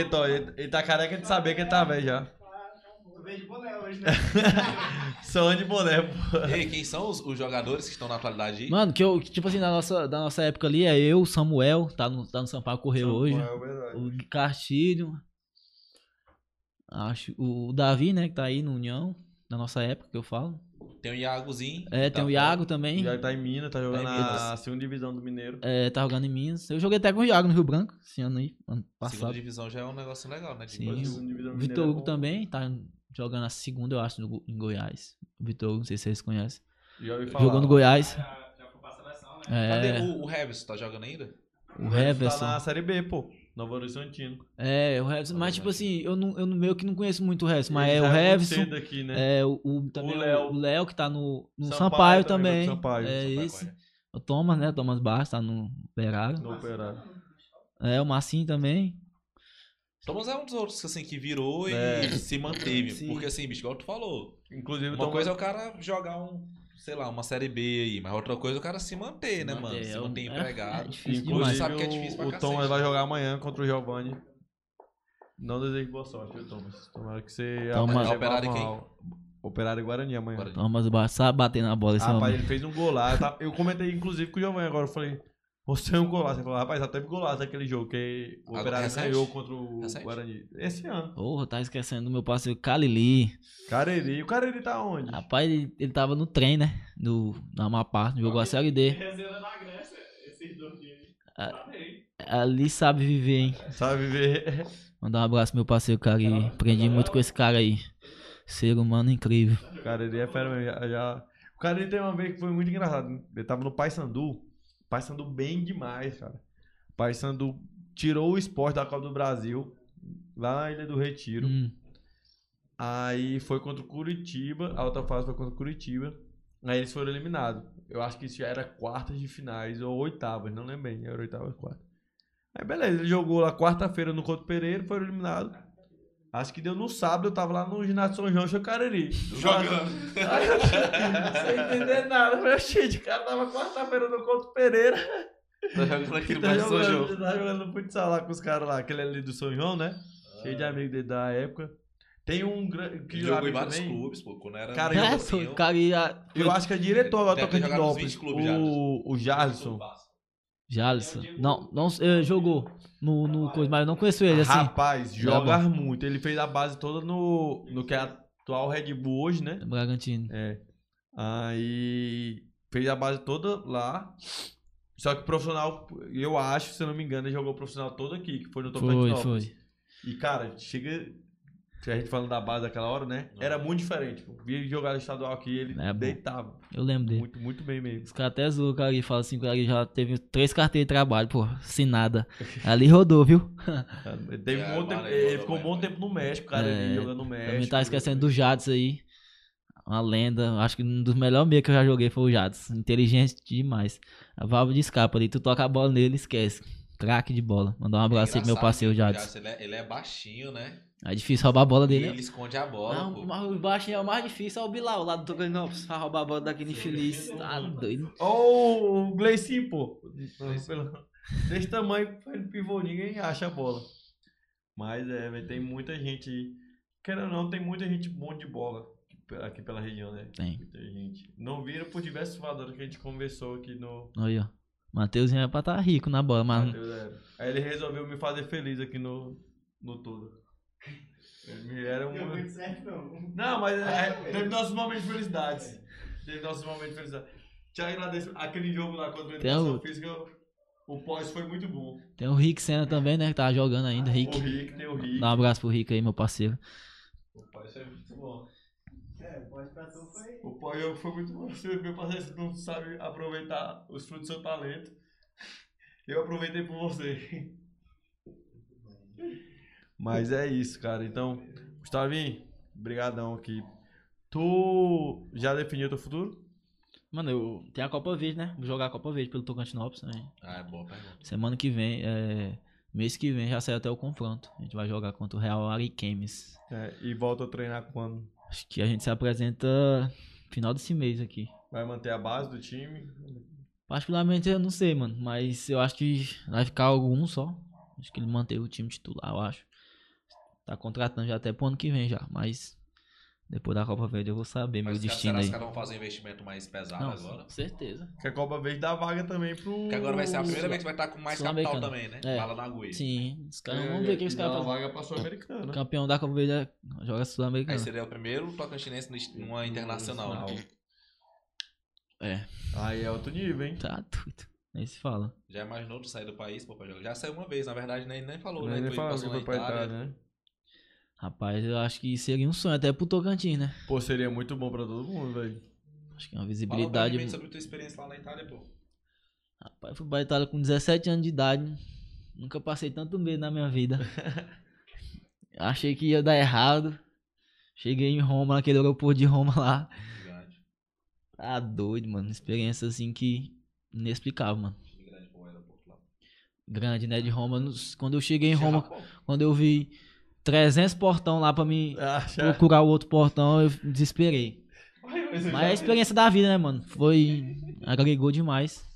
tá... Ele tá careca de saber que ele tá velho já. Veio de boné hoje, né? Só de boné, pô. E aí, quem são os, os jogadores que estão na atualidade aí? Mano, que eu, que, tipo assim, da nossa, da nossa época ali, é eu, o Samuel, tá no, tá no Sampaio Correio hoje. É verdade. O Gui Castilho. Acho. O Davi, né, que tá aí no União. Da nossa época que eu falo. Tem o Iagozinho. É, tá tem o fora. Iago também. Já tá em Minas, tá jogando Tá em Minas. a segunda divisão do Mineiro. É, tá jogando em Minas. Eu joguei até com o Iago no Rio Branco, esse ano aí, ano Segunda passado. divisão já é um negócio legal, né? de Sim. Segunda O Vitor é Hugo bom. também tá jogando a segunda, eu acho, no Go- em Goiás. O Vitor não sei se vocês conhecem. Jogou no Goiás. Já, já foi pra seleção, né? Cadê É, o, o Revis? Tá jogando ainda? o Tá Heverson. na Série B, pô. Novo Horizontino. É, o Heverson. Mas, tipo assim, eu, não, eu meio que não conheço muito o Heverson, mas é o Heverson. cedo aqui, né? É, o, o, também O o Léo. o Léo, que tá no, no Sampaio Sampaio, também, Sampaio. É Sampaio, esse. O Thomas, né? Thomas Barros tá no Operário. No Operário. É, o Marcinho também. Thomas é um dos outros assim, que virou É. e se manteve. Sim. Porque assim, bicho, igual tu falou. Inclusive, Uma Thomas- coisa é o cara jogar um, sei lá, uma série B aí, mas outra coisa é o cara se manter, né, mano? Se É, manter é- empregado. É difícil Inclusive, demais. sabe que é difícil pra o, o cacete, Thomas vai jogar amanhã contra o Giovanni. Não desejo boa sorte, viu, Thomas? Tomara que você... Thomas- amanhã Operário quem? Operário Guarani amanhã. Guarani. Thomas sabe bater na bola esse Rapaz, homem. ele fez um golaço. tá? Eu comentei, inclusive, com o Giovanni agora. Eu falei, você é um golaço. Ele falou, rapaz, já teve golaço naquele jogo que o Agora, Operário recente? ganhou contra o Recente? Guarani. Esse ano. Porra, tá esquecendo do meu parceiro Calili. Cariri. O Cariri tá onde? Rapaz, ele, ele tava no trem, né? No, no Amapá, jogou a Série D. Resenha da Grécia, esses dois dias. Parei. Ali sabe viver, hein? Sabe ver? Mandar um abraço pro meu parceiro Calili. Aprendi muito com esse cara aí. Ser humano incrível. O Cariri é fera mesmo. Já, já- O Cariri tem uma vez que foi muito engraçado. Ele tava no Paysandu. Paysandu bem demais, cara. Paysandu tirou o esporte da Copa do Brasil. Lá na Ilha do Retiro. Hum, Aí foi contra o Curitiba. A outra fase foi contra o Curitiba. Aí eles foram eliminados. Eu acho que isso já era quartas de finais ou oitavas, não lembro bem. Era oitavas, quartas. Aí beleza, ele jogou lá quarta-feira no Couto Pereira, foram eliminados. Acho que deu no sábado, eu tava lá no ginásio São João, Chocariri. Jogando. Aí eu, sem entender nada. Eu falei, gente, o cara tava quarta-feira no Couto Pereira. Tá jogando aquele Tá mais São João. tá jogando futsal lá com os caras lá, aquele ali do São João, né? Cheio de amigos dele da época. Tem um grande. Jogou em vários clubes, pô. Quando era Cara, É, assim, eu- cara. Eu acho que é diretor agora. 20 clubes já, O, o Jarlison. Jalisson. Não, não, eh, jogou no, no coisa, mas eu não conheço ele, assim. Rapaz, joga muito. Ele fez a base toda no, no que é atual Red Bull hoje, né? Bragantino. É. Aí fez a base toda lá. Só que profissional, eu acho, se eu não me engano, ele jogou profissional todo aqui, que foi no Foi, Tocantinópolis. foi. E, cara, chega. Que a gente falando da base daquela hora, né? Era muito diferente. Pô. Via estadual aqui, ele É deitava. Eu lembro dele. Muito, muito bem mesmo. Os caras até zoam o cara ali, falam assim, o cara já teve três carteiras de trabalho, pô, sem nada. Ali rodou, viu? Ele, teve É, um bom tempo, ele ficou um bom tempo no México, cara. É, ele jogando no México. Também tá esquecendo do Jadson aí. Uma lenda. Acho que um dos melhores meios que eu já joguei foi o Jadson. Inteligente demais. A válvula de escapa ali. Tu toca a bola nele, esquece. Craque de bola. Mandar um abraço aí pro meu parceiro o Jadson. Ele é, ele é baixinho, né? É difícil roubar a bola E dele. ele esconde a bola, Não, pô. mas o baixinho é o mais difícil. É o Bilal lá do Tocantinópolis. Pra roubar a bola daquele infeliz. Tá doido. Ou o Gleicinho, pô. Desse tamanho, faz pivô, ninguém acha a bola. Mas é, velho, tem muita gente. Querendo ou não, tem muita gente bom de bola aqui pela região, né? Tem. Muita gente. Não viram por diversos fatores que a gente conversou aqui no. Aí, ó. Mateuzinho é pra estar rico na bola, mas. Mateus Zero. Aí ele resolveu me fazer feliz aqui no, no tudo. Ele era Deu um. muito certo, não. Não, mas é, teve nossos momentos de felicidade. Teve nossos momentos de felicidade. Te agradeço. Aquele jogo lá contra a Educação outro. Física, o pós foi muito bom. Tem o Rick Senna também, né? Que tá jogando ainda. Rick. O Rick, tem o Rick. Dá um abraço pro Rick aí, meu parceiro. O pós foi muito bom. É, pode pra tu foi. O pós foi muito bom. Você meu parceiro você não sabe aproveitar os frutos do seu talento. Eu aproveitei por você. Mas é isso, cara. Então, Gustavinho, brigadão aqui. Tu já definiu teu futuro? Mano, eu tenho a Copa Verde, né? Vou jogar a Copa Verde pelo Tocantinópolis também. Ah, é boa pergunta. Semana que vem, é... mês que vem já sai até o confronto. A gente vai jogar contra o Real Ariquemes. É, e volta a treinar quando? Acho que a gente se apresenta final desse mês aqui. Vai manter a base do time? Particularmente eu não sei, mano. Mas eu acho que vai ficar algum só. Acho que ele manteve o time titular, eu acho. Tá contratando já até pro ano que vem já. Mas depois da Copa Verde eu vou saber meu Mas os caras- destino será que aí. os caras vão fazer um investimento mais pesado Não, agora? com certeza. Que a Copa Verde dá vaga também pro. Porque agora vai ser a primeira vez que vai estar com mais capital também, né? É. Bala na agulha. Sim, os caras. É, Vamos ver o que os caras fazem. vaga pra Sul-Americana. Campeão da Copa Verde é- joga Aí Sul-Americano. seria o primeiro tocantinense numa internacional, né? É, Aí é outro nível, hein? tá doido. Nem se fala. Já imaginou tu sair do país pô, pra jogar? Já saiu uma vez, na verdade, nem, nem falou, Não né? nem falando que passou na Itália. Itália, né? Rapaz, eu acho que seria um sonho até pro Tocantins, né? Pô, seria muito bom pra todo mundo, velho. Acho que é uma Fala visibilidade. brevemente sobre a tua experiência lá na Itália, pô. Rapaz, eu fui pra Itália com 17 anos de idade. Nunca passei tanto medo na minha vida. Achei que ia dar errado. Cheguei em Roma, naquele aeroporto de Roma lá. Tá doido, mano. Experiência assim que inexplicável, mano. Aeroporto lá. Grande, né? De Roma. Quando eu cheguei em Roma, quando eu vi 300 portão lá pra me Acha... procurar o outro portão, eu desesperei. Mas é a experiência da vida, né, mano? Foi. agregou demais.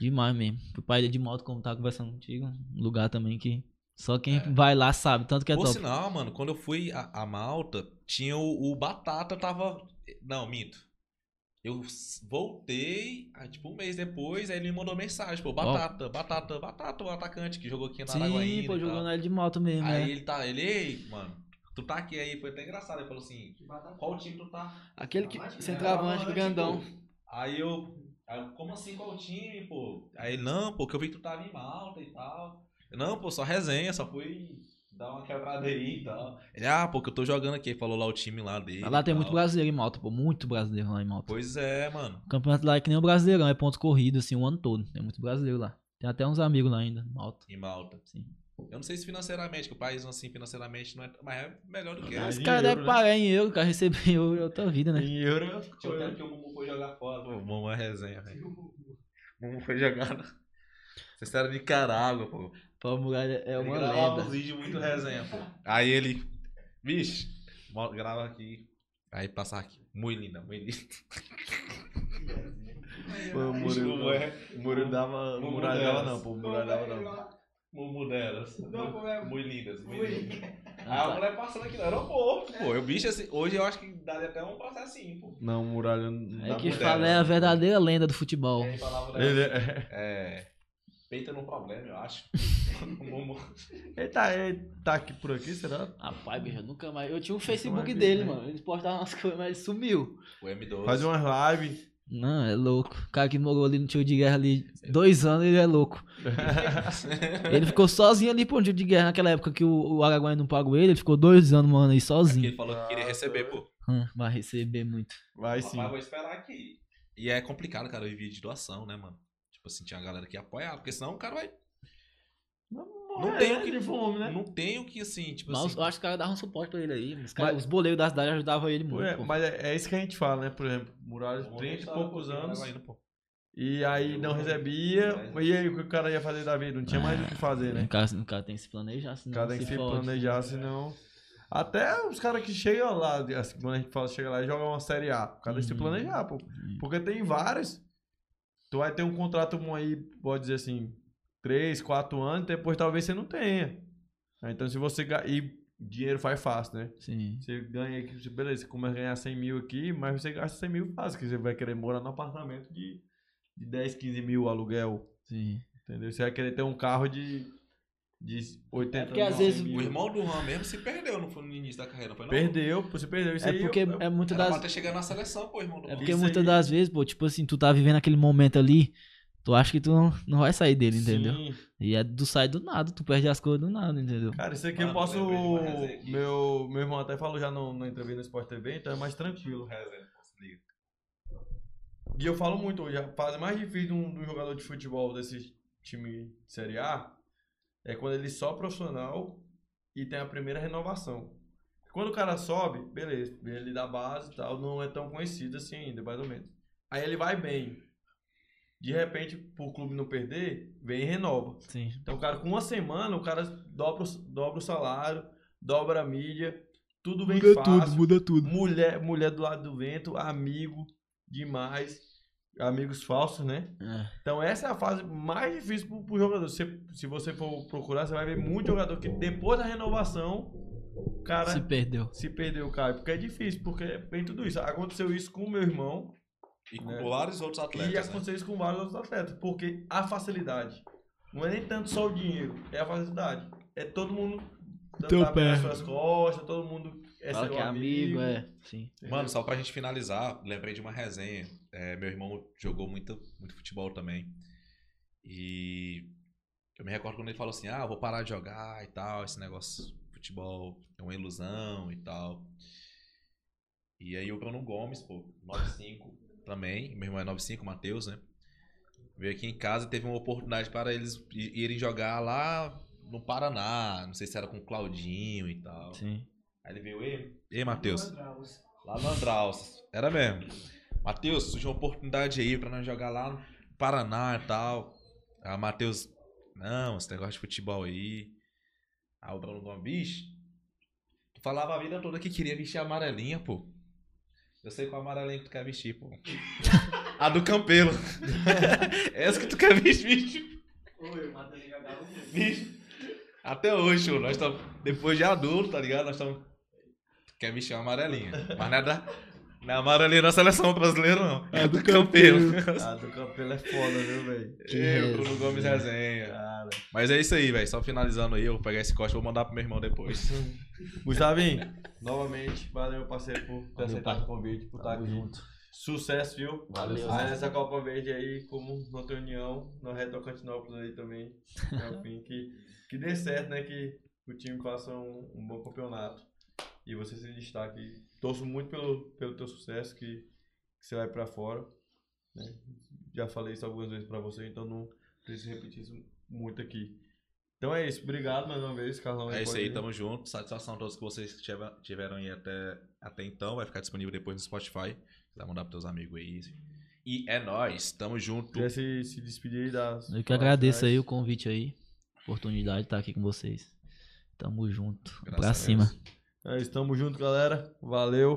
Demais mesmo. Fui pra ilha de moto, como tava conversando contigo. Um lugar também que só quem vai lá sabe, tanto que é Por top. sinal, mano, quando eu fui a, a Malta, tinha o, o Batata tava. Não, minto. Eu voltei, aí, tipo, um mês depois, aí ele me mandou mensagem, pô, Batata, Batata, Batata, o atacante que jogou aqui na Sim, Araguaína. pô, e tal. jogando na de moto mesmo, Aí né? ele tá, ele, ei, mano, tu tá aqui aí, foi até engraçado. Ele falou assim, qual time tu tá? Aquele que. Centroavante, Centroavante, grandão. Aí eu, aí eu, como assim, qual time, pô? Aí ele, não, pô, que eu vi que tu tava em Malta e tal. Eu, não, pô, só resenha, só fui dar uma quebrada aí e tal. Ele, ah, pô, que eu tô jogando aqui, falou lá o time lá dele. Lá tem e muito tal. brasileiro em moto, pô. Muito brasileiro lá em moto. Pois é, mano. O campeonato lá é que nem o brasileirão, é pontos corridos, assim, o ano todo. Tem muito brasileiro lá. Tem até uns amigos lá ainda, moto. Em Malta. Sim. Eu não sei se financeiramente, que o país assim financeiramente não é, mas é melhor do que Mas Os em caras euro, devem né? pagar em euro, o cara recebe em euro é outra vida, né? Em euro é outra Tinha o coisa. tempo que o Mumu foi jogar fora. O Mumu é resenha, velho. O Mumu foi jogar. Vocês eram de Nicarágua, pô. Pau Muralha é Ele uma gravava lenda. uns vídeos muito resenha, pô. Aí ele. Vixe, mo- grava aqui. Aí passar aqui. Muito linda, muito linda. Pô, o Bicho, Murilo, é? o Murilo dava. O Mumu Muralha dava delas. não, pô. O Muralha dava não. É? Muito lindas, muito Ui. lindas. Aí a mulher passando aqui no aeroporto, pô. Eu, bicho, assim, hoje eu acho que daria até um processinho, pô. Não, o Muralha não É que fala é a verdadeira lenda do futebol. Ele dela, é. É. Peita no problema, eu acho. O. Ele tá, ele tá aqui por aqui, será? Rapaz, bicho, eu nunca mais. Eu tinha um Facebook vi, dele, né? mano. Ele postava umas coisas, mas ele sumiu. O M12. Faz umas lives. Não, é louco. O cara que morou ali no tio de guerra ali dois anos, ele é louco. Ele ficou sozinho ali, pô, no tio de guerra, naquela época que o, o Araguaia não pagou ele, ele ficou dois anos, mano, aí Porque sozinho. ele falou que queria receber, pô. Hum, vai receber muito. Vai sim. Mas vou esperar aqui. E é complicado, cara, viver de doação, né, mano? Tipo assim, tinha uma galera que ia apoiar, porque senão o cara vai. Não tem tem o que- de fome, né? Não tem o que, assim, tipo Mas assim. eu acho que os caras davam suporte pra ele aí. Os, caras- Mas- os boleiros da cidade ajudavam ele muito. É, pô. mas é, é isso que a gente fala, né? Por exemplo, Muralhas, Vamos 30 e poucos um anos. pô. E aí não recebia. E aí o que o cara ia fazer da vida? Não tinha mais o que fazer, O né? cara, o cara tem que se planejar, O senão cara tem que se se planejar, senão. Até os caras que chegam lá, assim, quando a gente fala chega lá e joga uma série A, o cara tem que se Uhum. planejar, pô. Porque tem vários. Tu vai ter um contrato bom aí, pode dizer assim, 3, 4 anos, depois talvez você não tenha. Então se você. E dinheiro faz fácil, né? Sim. Você ganha aqui, beleza, você começa a ganhar 100 mil aqui, mas você gasta 100 mil fácil, que você vai querer morar num apartamento de, de 10, 15 mil aluguel, Sim. entendeu? Você vai querer ter um carro de, de 80 É porque às 100 vezes mil. O irmão do Ram mesmo se perdeu no, no início da carreira, foi não? Perdeu, pô, você perdeu. Isso É aí porque eu- é muito Era das. pra ter chegado na seleção, pô, irmão do É porque muitas das vezes, pô, tipo assim, tu tá vivendo aquele momento ali, tu acha que tu não, não vai sair dele, entendeu? Sim. E é do sai do nada, tu perde as coisas do nada, entendeu? Cara, isso aqui Mano, eu posso. aqui. Meu, meu irmão até falou já no, na entrevista no Sport TV, então é mais tranquilo. Se. E eu falo muito hoje, a fase mais difícil de um, de um jogador de futebol desse time de Série A é quando ele só profissional e tem a primeira renovação. Quando o cara sobe, beleza, ele da base e tal, não é tão conhecido assim ainda, mais ou menos. Aí ele vai bem. De repente, pro clube não perder, vem e renova. Sim. Então, o cara, com uma semana, o cara dobra, o- dobra o salário, dobra a mídia, tudo bem fácil. muda tudo. Mulher, mulher do lado do vento, amigo demais. Amigos falsos, né? É. Então essa é a fase mais difícil pro, pro jogador. Se, se você for procurar, você vai ver muito jogador que depois da renovação, o cara Se se, perdeu. perdeu, cara. Porque é difícil, porque vem tudo isso. Aconteceu isso com o meu irmão E com É. vários outros e atletas. né? aconteceu isso com vários outros atletas. Porque a facilidade não é nem tanto só o dinheiro, é a facilidade. É todo mundo dando Teu pé. suas costas, todo mundo é Fala seu que é amigo, é. Sim. Mano, só pra gente finalizar, lembrei de uma resenha. É, meu irmão jogou muito, muito futebol também. E eu me recordo quando ele falou assim: ah, vou parar de jogar e tal. Esse negócio de futebol é uma ilusão e tal. E aí o Bruno Gomes, pô, 95 também. Meu irmão é 95, Matheus, né? Veio aqui em casa e teve uma oportunidade para eles irem jogar lá no Paraná. Não sei se era com o Claudinho e tal. Sim. Aí ele veio, ei, ei Matheus. Andraus. Lá no Andraus. Era mesmo. Matheus, surgiu uma oportunidade aí pra nós jogar lá no Paraná e tal. Aí o Matheus, não, esse negócio de futebol aí. Aí o Bruno Gomes, bicho, tu falava a vida toda que queria vestir a amarelinha, pô. Eu sei qual amarelinha que tu quer vestir, pô. a do Campelo. Essa que tu quer vestir, bicho. Bicho. Até hoje, pô, nós estamos. Depois de adulto, tá ligado? Nós estamos. Quer vestir uma amarelinha. Mas não é da. Não é amarelinha da seleção brasileira, não. É do Campelo. Ah, do Campelo é foda, viu, velho? O Bruno. Gomes resenha. Cara. Mas é isso aí, velho. Só finalizando aí, eu vou pegar esse corte e vou mandar pro meu irmão depois. Gustavinho, novamente, valeu, parceiro, por ter Valeu, aceitado pai. o convite, por estar aqui. junto. Sucesso, viu? Valeu. Aí nessa Copa Verde aí, como não tem união, na Retocantinópolis aí também, é o fim, que, que dê certo, né? Que o time faça um, um bom campeonato. E você se destaque. Torço muito pelo, pelo teu sucesso, que, que você vai pra fora. né? Já falei isso algumas vezes pra você, então não preciso repetir isso muito aqui. Então é isso, obrigado mais uma vez, Carlão. É isso aí, ir. tamo junto. Satisfação a todos que vocês tiver- tiveram aí até, até então. Vai ficar disponível depois no Spotify. Vai mandar pros teus amigos aí. E é nóis, tamo junto. Quer se, se despedir aí das. Eu que agradeço aí o convite aí. Oportunidade de estar aqui com vocês. Tamo junto. Graças pra cima. Deus. É, estamos juntos, galera. Valeu.